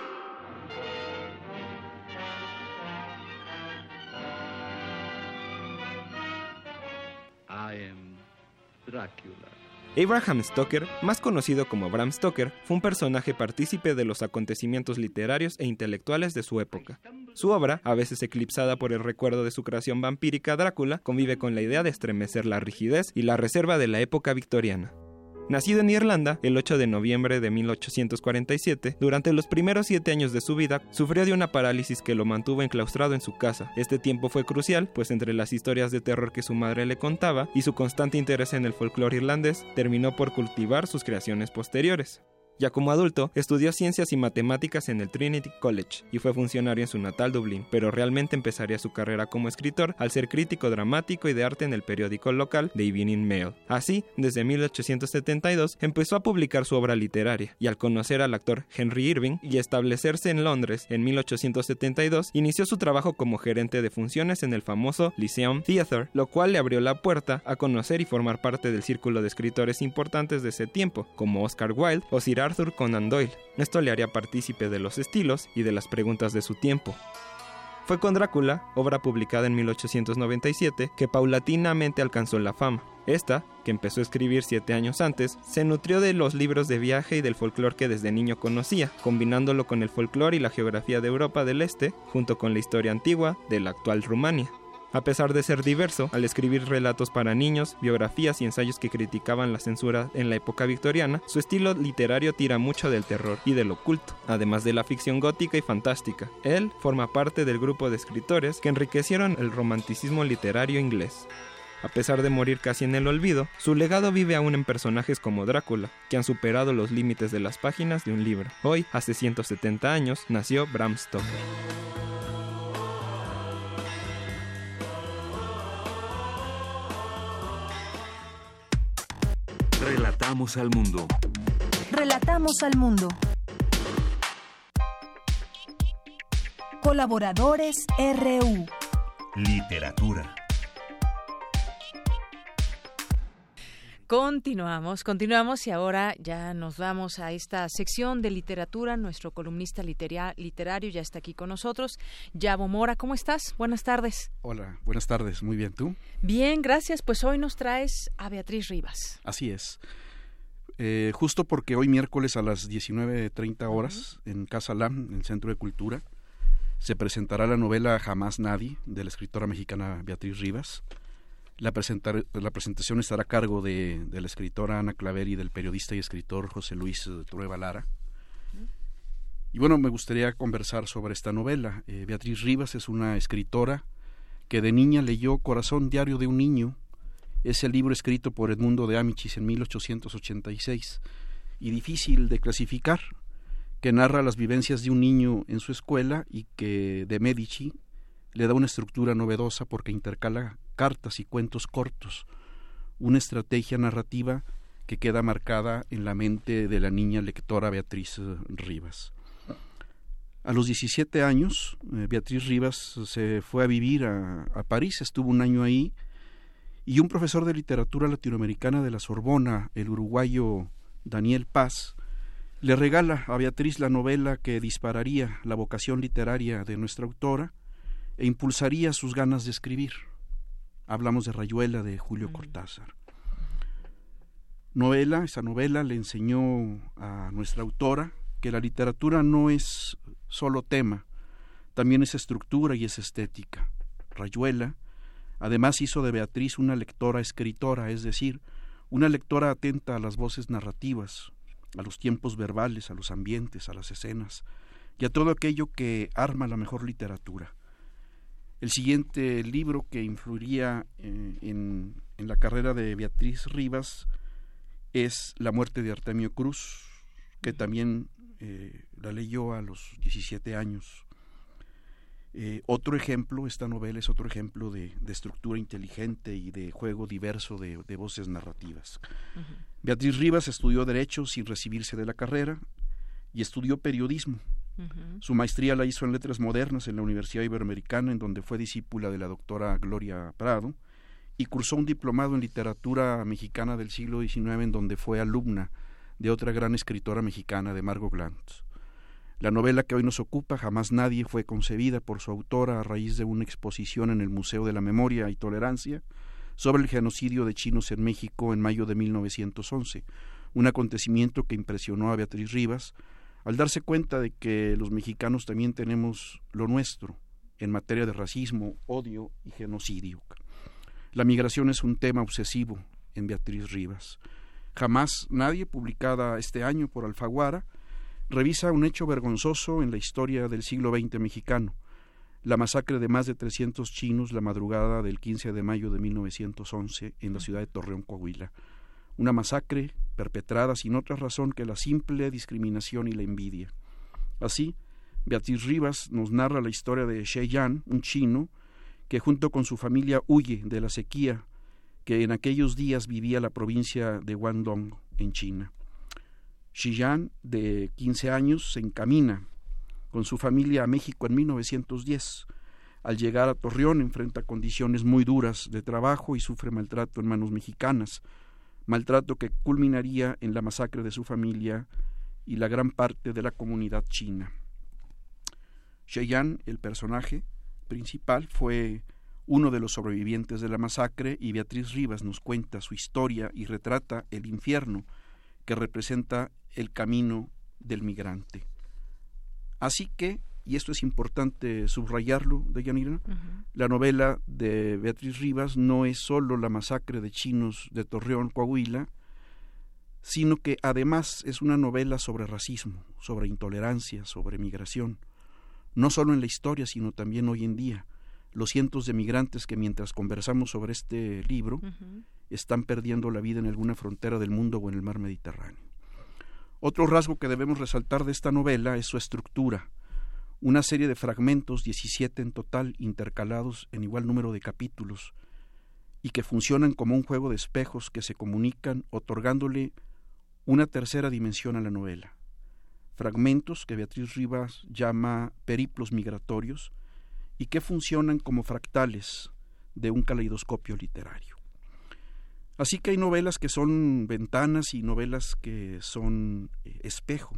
[SPEAKER 2] Abraham Stoker, más conocido como Bram Stoker, fue un personaje partícipe de los acontecimientos literarios e intelectuales de su época. Su obra, a veces eclipsada por el recuerdo de su creación vampírica Drácula, convive con la idea de estremecer la rigidez y la reserva de la época victoriana. Nacido en Irlanda el 8 de noviembre de 1847, durante los primeros siete años de su vida sufrió de una parálisis que lo mantuvo enclaustrado en su casa. Este tiempo fue crucial, pues entre las historias de terror que su madre le contaba y su constante interés en el folclore irlandés, terminó por cultivar sus creaciones posteriores. Ya como adulto, estudió ciencias y matemáticas en el Trinity College y fue funcionario en su natal Dublín, pero realmente empezaría su carrera como escritor al ser crítico dramático y de arte en el periódico local The Evening Mail. Así, desde 1872 empezó a publicar su obra literaria y al conocer al actor Henry Irving y establecerse en Londres en 1872, inició su trabajo como gerente de funciones en el famoso Lyceum Theatre, lo cual le abrió la puerta a conocer y formar parte del círculo de escritores importantes de ese tiempo, como Oscar Wilde o Sir Arthur Conan Doyle. Esto le haría partícipe de los estilos y de las preguntas de su tiempo. Fue con Drácula, obra publicada en 1897, que paulatinamente alcanzó la fama. Esta, que empezó a escribir siete años antes, se nutrió de los libros de viaje y del folclore que desde niño conocía, combinándolo con el folclore y la geografía de Europa del Este, junto con la historia antigua de la actual Rumania. A pesar de ser diverso, al escribir relatos para niños, biografías y ensayos que criticaban la censura en la época victoriana, su estilo literario tira mucho del terror y del oculto, además de la ficción gótica y fantástica. Él forma parte del grupo de escritores que enriquecieron el romanticismo literario inglés. A pesar de morir casi en el olvido, su legado vive aún en personajes como Drácula, que han superado los límites de las páginas de un libro. Hoy, hace 170 años, nació Bram Stoker.
[SPEAKER 14] Relatamos al mundo.
[SPEAKER 3] Relatamos al mundo. Colaboradores RU.
[SPEAKER 14] Literatura.
[SPEAKER 1] Continuamos, continuamos y ahora ya nos vamos a esta sección de literatura. Nuestro columnista literario ya está aquí con nosotros. Yabo Mora, ¿cómo estás? Buenas tardes.
[SPEAKER 30] Hola, buenas tardes. Muy bien, ¿tú?
[SPEAKER 1] Bien, gracias. Pues hoy nos traes a Beatriz Rivas.
[SPEAKER 30] Así es. Eh, justo porque hoy miércoles a las 19.30 horas en Casa LAM, en el Centro de Cultura, se presentará la novela Jamás Nadie de la escritora mexicana Beatriz Rivas. La, presentación estará a cargo de, la escritora Ana Claver y del periodista y escritor José Luis eh, Trueba Lara. Y bueno, me gustaría conversar sobre esta novela. Eh, Beatriz Rivas es una escritora que de niña leyó Corazón Diario de un Niño, ese libro escrito por Edmundo de Amichis en 1886 y difícil de clasificar, que narra las vivencias de un niño en su escuela y que de Medici le da una estructura novedosa porque intercala cartas y cuentos cortos, una estrategia narrativa que queda marcada en la mente de la niña lectora Beatriz eh, Rivas. A los 17 años, eh, Beatriz Rivas se fue a vivir a, a, París, estuvo un año ahí, y un profesor de literatura latinoamericana de la Sorbona, el uruguayo Daniel Paz, le regala a Beatriz la novela que dispararía la vocación literaria de nuestra autora e impulsaría sus ganas de escribir. Hablamos de Rayuela de Julio Cortázar. Novela, esa novela le enseñó a nuestra autora que la literatura no es solo tema, también es estructura y es estética. Rayuela además hizo de Beatriz una lectora escritora, es decir, una lectora atenta a las voces narrativas, a los tiempos verbales, a los ambientes, a las escenas y a todo aquello que arma la mejor literatura. El siguiente libro que influiría eh, en, la carrera de Beatriz Rivas es La muerte de Artemio Cruz, que también eh, la leyó a los 17 años. Eh, otro ejemplo, esta novela es otro ejemplo de, estructura inteligente y de juego diverso de, voces narrativas. Beatriz Rivas estudió Derecho sin recibirse de la carrera y estudió periodismo su maestría la hizo en Letras Modernas en la Universidad Iberoamericana, en donde fue discípula de la doctora Gloria Prado, y cursó un diplomado en literatura mexicana del siglo XIX, en donde fue alumna de otra gran escritora mexicana, de Margot Glantz. La novela que hoy nos ocupa, Jamás Nadie, fue concebida por su autora a raíz de una exposición en el Museo de la Memoria y Tolerancia sobre el genocidio de chinos en México en mayo de 1911, un acontecimiento que impresionó a Beatriz Rivas, al darse cuenta de que los mexicanos también tenemos lo nuestro en materia de racismo, odio y genocidio. La migración es un tema obsesivo en Beatriz Rivas. Jamás nadie, publicada este año por Alfaguara, revisa un hecho vergonzoso en la historia del siglo XX mexicano, la masacre de más de 300 chinos la madrugada del 15 de mayo de 1911 en la ciudad de Torreón, Coahuila una masacre perpetrada sin otra razón que la simple discriminación y la envidia. Así, Beatriz Rivas nos narra la historia de She Yan, un chino, que junto con su familia huye de la sequía que en aquellos días vivía la provincia de Guangdong, en China. Shi Yan, de 15 años, se encamina con su familia a México en 1910. Al llegar a Torreón enfrenta condiciones muy duras de trabajo y sufre maltrato en manos mexicanas, maltrato que culminaría en la masacre de su familia y la gran parte de la comunidad china. Sheyan, el personaje principal, fue uno de los sobrevivientes de la masacre y Beatriz Rivas nos cuenta su historia y retrata el infierno que representa el camino del migrante. Así que, y esto es importante subrayarlo, de Yanira, la novela de Beatriz Rivas no es solo la masacre de chinos de Torreón, Coahuila, sino que además es una novela sobre racismo, sobre intolerancia, sobre migración, no solo en la historia, sino también hoy en día. Los cientos de migrantes que mientras conversamos sobre este libro están perdiendo la vida en alguna frontera del mundo o en el mar Mediterráneo. Otro rasgo que debemos resaltar de esta novela es su estructura, una serie de fragmentos, 17 en total, intercalados en igual número de capítulos, y que funcionan como un juego de espejos que se comunican otorgándole una tercera dimensión a la novela fragmentos que Beatriz Rivas llama periplos migratorios y que funcionan como fractales de un caleidoscopio literario. Así que hay novelas que son ventanas y novelas que son eh, espejo,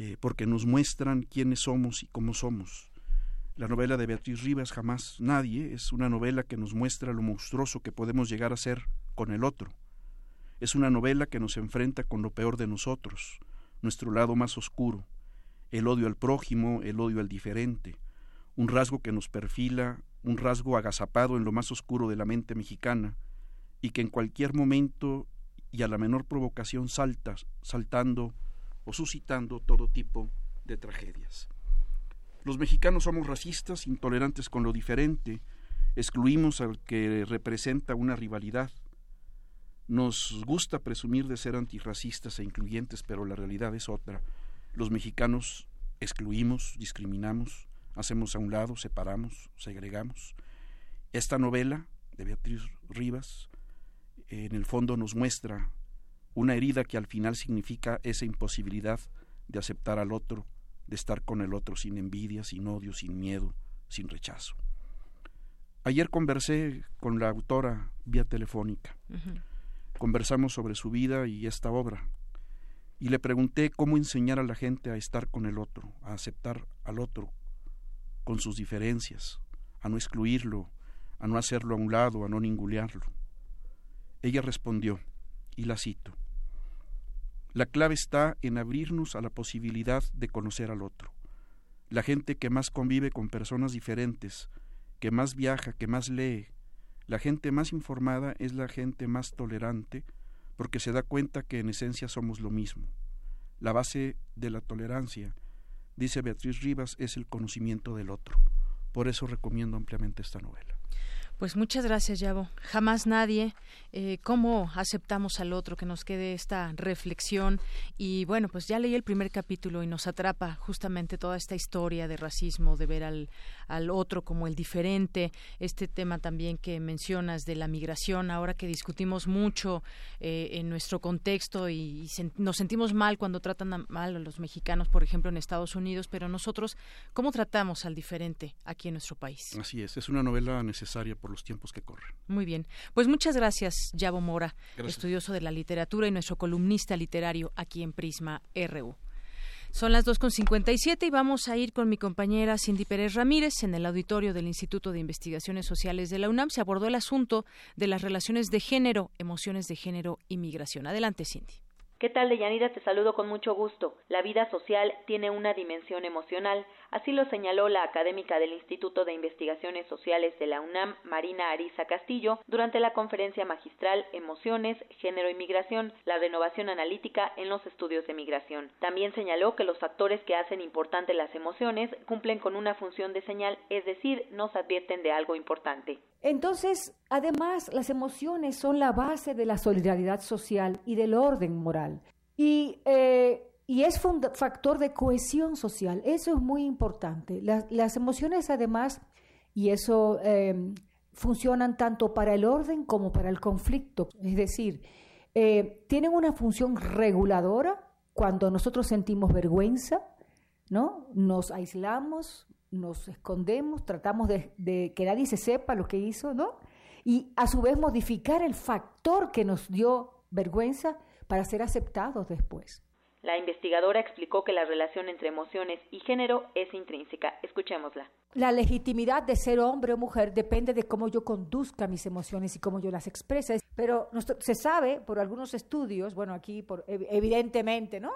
[SPEAKER 30] eh, porque nos muestran quiénes somos y cómo somos. La novela de Beatriz Rivas, Jamás Nadie, es una novela que nos muestra lo monstruoso que podemos llegar a ser con el otro. Es una novela que nos enfrenta con lo peor de nosotros, nuestro lado más oscuro, el odio al prójimo, el odio al diferente, un rasgo que nos perfila, un rasgo agazapado en lo más oscuro de la mente mexicana, y que en cualquier momento y a la menor provocación salta, saltando o suscitando todo tipo de tragedias. Los mexicanos somos racistas, intolerantes con lo diferente, excluimos al que representa una rivalidad, nos gusta presumir de ser antirracistas e incluyentes, pero la realidad es otra. Los mexicanos excluimos, discriminamos, hacemos a un lado, separamos, segregamos. Esta novela de Beatriz Rivas en el fondo nos muestra una herida que al final significa esa imposibilidad de aceptar al otro, de estar con el otro sin envidia, sin odio, sin miedo, sin rechazo. Ayer conversé con la autora vía telefónica conversamos sobre su vida y esta obra. Y le pregunté cómo enseñar a la gente a estar con el otro, a aceptar al otro con sus diferencias, a no excluirlo, a no hacerlo a un lado, a no ningulearlo. Ella respondió, y la cito, La clave está en abrirnos a la posibilidad de conocer al otro. La gente que más convive con personas diferentes, que más viaja, que más lee, la gente más informada es la gente más tolerante porque se da cuenta que en esencia somos lo mismo. La base de la tolerancia, dice Beatriz Rivas, es el conocimiento del otro. Por eso recomiendo ampliamente esta novela.
[SPEAKER 1] Pues muchas gracias, Yavo. Jamás nadie. Eh, ¿Cómo aceptamos al otro? Que nos quede esta reflexión. Y bueno, pues ya leí el primer capítulo y nos atrapa justamente toda esta historia de racismo, de ver al, al otro como el diferente. Este tema también que mencionas de la migración, ahora que discutimos mucho eh, en nuestro contexto y, nos sentimos mal cuando tratan mal a los mexicanos, por ejemplo, en Estados Unidos, pero nosotros, ¿cómo tratamos al diferente aquí en nuestro país?
[SPEAKER 30] Así es, es una novela necesaria los tiempos que corren.
[SPEAKER 1] Muy bien. Pues muchas gracias, Yavo Mora, estudioso de la literatura y nuestro columnista literario aquí en Prisma RU. Son las 2.57 y vamos a ir con mi compañera Cindy Pérez Ramírez en el auditorio del Instituto de Investigaciones Sociales de la UNAM. Se abordó el asunto de las relaciones de género, emociones de género y migración. Adelante, Cindy.
[SPEAKER 25] ¿Qué tal, Deyanira? Te saludo con mucho gusto. La vida social tiene una dimensión emocional, así lo señaló la académica del Instituto de Investigaciones Sociales de la UNAM, Marina Ariza Castillo, durante la conferencia magistral Emociones, Género y Migración, la renovación analítica en los estudios de migración. También señaló que los factores que hacen importante las emociones cumplen con una función de señal, es decir, nos advierten de algo importante.
[SPEAKER 15] Entonces, además, las emociones son la base de la solidaridad social y del orden moral. Y, eh, y es factor de cohesión social. Eso es muy importante. las emociones, además, y eso eh, funcionan tanto para el orden como para el conflicto. Es decir, eh, tienen una función reguladora cuando nosotros sentimos vergüenza, ¿no? Nos aislamos, nos escondemos, tratamos de, que nadie se sepa lo que hizo, ¿no? Y a su vez modificar el factor que nos dio vergüenza para ser aceptados después.
[SPEAKER 25] La investigadora explicó que la relación entre emociones y género es intrínseca. Escuchémosla.
[SPEAKER 15] La legitimidad de ser hombre o mujer depende de cómo yo conduzca mis emociones y cómo yo las exprese. Pero se sabe por algunos estudios, bueno, aquí por, evidentemente, ¿no?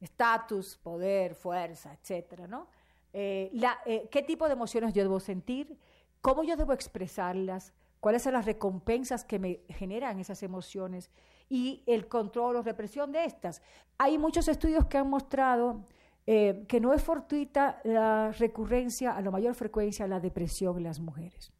[SPEAKER 15] Estatus, poder, fuerza, etcétera, ¿no? Eh, eh, ¿Qué tipo de emociones yo debo sentir? ¿Cómo yo debo expresarlas? ¿Cuáles son las recompensas que me generan esas emociones? Y el control o represión de estas. Hay muchos estudios que han mostrado eh, que no es fortuita la recurrencia a la mayor frecuencia a la depresión en las mujeres.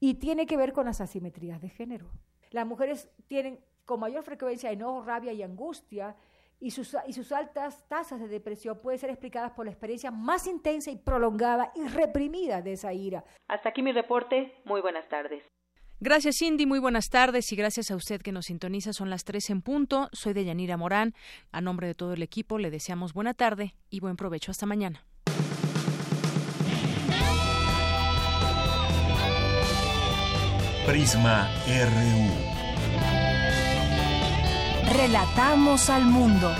[SPEAKER 15] Y tiene que ver con las asimetrías de género. Las mujeres tienen con mayor frecuencia enojo, rabia y angustia, y sus, y sus altas tasas de depresión pueden ser explicadas por la experiencia más intensa y prolongada y reprimida de esa ira.
[SPEAKER 25] Hasta aquí mi reporte. Muy buenas tardes.
[SPEAKER 1] Gracias, Cindy. Muy buenas tardes y gracias a usted que nos sintoniza. Son las tres en punto. Soy de Yanira Morán. A nombre de todo el equipo, le deseamos buena tarde y buen provecho. Hasta mañana.
[SPEAKER 14] Prisma RU.
[SPEAKER 22] Relatamos al mundo.